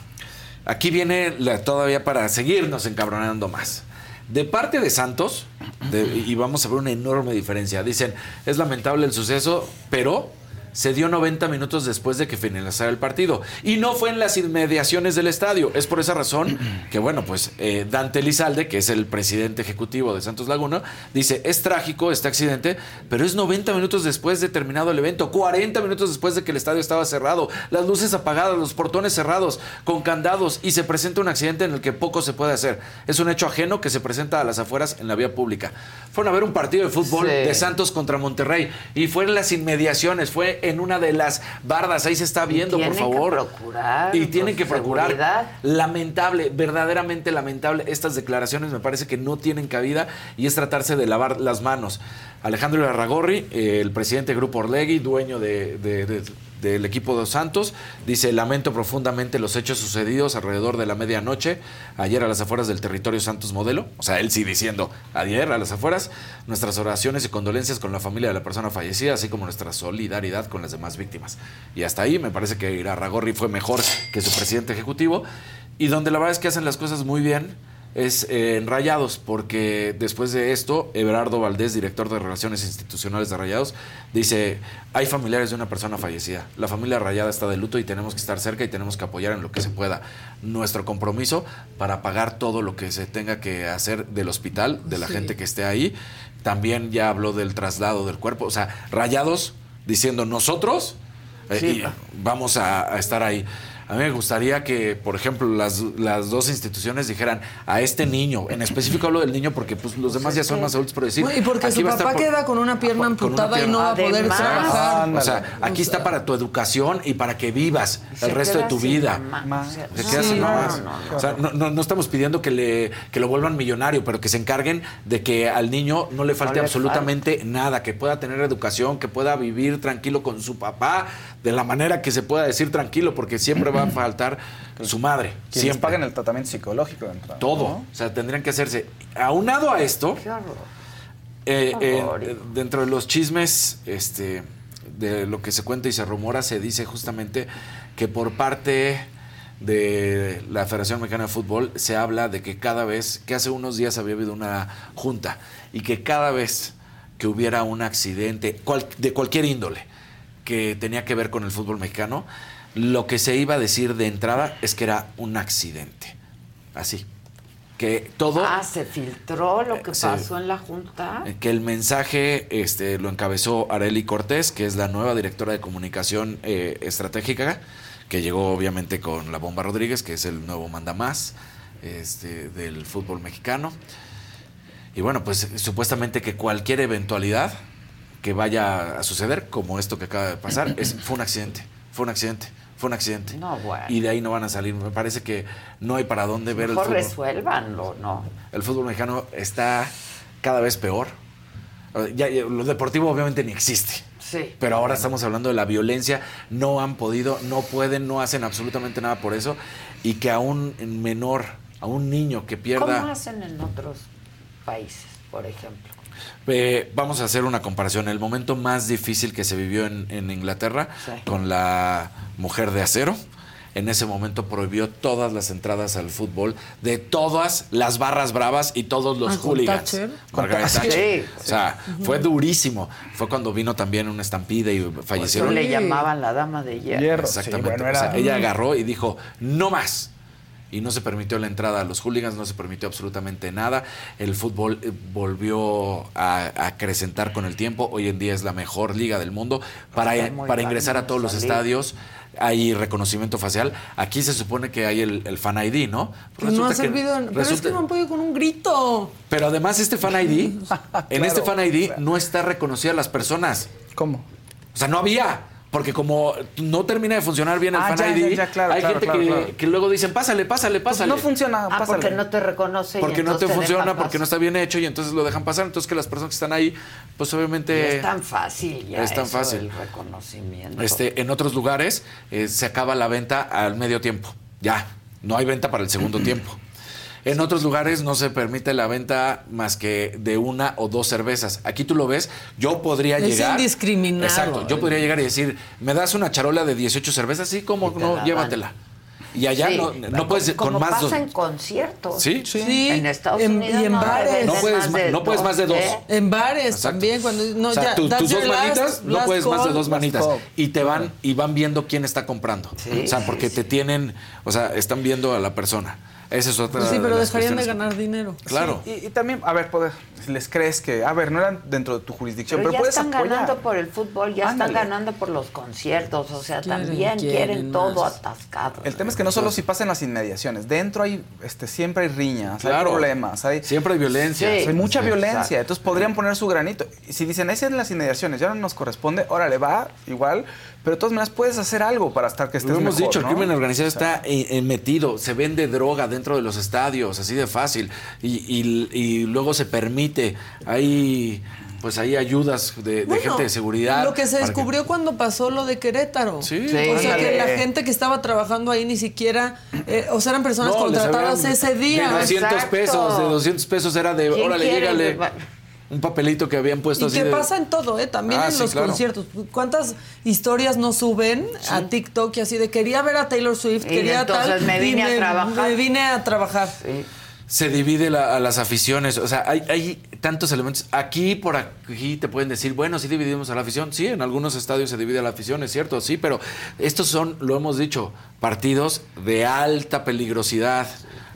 aquí viene la- todavía para seguirnos encabronando más. De parte de Santos, de- y vamos a ver una enorme diferencia, dicen, es lamentable el suceso, pero se dio 90 minutos después de que finalizara el partido. Y no fue en las inmediaciones del estadio. Es por esa razón que, bueno, pues eh, Dante Lizalde, que es el presidente ejecutivo de Santos Laguna, dice, es trágico este accidente, pero es 90 minutos después de terminado el evento, 40 minutos después de que el estadio estaba cerrado, las luces apagadas, los portones cerrados, con candados, y se presenta un accidente en el que poco se puede hacer. Es un hecho ajeno que se presenta a las afueras en la vía pública. Fueron a ver un partido de fútbol Sí. de Santos contra Monterrey y fue en las inmediaciones, fue en una de las bardas, ahí se está viendo, por tienen que favor. procurar, y tienen que procurar. seguridad. Lamentable, verdaderamente lamentable. Estas declaraciones me parece que no tienen cabida y es tratarse de lavar las manos. Alejandro Larragorri, eh, el presidente del Grupo Orlegui, dueño de- de- de- del equipo de Santos, dice, lamento profundamente los hechos sucedidos alrededor de la medianoche, ayer a las afueras del territorio Santos Modelo. O sea, él sí diciendo, ayer a las afueras, nuestras oraciones y condolencias con la familia de la persona fallecida, así como nuestra solidaridad con las demás víctimas. Y hasta ahí me parece que Irarragorri fue mejor que su presidente ejecutivo. Y donde la verdad es que hacen las cosas muy bien es eh, en Rayados, porque después de esto, Everardo Valdés, director de Relaciones Institucionales de Rayados, dice, hay familiares de una persona fallecida. La familia Rayada está de luto y tenemos que estar cerca y tenemos que apoyar en lo que se pueda. Nuestro compromiso para pagar todo lo que se tenga que hacer del hospital, de la Sí. gente que esté ahí. También ya habló del traslado del cuerpo. O sea, Rayados diciendo, nosotros eh, y vamos a, a estar ahí. A mí me gustaría que, por ejemplo, las, las dos instituciones dijeran a este niño, en específico hablo del niño porque pues, los demás ya son más adultos, pero decir. y porque aquí su papá por- queda con una pierna una amputada y no va a poder trabajar. O sea, aquí está para tu educación y para que vivas el resto de tu vida. O sea, no, quedas sin no, mamás. no, no, O sea, no, no- no estamos pidiendo que, le, que lo vuelvan millonario, pero que se encarguen de que al niño no le falte le absolutamente nada, que pueda tener educación, que pueda vivir tranquilo con su papá, de la manera que se pueda decir tranquilo, porque siempre va a faltar su madre. Siempre. paguen el tratamiento psicológico de entrada. Todo. ¿no? O sea, tendrían que hacerse. Aunado a esto, eh, eh, eh, dentro de los chismes este, de lo que se cuenta y se rumora, se dice justamente que por parte de la Federación Mexicana de Fútbol se habla de que cada vez, que hace unos días había habido una junta y que cada vez que hubiera un accidente cual- de cualquier índole que tenía que ver con el fútbol mexicano, lo que se iba a decir de entrada es que era un accidente. Así. Que todo... Ah, se filtró lo que Eh, se- pasó en la junta. Eh, que el mensaje este, lo encabezó Areli Cortés, que es la nueva directora de comunicación eh, estratégica, que llegó obviamente con la Bomba Rodríguez, que es el nuevo mandamás este, del fútbol mexicano. Y bueno, pues supuestamente que cualquier eventualidad que vaya a suceder, como esto que acaba de pasar, es, fue un accidente, fue un accidente, fue un accidente. No, bueno. Y de ahí no van a salir. Me parece que no hay para dónde ver Mejor el fútbol. resuélvanlo, ¿no? El fútbol mexicano está cada vez peor. Ya, ya, lo deportivo obviamente ni existe. Sí. Pero ahora estamos hablando de la violencia. No han podido, no pueden, no hacen absolutamente nada por eso. Y que a un menor, a un niño que pierda... ¿Cómo hacen en otros países, por ejemplo? Eh, vamos a hacer una comparación. El momento más difícil que se vivió en, en Inglaterra Sí. con la mujer de acero. En ese momento prohibió todas las entradas al fútbol de todas las barras bravas y todos los Ah, ¿con hooligans. Thatcher? Margaret Sí, Thatcher. sí. O sea, fue durísimo. Fue cuando vino también una estampida y fallecieron. le llamaban la dama de hierro. Hierro. Sí, Exactamente. bueno, O sea, era- ella agarró y dijo, no más. Y no se permitió la entrada a los hooligans, no se permitió absolutamente nada. El fútbol eh, volvió a, a acrecentar con el tiempo. Hoy en día es la mejor liga del mundo para, para ingresar a todos los estadios. Hay reconocimiento facial. Aquí se supone que hay el, el fan ID, ¿no? Que no ha servido. en- Pero es resulta- que no han podido con un grito. pero además este Fan ID, en este Fan ID no está reconocida las personas. ¿Cómo? O sea, no había. Porque como no termina de funcionar bien el Ah, Fan ya, ID, ya, ya, claro, hay claro, gente claro, que, claro. que luego dicen, pásale, pásale, pásale. no funciona, Ah, porque no te reconoce. y Porque no te funciona, porque no está bien hecho y entonces lo dejan pasar. Entonces que las personas que están ahí, pues. Y obviamente... es tan fácil ya Es tan eso fácil. del reconocimiento. Este, en otros lugares eh, se acaba la venta al medio tiempo. Ya, no hay venta para el segundo tiempo. En otros lugares no se permite la venta más que de una o dos cervezas. Aquí tú lo ves, yo podría Es llegar. indiscriminado. Exacto, yo podría llegar y decir, ¿me das una charola de 18 cervezas? Sí, ¿cómo te no? la Llévatela. Y allá Sí, no, no puedes como con más. pasa dos- en conciertos. Sí. Sí. En Estados En- Unidos y en no bares. No de puedes más de no puedes más de dos. ¿eh? En bares Exacto. también, cuando no, o sea, ya, tu- that's tus dos manitas no puedes más de dos manitas. call. Y te van y van viendo quién está comprando. o sea, porque te tienen, o sea, están viendo a la persona. Esa es otra Pues sí, de pero las dejarían de ganar dinero. Claro. Sí, y, y también, a ver, poder, les crees que, a ver, no eran dentro de tu jurisdicción, Pero, pero, ya puedes están apoyar. ganando por el fútbol, ya Ándale. están ganando por los conciertos, o sea, Quieren, también quieren, quieren todo más. atascado. El tema es que no solo si pasa en las inmediaciones, dentro hay, este, siempre hay riñas, hay problemas, hay, Siempre hay violencia. Sí. hay mucha Sí, violencia, exacto. entonces podrían poner su granito. Y si dicen, es en las inmediaciones, ya no nos corresponde, órale, va, igual, pero de todas maneras puedes hacer algo para estar que estés Lo hemos mejor, dicho, el crimen organizado O sea, está eh, eh, metido, se vende droga dentro de los estadios, así de fácil, y, y- y luego se permite, hay pues hay ayudas de, de Bueno, gente de seguridad. Lo que se descubrió cuando pasó lo de Querétaro. Sí, O sea, que la gente que estaba trabajando ahí ni siquiera, eh, o sea, eran personas No, contratadas ese día. De 200 Exacto. pesos, de 200 pesos era de, ¿Quién órale, llégale. Un papelito que habían puesto Y así que de... pasa en todo, ¿eh? También Ah, en sí, los claro. conciertos. ¿Cuántas historias no suben a TikTok y así de quería ver a Taylor Swift, Y quería entonces tal? me y vine a trabajar. Me vine a trabajar. se divide la- a las aficiones. O sea, hay, hay tantos elementos. Aquí por aquí te pueden decir, bueno, sí dividimos a la afición. Sí, en algunos estadios se divide a la afición, es cierto, sí, pero estos son, lo hemos dicho, partidos de alta peligrosidad.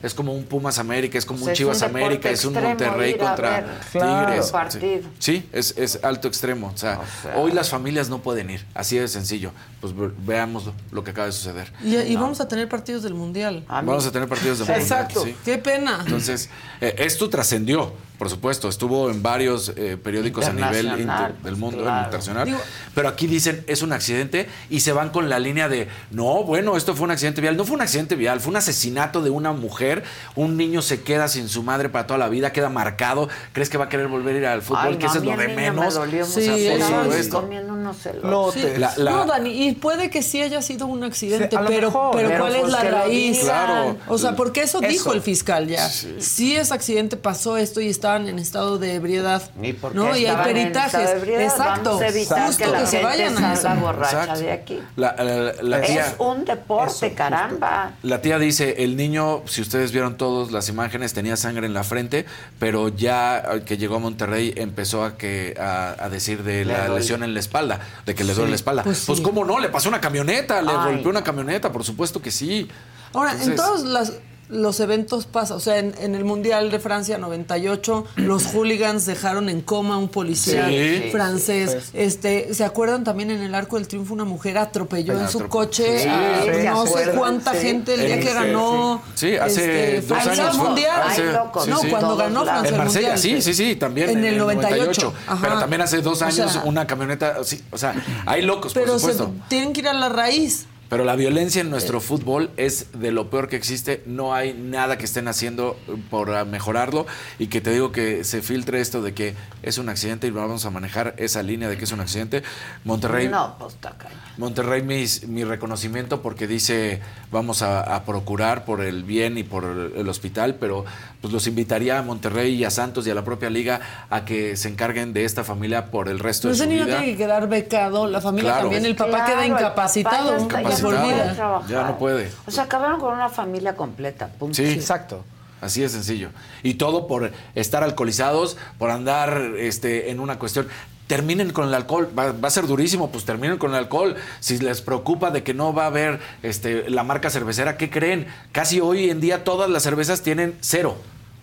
Es como un Pumas América, es como un es Chivas un América, es un Monterrey contra ver. Tigres. Sí, sí, es, es alto extremo. O sea, sea. hoy las familias no pueden ir, así de sencillo. Pues ve- veamos lo, que acaba de suceder. Y, y vamos a tener partidos del Mundial. Vamos a tener partidos de Mundial, Exacto. sí. Qué pena. Entonces, eh, esto trascendió, por supuesto, estuvo en varios eh, periódicos a nivel inter- del mundo claro. internacional. Digo- pero aquí dicen es un accidente y se van con la línea de no, bueno, esto fue un accidente vial. No fue un accidente vial, fue un asesinato de una mujer. Un niño se queda sin su madre para toda la vida, queda marcado. ¿Crees que va a querer volver a ir al fútbol? Ay, que no, eso es lo de menos. Me dolió Sí, mucho. por Estaba supuesto. comiendo unos Sí. elotes. La- la- no, Dani, y puede que sí haya sido un accidente, Sí, pero, mejor, pero, pero ¿cuál es pues la raíz? Claro. O sea, porque eso, Eso. dijo el fiscal ya. Sí. es accidente, pasó esto y estaban en estado de ebriedad. ¿Y por qué ¿no? Y hay en peritajes. estado de ebriedad? Exacto. Vamos a evitar Justo que la se gente vayan a eso. borracha Exacto. de aquí. La, la- la tía, Es un deporte, caramba. La tía dice, el niño, si ustedes vieron todas las imágenes, tenía sangre en la frente, pero ya eh, que llegó a Monterrey empezó a que a, a decir de Le la lesión en la espalda, de que le duele la espalda. Pues Pues, sí. cómo no, le pasó una camioneta, le Ay, golpeó una camioneta, por supuesto que sí. Ahora, en Entonces- todos las- los eventos pasa, o sea, en, en el Mundial de Francia 98, los hooligans dejaron en coma a un policía Sí. francés. Este, ¿se acuerdan también en el Arco del Triunfo una mujer atropelló en su coche Sí, a sí, no ¿se sé cuánta Sí. gente el día Sí, que ganó sí. Sí, hace este, dos Francia años. Mundial? Hace- no, sí. cuando Todos ganó. Francia En el Marsella, Mundial. sí, sí, sí, también. En el 98. Ajá. Pero también hace dos O años sea, una camioneta, sí, o sea, hay locos, por Pero se, tienen que ir a la raíz. Pero la violencia en nuestro Eh. fútbol es de lo peor que existe. No hay nada que estén haciendo por ah, mejorarlo. Y que te digo que se filtre esto de que es un accidente y vamos a manejar esa línea de que es un accidente. Monterrey, No, pues está cañón. Monterrey mis- mi, reconocimiento porque dice vamos a, a procurar por el bien y por el, el hospital, pero pues los invitaría a Monterrey y a Santos y a la propia liga a que se encarguen de esta familia por el resto Pero de ese su niño vida. tiene que quedar becado, la familia Claro. también, el papá Claro, queda incapacitado papá ya está- ya de no. Ya no puede. O sea, acabaron con una familia completa. Punto. Sí. Exacto. Así de sencillo. Y todo por estar alcoholizados, por andar este, en una cuestión. Terminen con el alcohol. Va, va a ser durísimo, pues terminen con el alcohol. Si les preocupa de que no va a haber este, la marca cervecera, ¿qué creen? Casi hoy en día todas las cervezas tienen cero.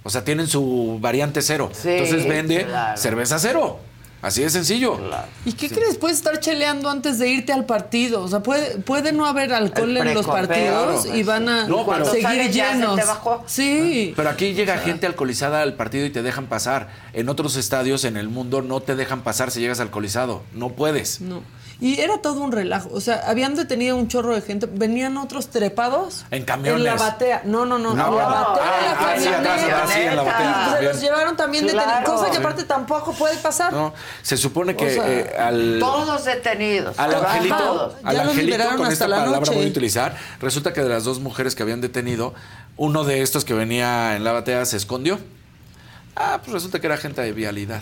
O sea, tienen su variante cero. Entonces vende claro. cerveza cero. Así de sencillo. ¿Y qué crees? Puedes estar cheleando antes de irte al partido. O sea, puede, puede no haber alcohol en los partidos Claro. y van a No, pero- seguir sales ya se llenos. te bajó. Sí. Pero aquí llega gente alcoholizada al partido y te dejan pasar. En otros estadios en el mundo no te dejan pasar si llegas alcoholizado. No puedes. No. Y era todo un relajo. O sea, habían detenido un chorro de gente. Venían otros trepados. En camiones. En la batea. No, no, no. No, en la batea Ah, de la ah, sí, atrás, camioneta. atrás, sí, en la batea. Y se los llevaron también detenidos. Claro. Cosa que aparte tampoco puede pasar. No, se supone que O sea, eh, al, Todos detenidos. al angelito, Todos. al Ya los angelito liberaron con hasta esta la palabra noche. voy a utilizar, resulta que de las dos mujeres que habían detenido, uno de estos que venía en la batea se escondió. Ah, pues resulta que era gente de vialidad.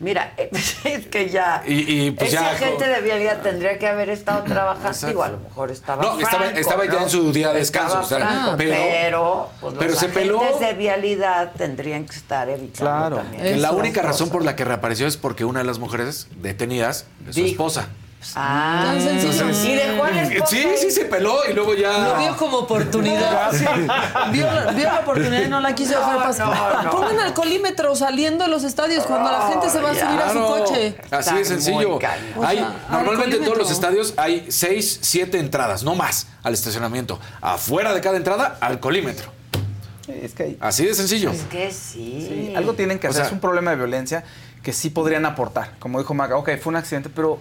Mira, es que ya. Y, y, pues esa ya- gente de vialidad tendría que haber estado trabajando. Exacto. Digo, a lo mejor estaba. No, estaba- franco, estaba ya ¿no? en su día de descanso, o sea, franco, pero- pero, pues, pero los se peló. agentes de vialidad tendrían que estar evitando también. Que la única razón por la que reapareció es porque una de las mujeres detenidas es su Dijo. esposa. Ah, Tan sencillo. Entonces- Y dejó al esposo Sí, ahí. sí, se peló y luego ya. Lo vio como oportunidad. Sí. Vio, la- vio la oportunidad y no la quiso dejar No, pasar. no, no. Pongan alcoholímetro saliendo de los estadios cuando la gente se va a subir a su coche. Así de sencillo. O Hay, sea, normalmente en todos los estadios hay 6, 7 entradas, no más, al estacionamiento. Afuera de cada entrada, alcoholímetro. Es que hay- Así de sencillo. Es que sí. Sí, algo tienen que O hacer. sea- es un problema de violencia que sí podrían aportar. Como dijo Maga, ok, fue un accidente, pero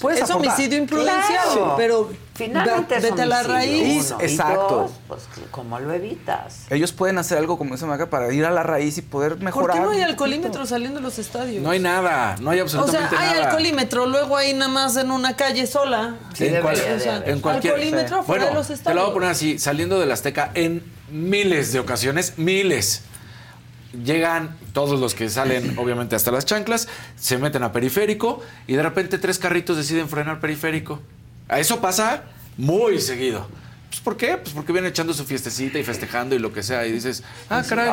puedes Es aportar. homicidio imprudencial, Claro. pero Finalmente es vete a la raíz. uno. Y Exacto. dos, pues, ¿cómo lo evitas? Ellos pueden hacer algo como dice Maga para ir a la raíz y poder ¿Por mejorar. qué no hay alcoholímetro saliendo de los estadios? No hay nada, no hay o sea, absolutamente hay nada. alcoholímetro, luego ahí nada más en una calle sola. en, cual- O sea, en cualquier alcoholímetro fuera bueno, de los te estadios. lo voy a poner así, saliendo del Azteca en miles de ocasiones, miles. Llegan todos los que salen, obviamente, hasta las chanclas, se meten a periférico y de repente tres carritos deciden frenar periférico. A eso pasa muy seguido. Pues, ¿Por qué? Pues porque vienen echando su fiestecita y festejando y lo que sea. Y dices, ah, caray.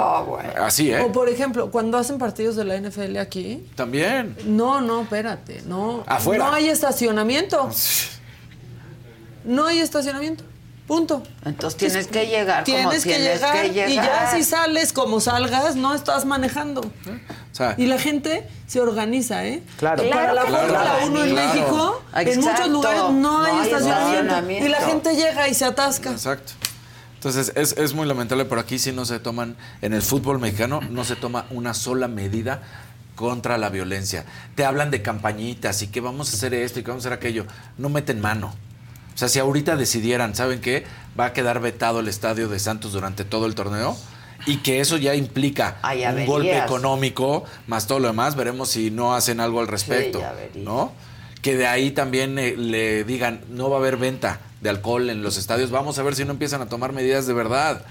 Así, ¿eh? O por ejemplo, cuando hacen partidos de la NFL aquí, También. no, no, espérate, no. Afuera. No hay estacionamiento. No hay estacionamiento. Punto. Entonces tienes que llegar como Tienes, que, tienes llegar, que llegar. y ya si sales como salgas, no estás manejando. O sea, Y la gente se organiza, ¿eh? Claro. Para la Fórmula claro. 1 en Claro. México, en muchos lugares no hay, No hay estacionamiento. estacionamiento. Y la gente llega y se atasca. Exacto. Entonces es, es muy lamentable, pero aquí sí no se toman, en el fútbol mexicano no se toma una sola medida contra la violencia. Te hablan de campañitas y que vamos a hacer esto y que vamos a hacer aquello. No meten mano. O sea, si ahorita decidieran, ¿saben qué? Va a quedar vetado el estadio de Santos durante todo el torneo y que eso ya implica Ay, un golpe económico más todo lo demás. Veremos si no hacen algo al respecto. ¿No? Que de ahí también eh, le digan, no va a haber venta de alcohol en los estadios. Vamos a ver si no empiezan a tomar medidas de verdad.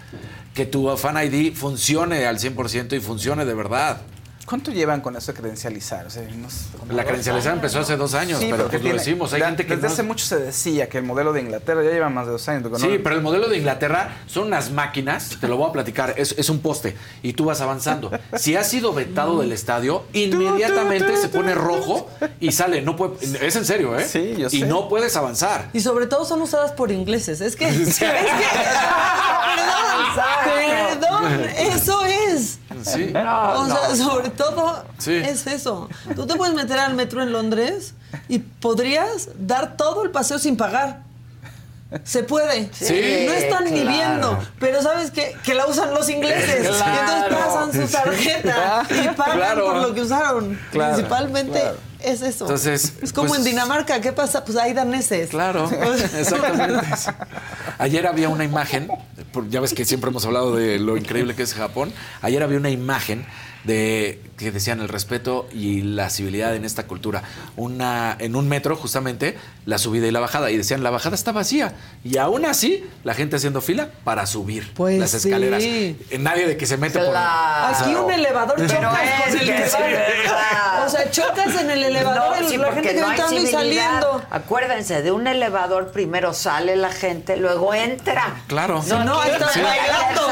Que tu Fan ID funcione al 100% y funcione de verdad. ¿Cuánto llevan con eso de credencializar? O sea, no sé, como La años, empezó hace dos años, Sí, pero que pues lo decimos, hay de- gente que Desde no- hace mucho se decía que el modelo de Inglaterra ya lleva más de dos años. Sí, no- pero el modelo de Inglaterra son unas máquinas, te lo voy a platicar, es, es un poste y tú vas avanzando. Si has sido vetado del estadio, inmediatamente se pone rojo y sale. No puede, es en serio, ¿eh? Sí, yo Y sé. no puedes avanzar. Y sobre todo son usadas por ingleses. Es que. es que- perdón, perdón, eso es. Sí. o sea, sobre todo Sí. es eso. Tú te puedes meter al metro en Londres y podrías dar todo el paseo sin pagar. Se puede. Sí, no están ni viendo. Pero ¿sabes qué? Que la usan los ingleses. Claro. Entonces pasan su tarjeta y pagan Claro. por lo que usaron. Claro, Principalmente claro. Es eso. Entonces, es como pues- en Dinamarca. ¿Qué pasa? Pues hay daneses. Claro, exactamente. Ayer había una imagen, ya ves que siempre hemos hablado de lo increíble que es Japón. Ayer había una imagen de que decían el respeto y la civilidad en esta cultura. Una en un metro justamente la subida y la bajada y decían la bajada está vacía y aún así la gente haciendo fila para subir Pues las escaleras. sí. Eh, Nadie de que se mete por Aquí un elevador chocas es con el que. O sea, chocas en el elevador, No, sí, la gente no gritando y saliendo. Acuérdense, de un elevador primero sale la gente, luego entra. Claro. No, ahí estás Sí. bailando.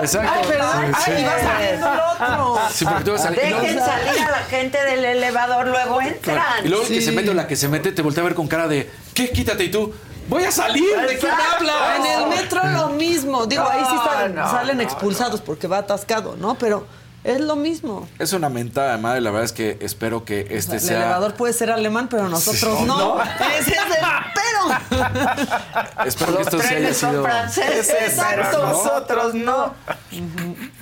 Exacto. Ay, perdón. Sí, Ay, sí. y va saliendo el otro. Sí, porque tú vas a salir- Dejen no. salir a la gente del elevador, luego entran. Claro. Y luego el que se mete o la que se mete te voltea a ver con cara de ¿qué? Quítate y tú. Voy a salir, ¿de Exacto. hablas? En el metro lo mismo. Digo, ahí sí salen, no, salen no, expulsados porque va atascado, ¿no? Pero es lo mismo. Es una mentada de madre, la verdad es que espero que este el sea. elevador puede ser alemán, pero nosotros Sí. no. No. Ese es el pero. Espero que esto haya sido. Exacto. Nosotros no.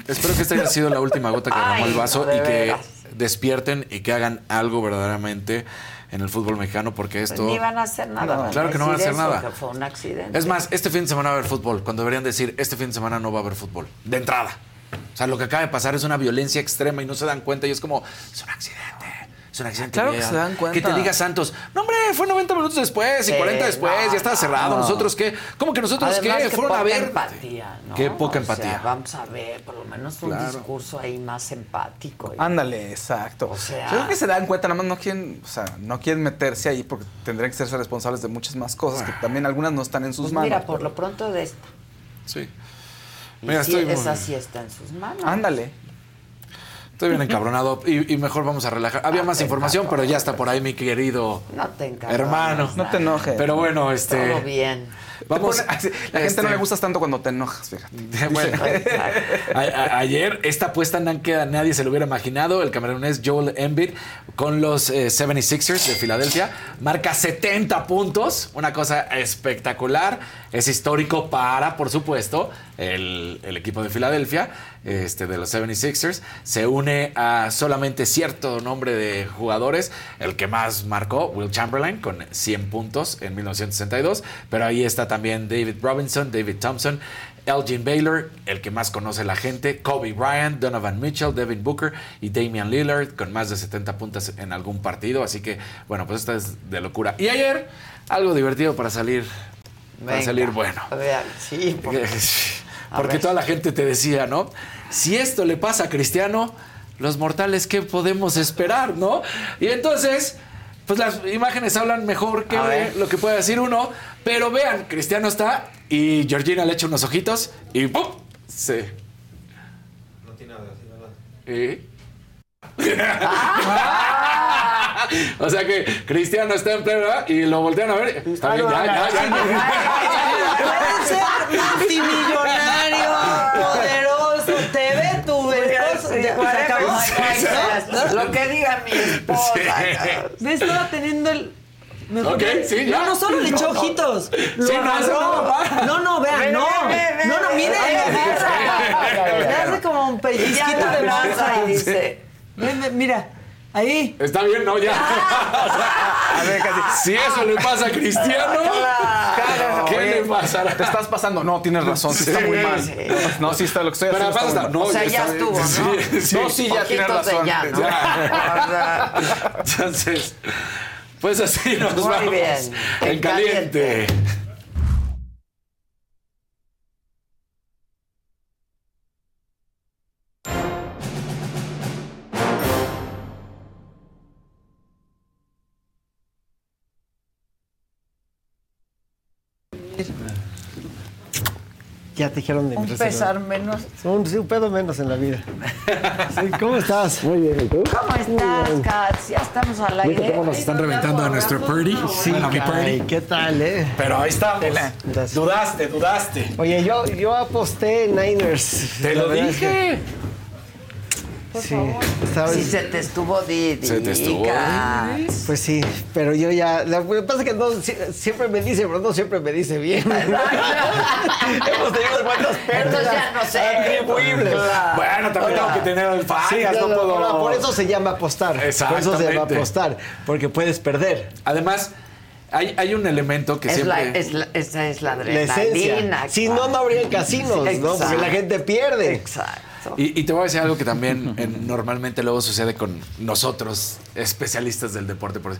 Espero que esta haya sido la última gota que derramó el vaso no, y que veras. despierten y que hagan algo verdaderamente en el fútbol mexicano porque Pues esto. ni van a hacer nada. van Claro que no van a hacer eso, nada. que fue un accidente. Es más, este fin de semana va a haber fútbol, cuando deberían decir, este fin de semana no va a haber fútbol. De entrada. O sea, lo que acaba de pasar es una violencia extrema y no se dan cuenta y es como, es un accidente. Es un accidente. Claro que vieja". se dan cuenta. Que te diga Santos, no hombre, fue 90 minutos después y Sí, 40 después, no, ya estaba cerrado. no. ¿Nosotros qué? ¿Cómo que nosotros Además, qué? que Fueron a poca ver. empatía, ¿no? Qué poca O sea, empatía. vamos a ver, por lo menos un Claro. discurso ahí más empático. Ándale, exacto. O sea- Yo creo que se dan cuenta, nada más no quieren, o sea, no quieren meterse ahí porque tendrían que ser responsables de muchas más cosas que también algunas no están en sus Pues manos. mira, por lo pronto de esta. Sí. Y Mira, sí, estoy muy- esa sí está en sus manos. Ándale. Estoy bien encabronado y, y mejor vamos a relajar. Había más información, pero ya está por ahí mi querido No te encabrones, hermano. No te enojes. Pero bueno, este. Todo bien. Vamos. Pone- la gente este, no le gustas tanto cuando te enojas, fíjate. Bueno, a- a- ayer esta apuesta nadie se lo hubiera imaginado. El camerunés Joel Embiid con los eh, 76ers de Filadelfia marca 70 puntos, una cosa espectacular. Es histórico para, por supuesto, el, el equipo de Filadelfia, este, de los 76ers. Se une a solamente cierto nombre de jugadores. El que más marcó, Will Chamberlain, con 100 puntos en 1962. Pero ahí está también David Robinson, David Thompson, Elgin Baylor, el que más conoce la gente, Kobe Bryant, Donovan Mitchell, Devin Booker y Damian Lillard con más de 70 puntos en algún partido. Así que, bueno, pues esta es de locura. Y ayer, algo divertido para salir, para salir bueno. Sí, porque, Porque toda la gente te decía, ¿no? Si esto le pasa a Cristiano, los mortales, ¿qué podemos esperar, no? Y entonces, pues las imágenes hablan mejor que lo que puede decir uno. Pero vean, Cristiano está y Georgina le echa unos ojitos y ¡pum! Se. No tiene nada, sí, ¿verdad? ¿Eh? o sea que Cristiano está en pleno ¿verdad? y lo voltean a ver. Está bien, ya, ya, ya. Puedes ser multimillonario, poderoso, te ve tu esposo. sí, se acabó. Sí, Lo que diga mi esposa. ¿Ves? Estaba teniendo el. Mejor Ok, sí, ya. No, no solo le echó No, no. ojitos. Lo Sí, no, eso no. No, no, vean, Ve, no. No, no, miren. Le hace como un pellizquito ya de lanza. y dice, Ven, ven, Mira, ahí. Está bien, ¿no? Ya. A ver, casi. Si eso le pasa a Cristiano, ¿qué Oye, le pasará? Te estás pasando. No, tienes razón. Sí, está muy mal. sí. No, sí está lo que estoy Pero haciendo. aparte está no, o sea, ya estuvo, ¿no? Sí, sí. No, sí, ya tienes razón. ya, ¿no? Sea, Entonces, pues así nos Muy vamos. bien. En caliente. Ya te dijeron de mi Un reserva. pesar menos. Un, sí, un pedo menos en la vida. Sí, ¿Cómo estás? Muy bien, ¿y tú? ¿Cómo estás, Katz? Ya estamos al aire. ¿Viste cómo nos están reventando a nuestro Purdy? Sí, a mi Purdy. ¿qué tal, eh? Pero ahí estamos. Gracias. Dudaste, dudaste. Oye, yo, yo aposté en Niners. Te lo verdad dije. Sí, ¿sabes? Si se te estuvo Didi. Se te estuvo. Pues sí, pero yo ya. Lo que pasa es que no, si- siempre me dice, pero no siempre me dice bien. Hemos tenido cuantas pérdidas. Entonces ya no sé. atribuibles. Claro. Bueno, también tengo que tener fallas, Sí, no no, puedo- no, por eso se llama apostar. Por eso se llama Exactamente. apostar, porque puedes perder. Además, hay, hay un elemento que Es siempre. la, es la- esa es la La adrenalina. Si no, no habría casinos, ¿no? Porque la gente pierde. Exacto. Y, y te voy a decir algo que también eh, normalmente luego sucede con nosotros, especialistas del deporte. por.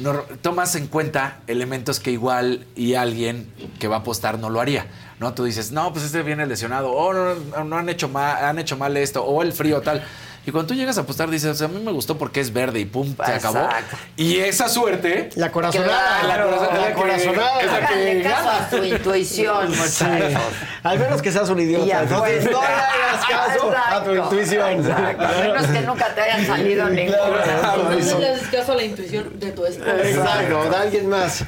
Nor- tomas en cuenta elementos que igual y alguien que va a apostar no lo haría. ¿no? Tú dices, no, pues este viene lesionado, o no, no, no han, hecho mal, han hecho mal esto, o el frío tal. Y cuando tú llegas a apostar, dices, o sea, a mí me gustó porque es verde y pum, se acabó. Exacto. Y esa suerte. La corazonada. La corazonada. La que- corazonada. es la que Háganle caso a tu intuición, Sí. muchachos. Al menos que seas un idiota. Entonces, no le hagas caso a tu Exacto, intuición. exacto. A menos que nunca te hayan salido ninguna. No le haces caso a la intuición de tu esposa. Exacto, de alguien más.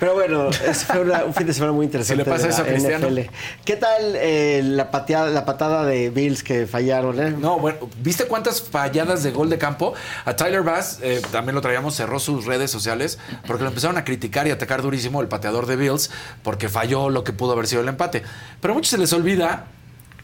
Pero bueno, fue una- un fin de semana muy interesante. Si le pasa eso a Cristiano. NFL. ¿Qué tal eh, la, pateada, la patada de Bills que fallaron? Eh? No, bueno, ¿viste cuántas falladas de gol de campo? A Tyler Bass, eh, también lo traíamos, cerró sus redes sociales porque lo empezaron a criticar y atacar durísimo el pateador de Bills porque falló lo que pudo haber sido el empate. Pero a muchos se les olvida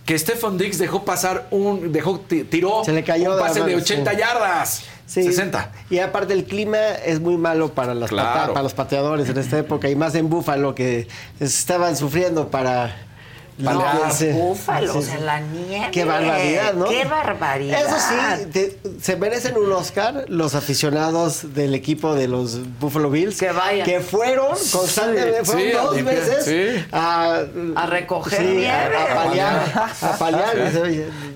que Stephon Diggs dejó pasar un, dejó, ti- tiró Se le cayó un pase de mano, 80 sí. yardas. Sí. 60. Y aparte el clima es muy malo para, las Claro. para los pateadores en esta época y más en Búfalo que estaban sufriendo para... No, Sí. búfalos Sí, la nieve. Qué barbaridad, ¿no? Qué barbaridad. Eso sí, te- se merecen un Oscar los aficionados del equipo de los Buffalo Bills. Que vayan. Que fueron constantemente, Sí, fueron dos veces sí. a, A recoger sí, nieve. A, paliar. A paliar.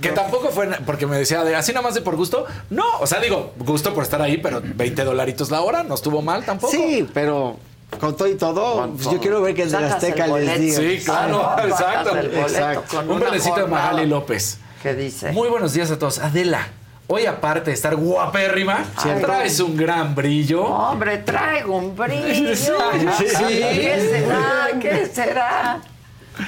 Que tampoco fue, porque me decía, de, así nada más de por gusto. No, o sea, digo, gusto por estar ahí, pero 20 dolaritos la hora, no estuvo mal tampoco. Sí, pero con todo y todo, pues yo quiero ver que el de Azteca el les diga. Sí, claro, Ah, exacto. boleto Exacto. Un una belecito de. Magali López. ¿Qué dice? Muy buenos días a todos. Adela, hoy aparte de estar guapérrima, Cierto. traes un gran brillo. Hombre, traigo un brillo. Sí. ¿Qué será? ¿Qué será?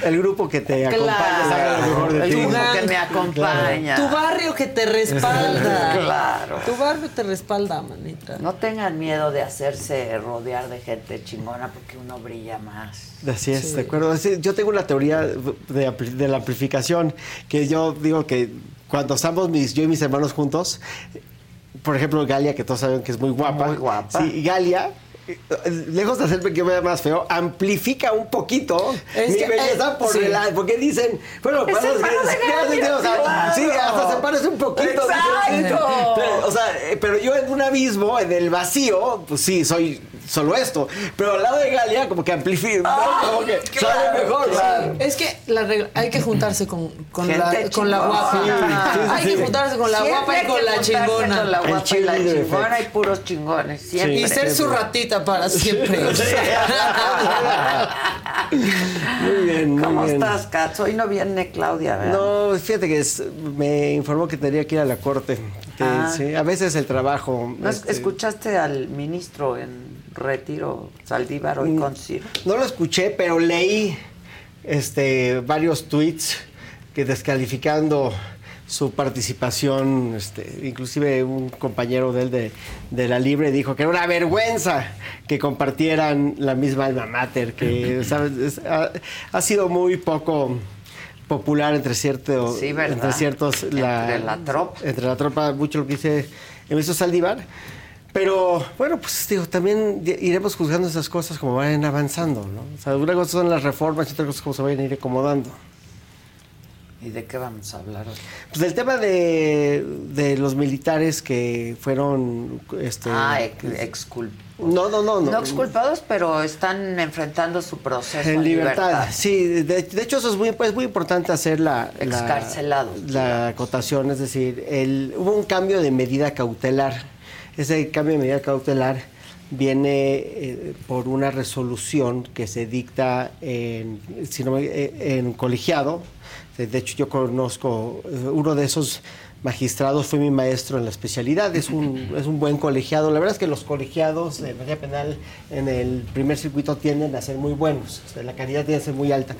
El grupo que te Claro. acompaña sabe lo mejor de El ti. grupo que me acompaña. Tu barrio que te respalda. Claro. Tu barrio te respalda, manita. No tengan miedo de hacerse rodear de gente chingona porque uno brilla más. Así es, de acuerdo. Sí, Yo tengo una teoría de, de la amplificación que yo digo que cuando estamos mis, yo y mis hermanos juntos, por ejemplo, Galia, que todos saben que es muy guapa. Muy guapa. Sí, Galia, lejos de hacerme que me vea más feo, amplifica un poquito Es mi que, belleza eh, por sí. la- porque dicen, bueno, o sea, sí, hasta se parece un poquito. Exacto. Pero, o sea, eh, pero yo en un abismo, en el vacío, pues sí, soy solo esto. Pero al lado de Galia, como que amplifica, ¿no? como que claro, sabe mejor. claro. Es que la regla- hay que juntarse con, con, la, con la chingona. guapa. Sí, sí, sí, hay que juntarse con la Siempre guapa y hay con que la juntarse chingona. Con la El guapa y la chingona y puros chingones. Siempre. Y ser su ratita para siempre. Muy bien, muy ¿Cómo bien. estás, Katz? Hoy no viene Claudia, ¿verdad? No, fíjate que es- me informó que tenía que ir a la corte. Que, Ah. sí, a veces el trabajo. ¿No es- este, ¿Escuchaste al ministro en retiro, Saldívar, hoy Mm. con Ciro? No lo escuché, pero leí este, varios tweets que descalificando su participación, este, inclusive un compañero de él de, de la Libre dijo que era una vergüenza que compartieran la misma alma mater, que ¿sabes? Es- ha, ha sido muy poco popular entre ciertos Sí, entre ciertos Entre la tropa. entre la tropa mucho lo que dice Emilio Saldívar pero bueno pues digo también iremos juzgando esas cosas como vayan avanzando no o sea una cosa son las reformas y otra cosa es cómo se vayan a ir acomodando ¿Y de qué vamos a hablar hoy? pues del tema de, de los militares que fueron este Ah, ex- excul- no no no no No exculpados, pero están enfrentando su proceso en libertad. libertad. Sí, de, de hecho eso es muy, pues, muy importante hacer la, la- Excarcelados, la acotación, es decir, el, hubo un cambio de medida cautelar. Ese cambio de medida cautelar viene eh, por una resolución que se dicta en, si no eh, en colegiado. De hecho, yo conozco eh, uno de esos magistrados, fue mi maestro en la especialidad, es un, es un buen colegiado. La verdad es que los colegiados de materia penal en el primer circuito tienden a ser muy buenos, o sea, la calidad tiende a ser muy alta.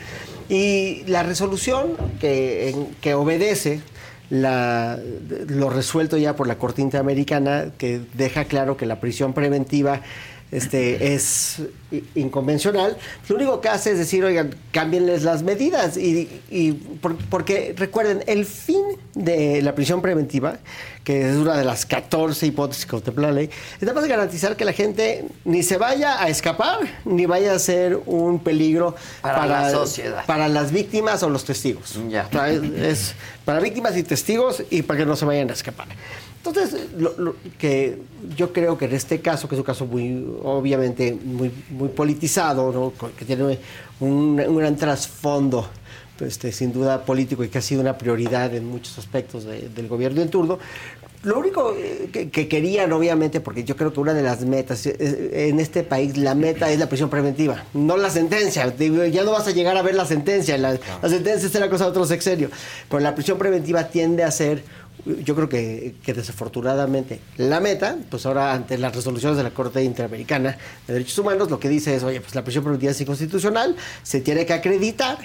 Y la resolución que, en- que obedece la, lo resuelto ya por la Corte Interamericana, que deja claro que la prisión preventiva este, es inconvencional, lo único que hace es decir, oigan, cámbienles las medidas. Y, y por- porque recuerden, el fin de la prisión preventiva, que es una de las 14 hipótesis que contempla la ley, es nada más garantizar que la gente ni se vaya a escapar, ni vaya a ser un peligro Para la sociedad. para las víctimas o los testigos. Ya. O sea, es, es para víctimas y testigos y para que no se vayan a escapar. Entonces, lo- lo que yo creo que en este caso, que es un caso muy, obviamente, muy, muy politizado, ¿no? Que tiene un, un gran trasfondo, este, sin duda político y que ha sido una prioridad en muchos aspectos de- del gobierno en turno, lo único eh, que, que querían, obviamente, porque yo creo que una de las metas eh, en este país, la meta es la prisión preventiva, no la sentencia. Ya no vas a llegar a ver la sentencia, la, la sentencia es la cosa de otro sexenio, pero la prisión preventiva tiende a ser, yo creo que, que desafortunadamente, la meta, pues ahora ante las resoluciones de la Corte Interamericana de Derechos Humanos, lo que dice es, oye, pues la prisión preventiva es inconstitucional, se tiene que acreditar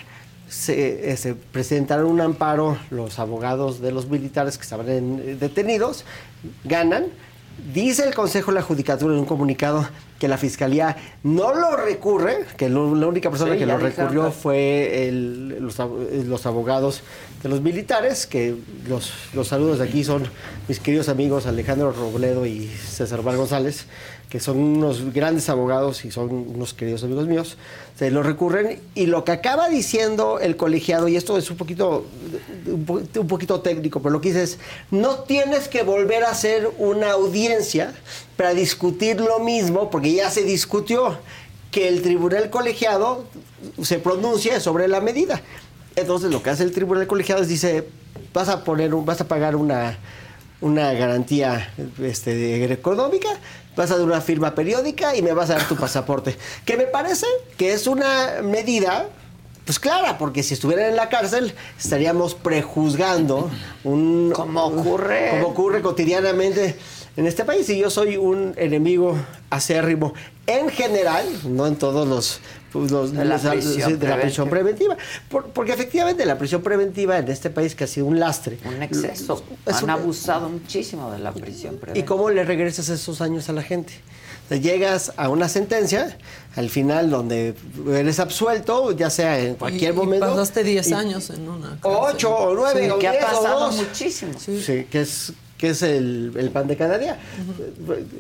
se, eh, se presentaron un amparo los abogados de los militares que estaban en- eh, detenidos, ganan. Dice el Consejo de la Judicatura en un comunicado que la Fiscalía no lo recurre, que lo- la única persona Sí, que lo recurrió fue el- los, eh, los abogados de los militares, que los, los saludos de aquí son mis queridos amigos Alejandro Robledo y César Val González, que son unos grandes abogados y son unos queridos amigos míos, se lo recurren y lo que acaba diciendo el colegiado, y esto es un poquito, un, po- un poquito técnico, pero lo que dice es, no tienes que volver a hacer una audiencia para discutir lo mismo, porque ya se discutió que el tribunal colegiado se pronuncie sobre la medida. Entonces lo que hace el tribunal colegiado es dice, vas a poner vas a pagar una una garantía este, económica, vas a dar una firma periódica y me vas a dar tu pasaporte. Que me parece que es una medida, pues clara, porque si estuvieran en la cárcel estaríamos prejuzgando un... Como ocurre. Como ocurre cotidianamente en este país. Y yo soy un enemigo acérrimo en general, no en todos los... pues, los- De la los- prisión sí, de la prisión preventiva. Por- porque efectivamente la prisión preventiva en este país que ha sido un lastre. Un exceso. Es Han un- abusado muchísimo de la prisión ¿Y preventiva. cómo le regresas esos años a la gente? O sea, llegas a una sentencia, al final donde eres absuelto, ya sea en cualquier Y- y momento. pasaste 10 y- años en una. O ocho, o nueve, Sí, o que ha o pasado muchísimo. Sí, que es que es el, el pan de cada día.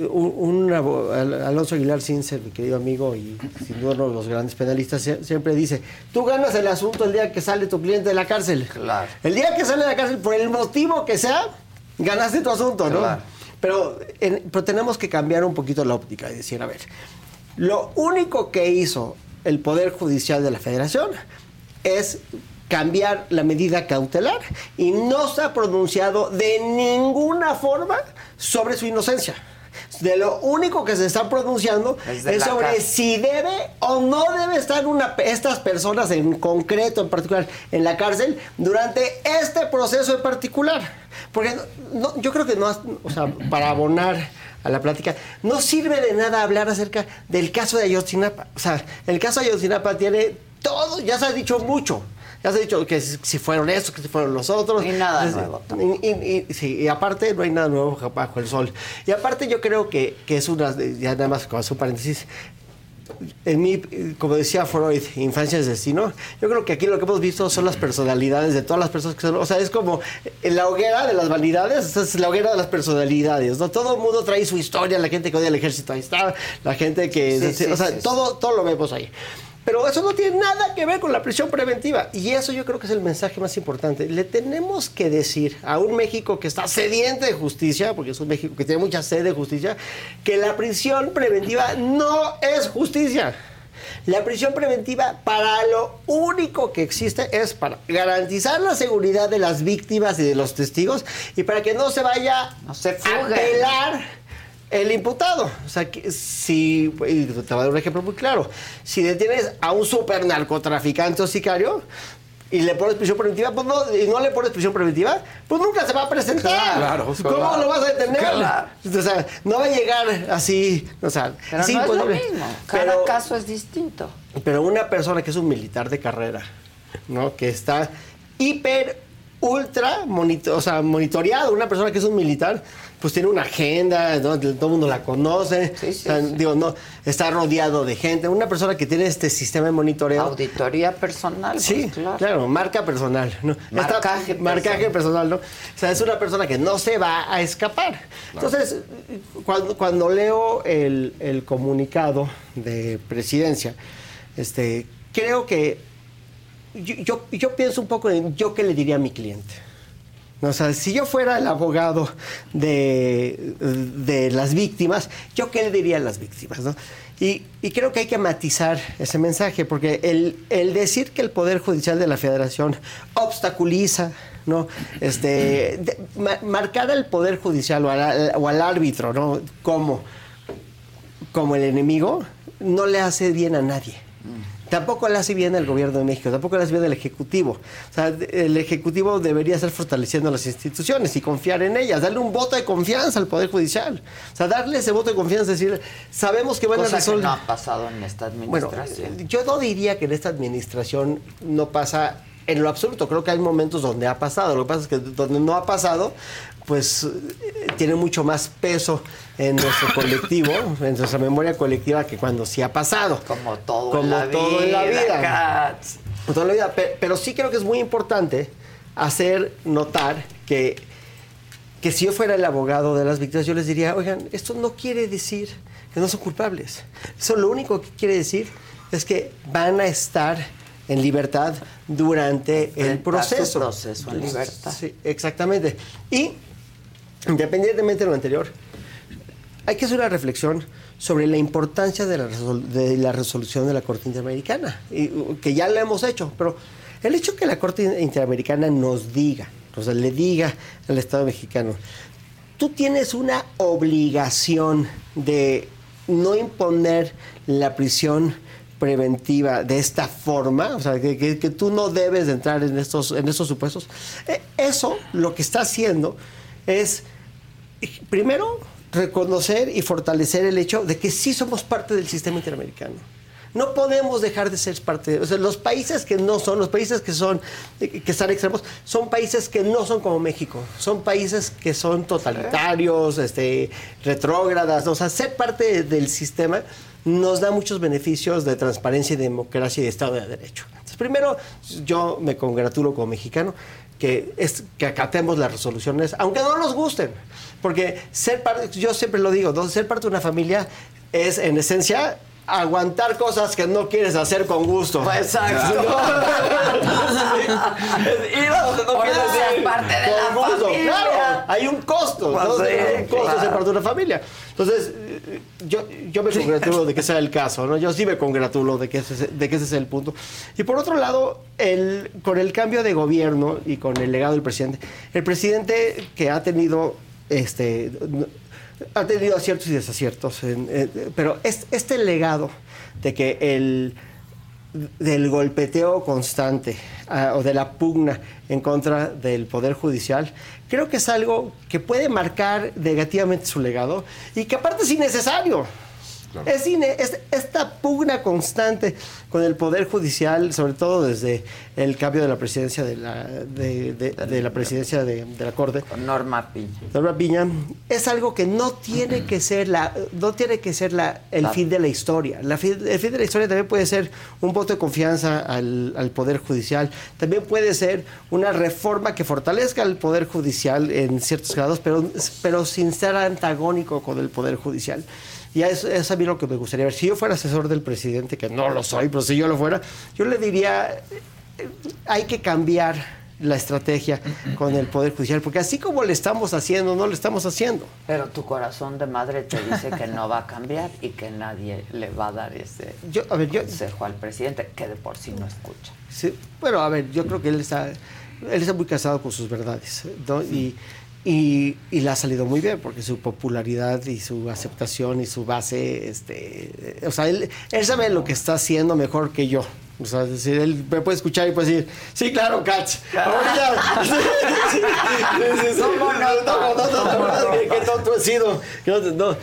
Un, Alonso Aguilar Cincer, mi querido amigo y sin duda uno de los grandes penalistas, sie- siempre dice, tú ganas el asunto el día que sale tu cliente de la cárcel. Claro. El día que sale de la cárcel, por el motivo que sea, ganaste tu asunto, ¿no? Claro. Pero, en- pero tenemos que cambiar un poquito la óptica y decir, a ver, lo único que hizo el Poder Judicial de la Federación es cambiar la medida cautelar y no se ha pronunciado de ninguna forma sobre su inocencia. De lo único que se está pronunciando Es sobre si debe o no debe estar una, estas personas en concreto, en particular, en la cárcel durante este proceso en particular. Porque no- yo creo que no, o sea, para abonar a la plática, no sirve de nada hablar acerca del caso de Ayotzinapa. O sea, el caso de Ayotzinapa tiene todo, ya se ha dicho mucho. Ya se ha dicho que si fueron estos, que si fueron los otros. Y nada Entonces, nuevo y, y- y- sí, y aparte no hay nada nuevo bajo el sol. Y aparte yo creo que, que es una, ya nada más hacer un paréntesis, en mi, como decía Freud, infancia es destino, yo creo que aquí lo que hemos visto son las personalidades de todas las personas que son, o sea, es como en la hoguera de las vanidades, es la hoguera de las personalidades, ¿no? Todo el mundo trae su historia, la gente que odia el ejército, ahí está, la gente que, Sí, sí, o sea, sí. todo, todo lo vemos ahí. Pero eso no tiene nada que ver con la prisión preventiva. Y eso yo creo que es el mensaje más importante. Le tenemos que decir a un México que está sediente de justicia, porque es un México que tiene mucha sed de justicia, que la prisión preventiva no es justicia. La prisión preventiva para lo único que existe es para garantizar la seguridad de las víctimas y de los testigos y para que no se vaya se a pelar el imputado. O sea, que si, y te voy a dar un ejemplo muy claro, si detienes a un super narcotraficante o sicario y le pones prisión preventiva, pues no, y no le pones prisión preventiva, pues nunca se va a presentar. Claro, ¿Cómo claro. lo vas a detener? Claro. O sea, no va a llegar así, o sea, Pero sí, no es pues, lo mismo. Cada pero- caso es distinto. pero una persona que es un militar de carrera, ¿no? Que está hiper, ultra, monito- o sea, monitoreado, una persona que es un militar, pues tiene una agenda, ¿no? todo el mundo la conoce, o sea, digo, no, está rodeado de gente, una persona que tiene este sistema de monitoreo. Auditoría personal, Sí, pues, claro. claro, marca personal. ¿no? Marcaje Esta- marcaje personal, ¿no? O sea, es una persona que no se va a escapar. Entonces, cuando, cuando leo el, el comunicado de presidencia, este, creo que yo, yo, yo pienso un poco en yo qué le diría a mi cliente. O sea, si yo fuera el abogado de, de las víctimas, ¿yo qué le diría a las víctimas? no? Y, y creo que hay que matizar ese mensaje, porque el, el decir que el Poder Judicial de la Federación obstaculiza, ¿no? Este, marcar al Poder Judicial o al, o al árbitro, ¿no? Como, como el enemigo, no le hace bien a nadie. Tampoco le hace bien al gobierno de México, tampoco le hace bien al Ejecutivo. O sea, el Ejecutivo debería estar fortaleciendo las instituciones y confiar en ellas, darle un voto de confianza al Poder Judicial. O sea, darle ese voto de confianza, decir, sabemos que van Cosa a resolver. no ha pasado en esta Bueno, administración. yo no diría que en esta administración no pasa en lo absoluto. Creo que hay momentos donde ha pasado. Lo que pasa es que donde no ha pasado, pues eh, tiene mucho más peso en nuestro colectivo, en nuestra memoria colectiva, que cuando sí ha pasado. Como todo Como en la todo en la vida, vida. Katz. Como toda la vida. Pe- Pero, sí creo que es muy importante hacer notar que, que si yo fuera el abogado de las víctimas, yo les diría, oigan, esto no quiere decir que no son culpables. Eso lo único que quiere decir es que van a estar en libertad durante el su proceso. proceso en libertad. Sí, exactamente. Y, independientemente de lo anterior, hay que hacer una reflexión sobre la importancia de la, resol- de la resolución de la Corte Interamericana, que ya la hemos hecho, pero el hecho que la Corte Interamericana nos diga, o sea, le diga al Estado mexicano, tú tienes una obligación de no imponer la prisión preventiva de esta forma, o sea, que, que- que tú no debes de entrar en estos, en estos supuestos. Eh, Eso lo que está haciendo es, primero, reconocer y fortalecer el hecho de que sí somos parte del sistema interamericano. No podemos dejar de ser parte. O sea, los países que no son, los países que son, que están extremos, son países que no son como México. Son países que son totalitarios, este, retrógradas. O sea, ser parte del sistema nos da muchos beneficios de transparencia y democracia y de Estado de Derecho. Entonces, primero, yo me congratulo como mexicano que, es, que acatemos las resoluciones, aunque no nos gusten. Porque ser parte, yo siempre lo digo, ¿no? ser parte de una familia es, en esencia, aguantar cosas que no quieres hacer con gusto. Exacto. Es ir a donde no quieres ir. parte de Con la gusto. familia. Claro, hay un costo. Pues ¿no? sí, hay un costo claro. ser parte de una familia. Entonces, yo, yo me congratulo de que sea el caso, ¿no? Yo sí me congratulo de que ese, de que ese sea el punto. Y por otro lado, el, con el cambio de gobierno y con el legado del presidente, el presidente que ha tenido este ha tenido aciertos y desaciertos, pero es- este legado de que el del golpeteo constante ah, o de la pugna en contra del Poder Judicial, creo que es algo que puede marcar negativamente su legado y que aparte es innecesario. Es ine- es- esta pugna constante con el Poder Judicial, sobre todo desde el cambio de la presidencia de la, de, de- de la presidencia de, de la Corte. Norma Piña. Norma Piña, es algo que no tiene que ser la, no tiene que ser la, el fin de la historia. La fin- el fin de la historia también puede ser un voto de confianza al, al Poder Judicial. También puede ser una reforma que fortalezca al Poder Judicial en ciertos grados, pero, pero sin ser antagónico con el Poder Judicial. Y es, es a mí lo que me gustaría ver. Si yo fuera asesor del presidente, que no lo soy, pero si yo lo fuera, yo le diría, eh, hay que cambiar la estrategia con el Poder Judicial, porque así como le estamos haciendo, no lo estamos haciendo. Pero tu corazón de madre te dice que no va a cambiar y que nadie le va a dar ese Yo, a ver, yo, consejo al presidente, que de por sí no escucha. Sí, bueno, a ver, yo creo que él está, él está muy casado con sus verdades, ¿no? Y, Y, y le ha salido muy bien porque su popularidad y su aceptación y su base, este, o sea, él, él sabe lo que está haciendo mejor que yo. O sea, es decir, él me puede escuchar y puede decir, sí, claro, Katz. Ahorita. Qué- tonto he sido. No, no.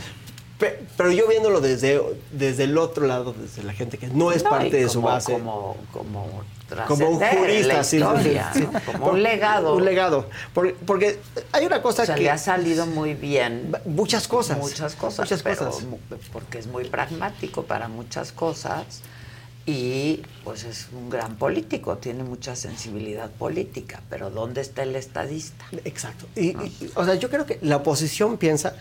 Pe- Pero yo viéndolo desde, desde el otro lado, desde la gente que no es No, parte de su como- base. Como, como, como un jurista, la sí, historia, sí, ¿no? sí. como un legado. Un legado. Porque, porque hay una cosa O sea, que. le ha salido muy bien. Muchas cosas. Muchas cosas. Muchas pero cosas. porque es muy pragmático para muchas cosas y pues es un gran político, tiene mucha sensibilidad política, pero ¿dónde está el estadista? Exacto. Y, y- o sea, yo creo que la oposición piensa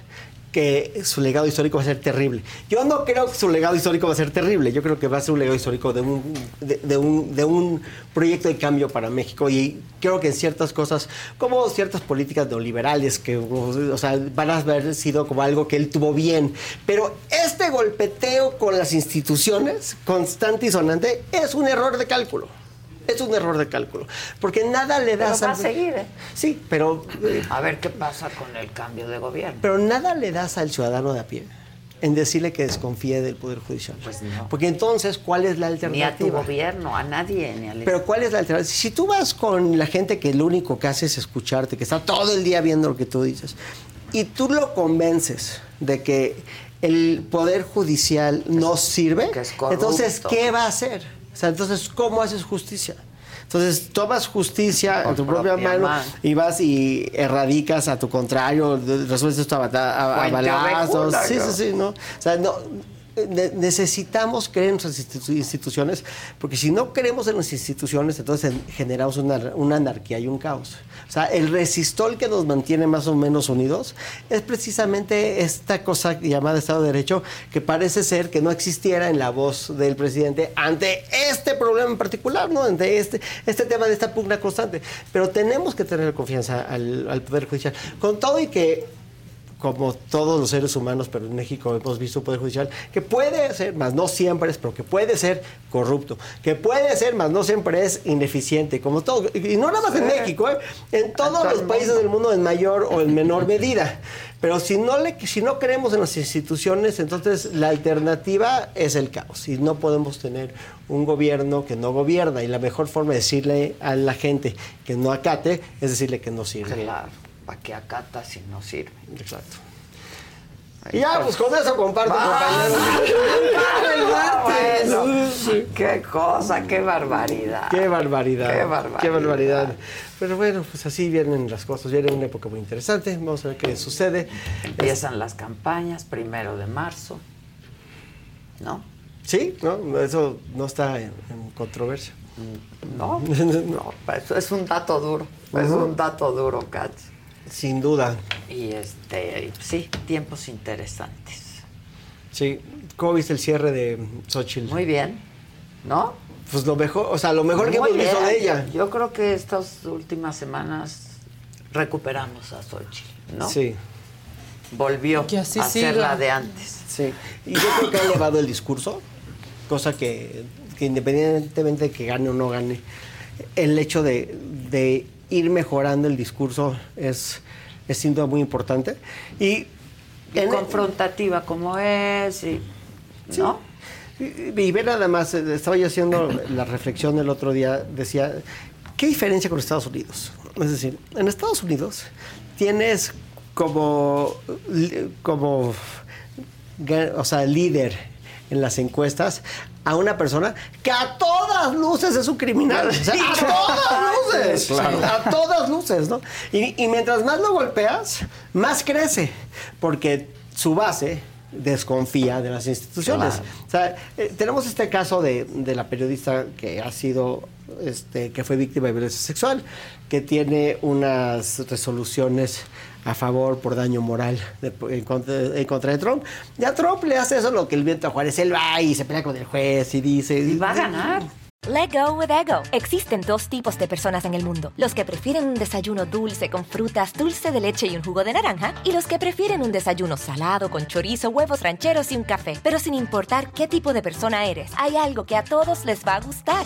que su legado histórico va a ser terrible. Yo no creo que su legado histórico va a ser terrible. Yo creo que va a ser un legado histórico de un, de, un, de un proyecto de cambio para México. Y creo que en ciertas cosas, como ciertas políticas neoliberales, que o sea, van a haber sido como algo que él tuvo bien. Pero este golpeteo con las instituciones, constante y sonante, es un error de cálculo. Es un error de cálculo. Porque nada le Pero das va a seguir, ¿eh? Sí, pero eh, A ver qué pasa con el cambio de gobierno. pero nada le das al ciudadano de a pie en decirle que desconfíe del Poder Judicial. Pues no. Porque entonces, ¿cuál es la Ni a tu alternativa? gobierno, a nadie, ni al Pero ¿cuál es la alternativa? Si tú vas con la gente que lo único que hace es escucharte, que está todo el día viendo lo que tú dices, y tú lo convences de que el Poder Judicial no sirve, entonces, ¿qué va a hacer? O sea, entonces, ¿cómo haces justicia? Entonces, tomas justicia en tu propia, propia mano mano. y vas y erradicas a tu contrario, resuelves esto a, a- a balazos. Sí, sí, sí, ¿no? O sea, no, necesitamos creer en nuestras institu- instituciones, porque si no creemos en las instituciones, entonces en- generamos una, una anarquía y un caos. O sea, el resistol que nos mantiene más o menos unidos es precisamente esta cosa llamada Estado de Derecho, que parece ser que no existiera en la voz del presidente ante este problema en particular, ¿no? Ante este, este tema de esta pugna constante. Pero tenemos que tener confianza al, al Poder Judicial. Con todo y que como todos los seres humanos, pero en México hemos visto un poder judicial que puede ser, más no siempre es, pero que puede ser corrupto, que puede ser, más no siempre es ineficiente, como todo, y no nada más en. México, ¿eh? en todos todo los países del mundo en mayor o en menor medida. Pero si no, le, si no creemos en las instituciones, entonces la alternativa es el caos. Y no podemos tener un gobierno que no gobierna. Y la mejor forma de decirle a la gente que no acate es decirle que no sirve. Claro, ¿para qué acata si no sirve? Exacto. Y ya, pues con eso comparto, compañeros. bueno, qué cosa, qué barbaridad. Qué barbaridad. Qué barbaridad. Qué barbaridad. Pero bueno, pues así vienen las cosas. Viene una época muy interesante. Vamos a ver qué sucede. Empiezan las campañas, primero de marzo, ¿no? Sí, ¿no? Eso no está en, en controversia. No, no, eso es un dato duro. Es un dato duro, Katz. Sin duda. Y este, sí, tiempos interesantes. Sí. ¿Cómo viste el cierre de Xochitl? Muy bien, ¿no? Pues lo mejor, o sea, lo mejor que hemos visto de ella. Yo creo que estas últimas semanas recuperamos a Xochitl, ¿no? Sí. Volvió Que así a ser la de antes. Sí. Y yo creo que ha elevado el discurso, cosa que, que independientemente de que gane o no gane, el hecho de, de ir mejorando el discurso es, es sin duda muy importante. Y, Y confrontativa como es, y, ¿no? Y, y ver nada más, eh, estaba yo haciendo la reflexión el otro día, decía, ¿qué diferencia con Estados Unidos? Es decir, en Estados Unidos tienes como, como o sea, líder en las encuestas a una persona que a todas luces es un criminal. O sea, a todas luces. Claro. A todas luces, ¿no? Y, y mientras más lo golpeas, más crece. Porque su base desconfía de las instituciones. Claro. O sea, eh, tenemos este caso de, de la periodista que ha sido, este, que fue víctima de violencia sexual, que tiene unas resoluciones a favor por daño moral de- en, contra, en contra de Trump. Ya Trump le hace eso lo que el viento a Juárez, él va y se pelea con el juez y dice... Y va a ganar. Let go with ego. Existen dos tipos de personas en el mundo: los que prefieren un desayuno dulce con frutas, dulce de leche y un jugo de naranja, y los que prefieren un desayuno salado con chorizo, huevos rancheros y un café. Pero sin importar qué tipo de persona eres, hay algo que a todos les va a gustar.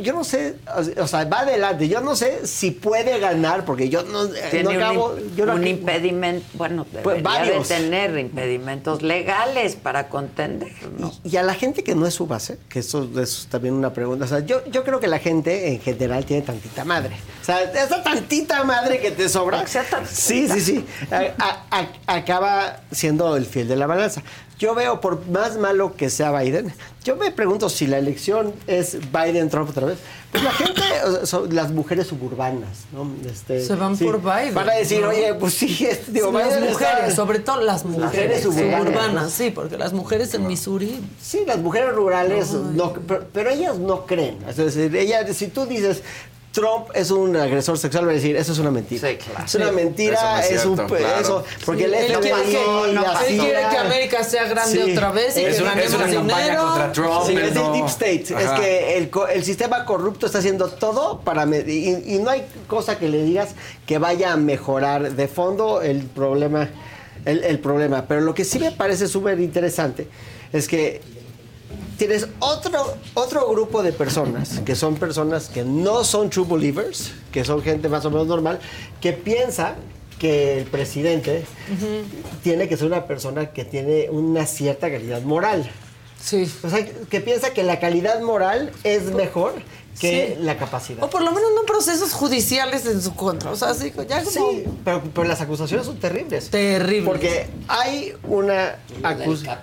Yo no sé, o sea, va adelante. Yo no sé si puede ganar, porque yo no, Tiene no un, acabo. yo no un acabo- impedimento, bueno, Pues de varios. tener impedimentos legales para contender, ¿no? Y a la gente que no es su base, que eso, eso es también una pregunta. O sea, yo, yo creo que la gente en general tiene tantita madre. O sea, esa tantita madre que te sobra. Sí, sí, sí. a- a- a- acaba siendo el fiel de la balanza. Yo veo, por más malo que sea Biden, yo me pregunto si la elección es Biden-Trump otra vez. Pues la gente, son las mujeres suburbanas, ¿no? Este, Se van sí, por Biden. Van a decir, ¿no? oye, pues sí, este, digo, las Biden está- mujeres, sobre todo las mujeres, mujeres suburbanas, suburbanas, sí, porque las mujeres en Missouri Sí, las mujeres rurales, no, pero, pero ellas no creen. Es decir, ellas, si tú dices Trump es un agresor sexual, va a decir, eso es una mentira. Es una Sí. mentira, Eso no es es, un claro. eso, porque Sí, el él quiere que- él quiere que América sea grande otra vez y Es que ganemos es una campaña dinero. contra Trump, Sí, es el Deep State. Es Ajá. que el, sistema corrupto está haciendo todo para... Y, y no hay cosa que le digas que vaya a mejorar de fondo el problema. El, el problema. Pero lo que sí me parece súper interesante es que tienes otro, otro grupo de personas, que son personas que no son true believers, que son gente más o menos normal, que piensa que el presidente tiene que ser una persona que tiene una cierta calidad moral. Sí. O sea, que piensa que la calidad moral es mejor que Sí. la capacidad. O por lo menos no procesos judiciales en su contra. O sea, así, ya como... Sí, pero, pero las acusaciones son terribles. Terribles. Porque hay una acusación.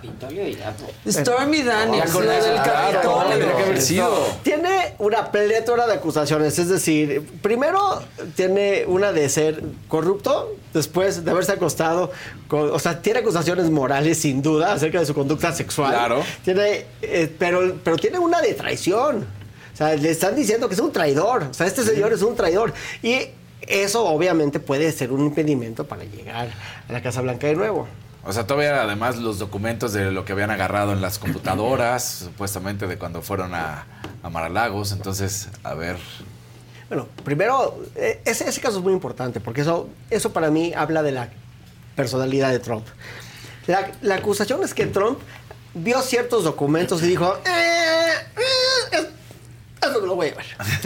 Stormy Daniels, del Capitolio. Tiene una plétora de acusaciones, es decir, primero tiene una de ser corrupto, después de haberse acostado, con- o sea, tiene acusaciones morales sin duda acerca de su conducta sexual. Claro. Tiene, eh, pero, pero tiene una de traición. O sea, le están diciendo que es un traidor. O sea, este señor es un traidor. Y eso obviamente puede ser un impedimento para llegar a la Casa Blanca de nuevo. O sea, todavía además los documentos de lo que habían agarrado en las computadoras, supuestamente de cuando fueron a, a Maralagos. Entonces, a ver. Bueno, primero, eh, ese, ese caso es muy importante porque eso, eso para mí habla de la personalidad de Trump. La, la acusación es que Trump vio ciertos documentos y dijo, "Eh, lo voy a llevar.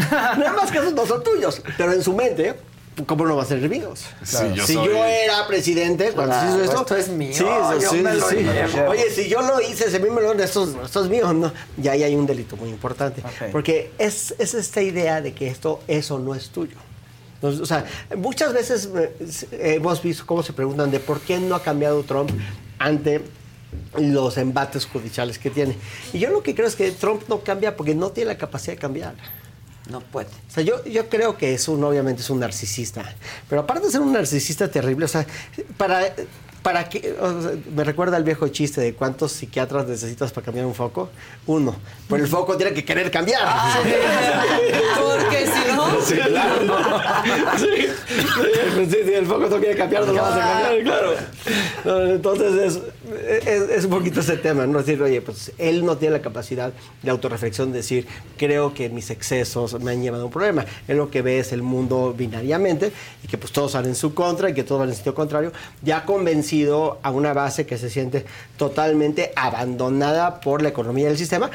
Nada más que esos no son tuyos. Pero en su mente, ¿cómo no va a ser? Sí, yo si soy- yo era presidente cuando se hizo esto, esto es mío, Sí, yo sí, me lo sí. llevo. Oye, si yo lo hice, si a mí me lo esto, esto es mío, no. Ya ahí hay un delito muy importante. Porque es, es esta idea de que esto, eso no es tuyo. Entonces, o sea, muchas veces eh, hemos visto cómo se preguntan de por qué no ha cambiado Trump ante los embates judiciales que tiene. Y yo lo que creo es que Trump no cambia porque no tiene la capacidad de cambiar. No puede. O sea, yo, yo creo que es un, obviamente es un narcisista. Pero aparte de ser un narcisista terrible, o sea, para, para que, o sea, me recuerda al viejo chiste de cuántos psiquiatras necesitas para cambiar un foco. Uno. Pero el foco tiene que querer cambiar. Porque si no... Sí, claro. Sí, pues sí, sí, el foco no quiere cambiar, no lo vas a cambiar, claro. No, entonces es, es, es un poquito ese tema, ¿no? Decir, oye, pues él no tiene la capacidad de autorreflexión, de decir, creo que mis excesos me han llevado a un problema. Él lo que ve es el mundo binariamente y que pues todos van en su contra y que todos van en sentido contrario, ya convencido a una base que se siente totalmente abandonada por la economía del sistema,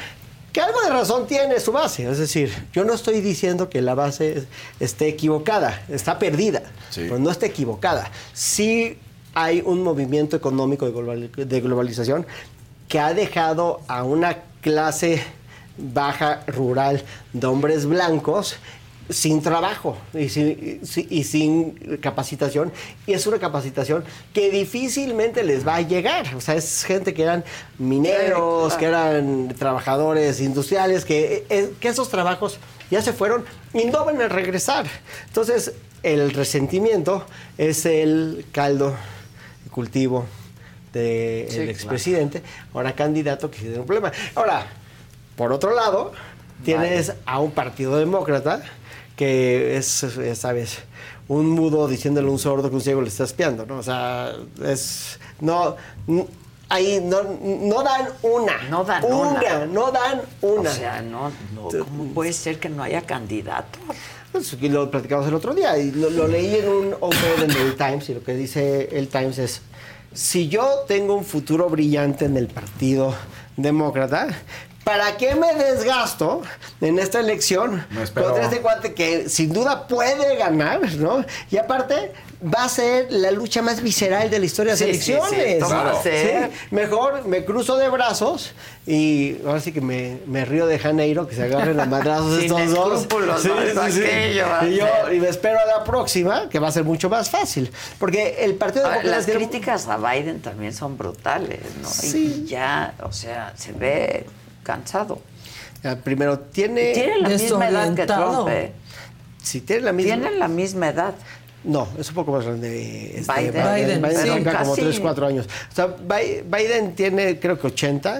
que algo de razón tiene su base. Es decir, yo no estoy diciendo que la base es- esté equivocada, está perdida, pero no está equivocada. Sí hay un movimiento económico de, global- de globalización que ha dejado a una clase baja rural de hombres blancos sin trabajo y sin, y sin capacitación. Y es una capacitación que difícilmente les va a llegar. O sea, es gente que eran mineros, que eran trabajadores industriales, que, eh, que esos trabajos ya se fueron y no van a regresar. Entonces, el resentimiento es el caldo, el cultivo del Sí, claro. expresidente, ahora candidato que tiene un problema. Ahora, por otro lado, tienes a un partido demócrata que es, sabes, un mudo diciéndole a un sordo que un ciego le está espiando, ¿no? O sea, es... No, ahí no, no dan una. No dan una. una. No dan una. O sea, no, no, ¿cómo puede ser que no haya candidatos? Pues, lo platicamos el otro día y lo, lo leí en un op-ed en el Times y lo que dice el Times es, si yo tengo un futuro brillante en el Partido Demócrata, ¿para qué me desgasto en esta elección contra este cuate que sin duda puede ganar, ¿no? Y aparte va a ser la lucha más visceral de la historia de Sí, las sí, sí, elecciones. mejor me cruzo de brazos y ahora sí que me, me río de Janeiro, que se agarren a madrazos Sin estos dos. aquello, Y, yo, y me espero a la próxima, que va a ser mucho más fácil. Porque el Partido Ahora, Demócrata las críticas a Biden también son brutales, ¿no? Y ya, o sea, se ve cansado. Primero, tiene... Tiene la misma edad que Trump, ¿eh? Sí, tiene la misma... Tienen la misma edad. No, es un poco más grande. este, Biden. Biden, Biden, sí. saca como Casi. 3, 4 años. O sea, Bi- Biden tiene creo que 80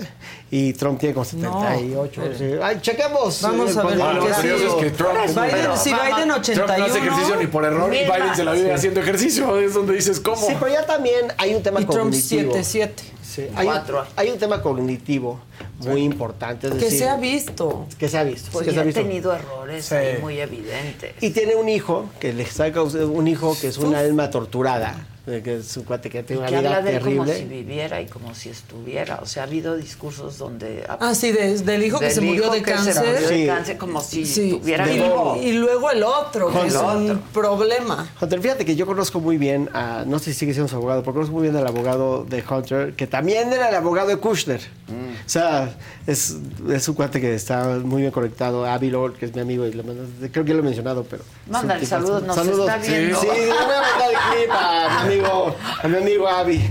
y Trump tiene como 78. No. sí. Ay, chequemos. Vamos eh, a ver qué Lo curioso es que Trump, Biden, sí, Biden 81. Trump no hace ejercicio ni por error y Biden se la vive sí. haciendo ejercicio. Es donde dices, ¿cómo? Sí, pero ya también hay un tema Y Trump cognitivo. 7-7. Sí, hay, un, hay un tema cognitivo muy importante. es Que decir, se ha visto. Que se ha visto. Pues que se ya ha ha visto. tenido errores Sí. ahí muy evidentes. Y tiene un hijo que le está causando un hijo que es una alma torturada, eh, que es un cuate que tiene una que habla vida de él como terrible. si viviera y como si estuviera. O sea, ha habido discursos donde... Ah, sí, de- del hijo que Del se murió hijo de que se cáncer. murió de Sí. cáncer como si Sí. estuviera y, vivo. y luego el otro, que es el un problema. Hunter, fíjate que yo conozco muy bien, a, no sé si sigue siendo su abogado, pero conozco muy bien al abogado de Hunter, que también era el abogado de Kushner. O sea, es, es un cuate que está muy bien conectado. Avi Lord, que es mi amigo, y le mando- creo que lo he mencionado, pero... Mándale saludos, nos está viendo. Sí, sí, amigo, a mi amigo Avi.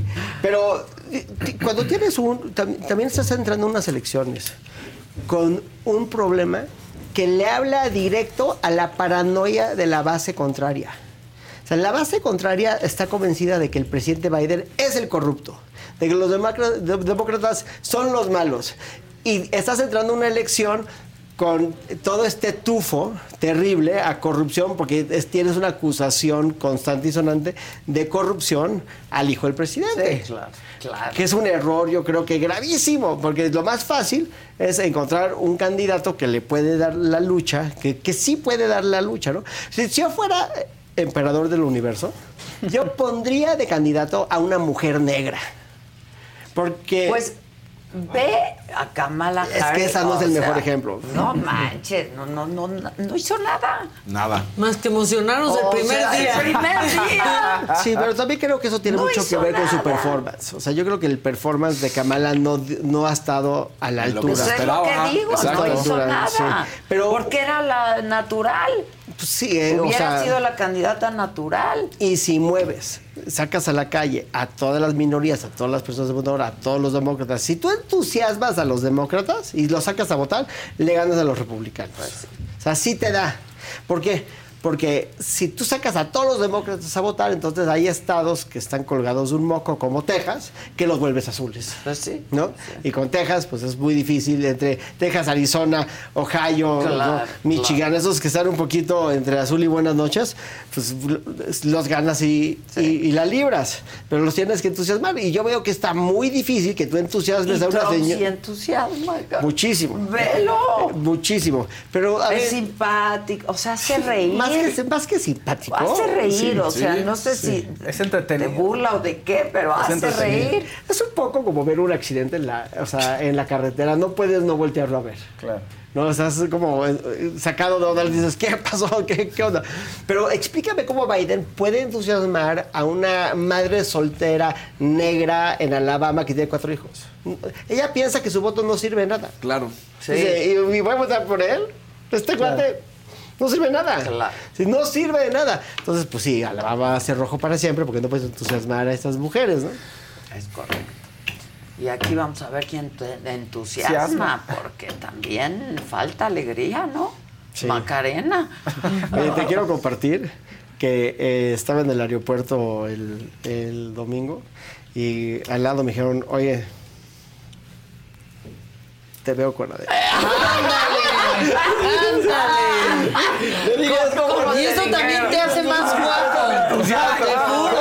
Pero eh, cuando tienes un... tam- también estás entrando en unas elecciones con un problema que le habla directo a la paranoia de la base contraria. O sea, la base contraria está convencida de que el presidente Biden es el corrupto, de que los demócra- de- demócratas son los malos. Y estás entrando a una elección con todo este tufo terrible a corrupción, porque es- tienes una acusación constante y sonante de corrupción al hijo del presidente. Sí, claro, claro. Que es un error, yo creo que gravísimo, porque lo más fácil es encontrar un candidato que le puede dar la lucha, que, que sí puede dar la lucha, ¿no? Si, si yo fuera emperador del universo, yo pondría de candidato a una mujer negra. Porque. Pues ve a Kamala Es que Harris, esa no es el mejor sea, ejemplo. No manches, no, no, no, no hizo nada. Nada. Más que emocionarnos O el primer sea, día. el primer día. Sí, pero también creo que eso tiene No mucho que ver con su performance. O sea, yo creo que el performance de Kamala no, no ha estado a la Lo que altura. Pues es lo que digo, Exacto. no hizo nada. sí. Pero- Porque era la natural. Pues sí, eh, o Hubiera sea, sido la candidata natural. Y si mueves, sacas a la calle a todas las minorías, a todas las personas de votar, a todos los demócratas, si tú entusiasmas a los demócratas y los sacas a votar, le ganas a los republicanos. O sea, sí te da. ¿Por qué? Porque si tú sacas a todos los demócratas a votar, entonces hay estados que están colgados de un moco como Texas, que los vuelves azules. Pues sí. ¿no? Y con Texas, pues es muy difícil entre Texas, Arizona, Ohio, Claro, ¿no? Michigan, esos que están un poquito entre azul y buenas noches, pues los ganas y, y, y la libras, pero los tienes que entusiasmar. Y yo veo que está muy difícil que tú entusiasmes Y a una Trump sí señora. entusiasma. Muchísimo. Velo. Muchísimo. Pero a Es ver, simpático, o sea, hace reír. más que, más que simpático. Hace reír, Sí, o sea, sí, no sé sí. si Es de entretenido. burla o de qué, pero hace entretenido. reír. Es un poco como ver un accidente en la, o sea, en la carretera. No puedes no voltearlo a ver. Claro. No, estás como eh, sacado de onda, dices, ¿qué pasó? ¿Qué, qué onda? Pero explícame cómo Biden puede entusiasmar a una madre soltera negra en Alabama que tiene cuatro hijos. Ella piensa que su voto no sirve de nada. Claro. Dice, ¿y, y voy a votar por él? Este cuate no sirve de nada. Claro. Si no sirve de nada. Entonces, pues sí, Alabama va a ser rojo para siempre porque no puedes entusiasmar a estas mujeres, ¿no? Es correcto. Y aquí vamos a ver quién te entusiasma, porque también falta alegría, ¿no? Sí. Macarena. Te quiero compartir que eh, estaba en el aeropuerto el, el domingo y al lado me dijeron, oye, te veo con Adela. Le como- Y eso también te hace más guapo. Entusiasta. Te juro.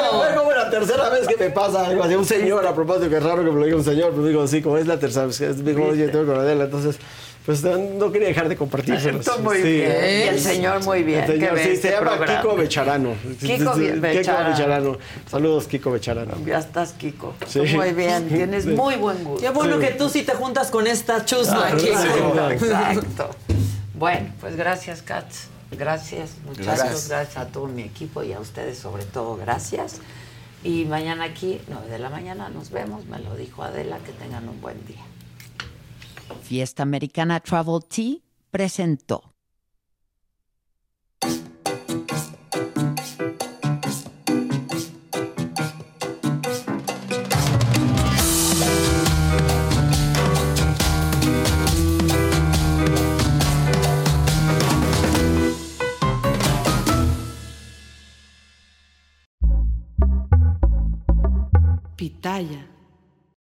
Tercera vez que me pasa algo así. Un señor, a propósito, que es raro que me lo diga un señor, pero digo, sí, como es la tercera vez dijo, oye, tengo con Adela. Entonces, pues no, no quería dejar de bien. Y el señor muy bien, El señor, sí, se llama programa. Kiko Becharano. Kiko Sí, sí, Becharano. Saludos, Kiko Becharano. Ya estás, Kiko. Sí. Muy bien, tienes Sí. muy buen gusto. Qué bueno que tú sí te juntas con esta chusma. Ah, Kiko. sí. Exacto. Bueno, pues gracias, Katz. Gracias, muchachos. Gracias. Gracias. a todo mi equipo y a ustedes sobre todo. Gracias. Y mañana aquí, 9 de la mañana, nos vemos. Me lo dijo Adela. Que tengan un buen día. Fiesta Americana Travel Tea presentó. Pitaya.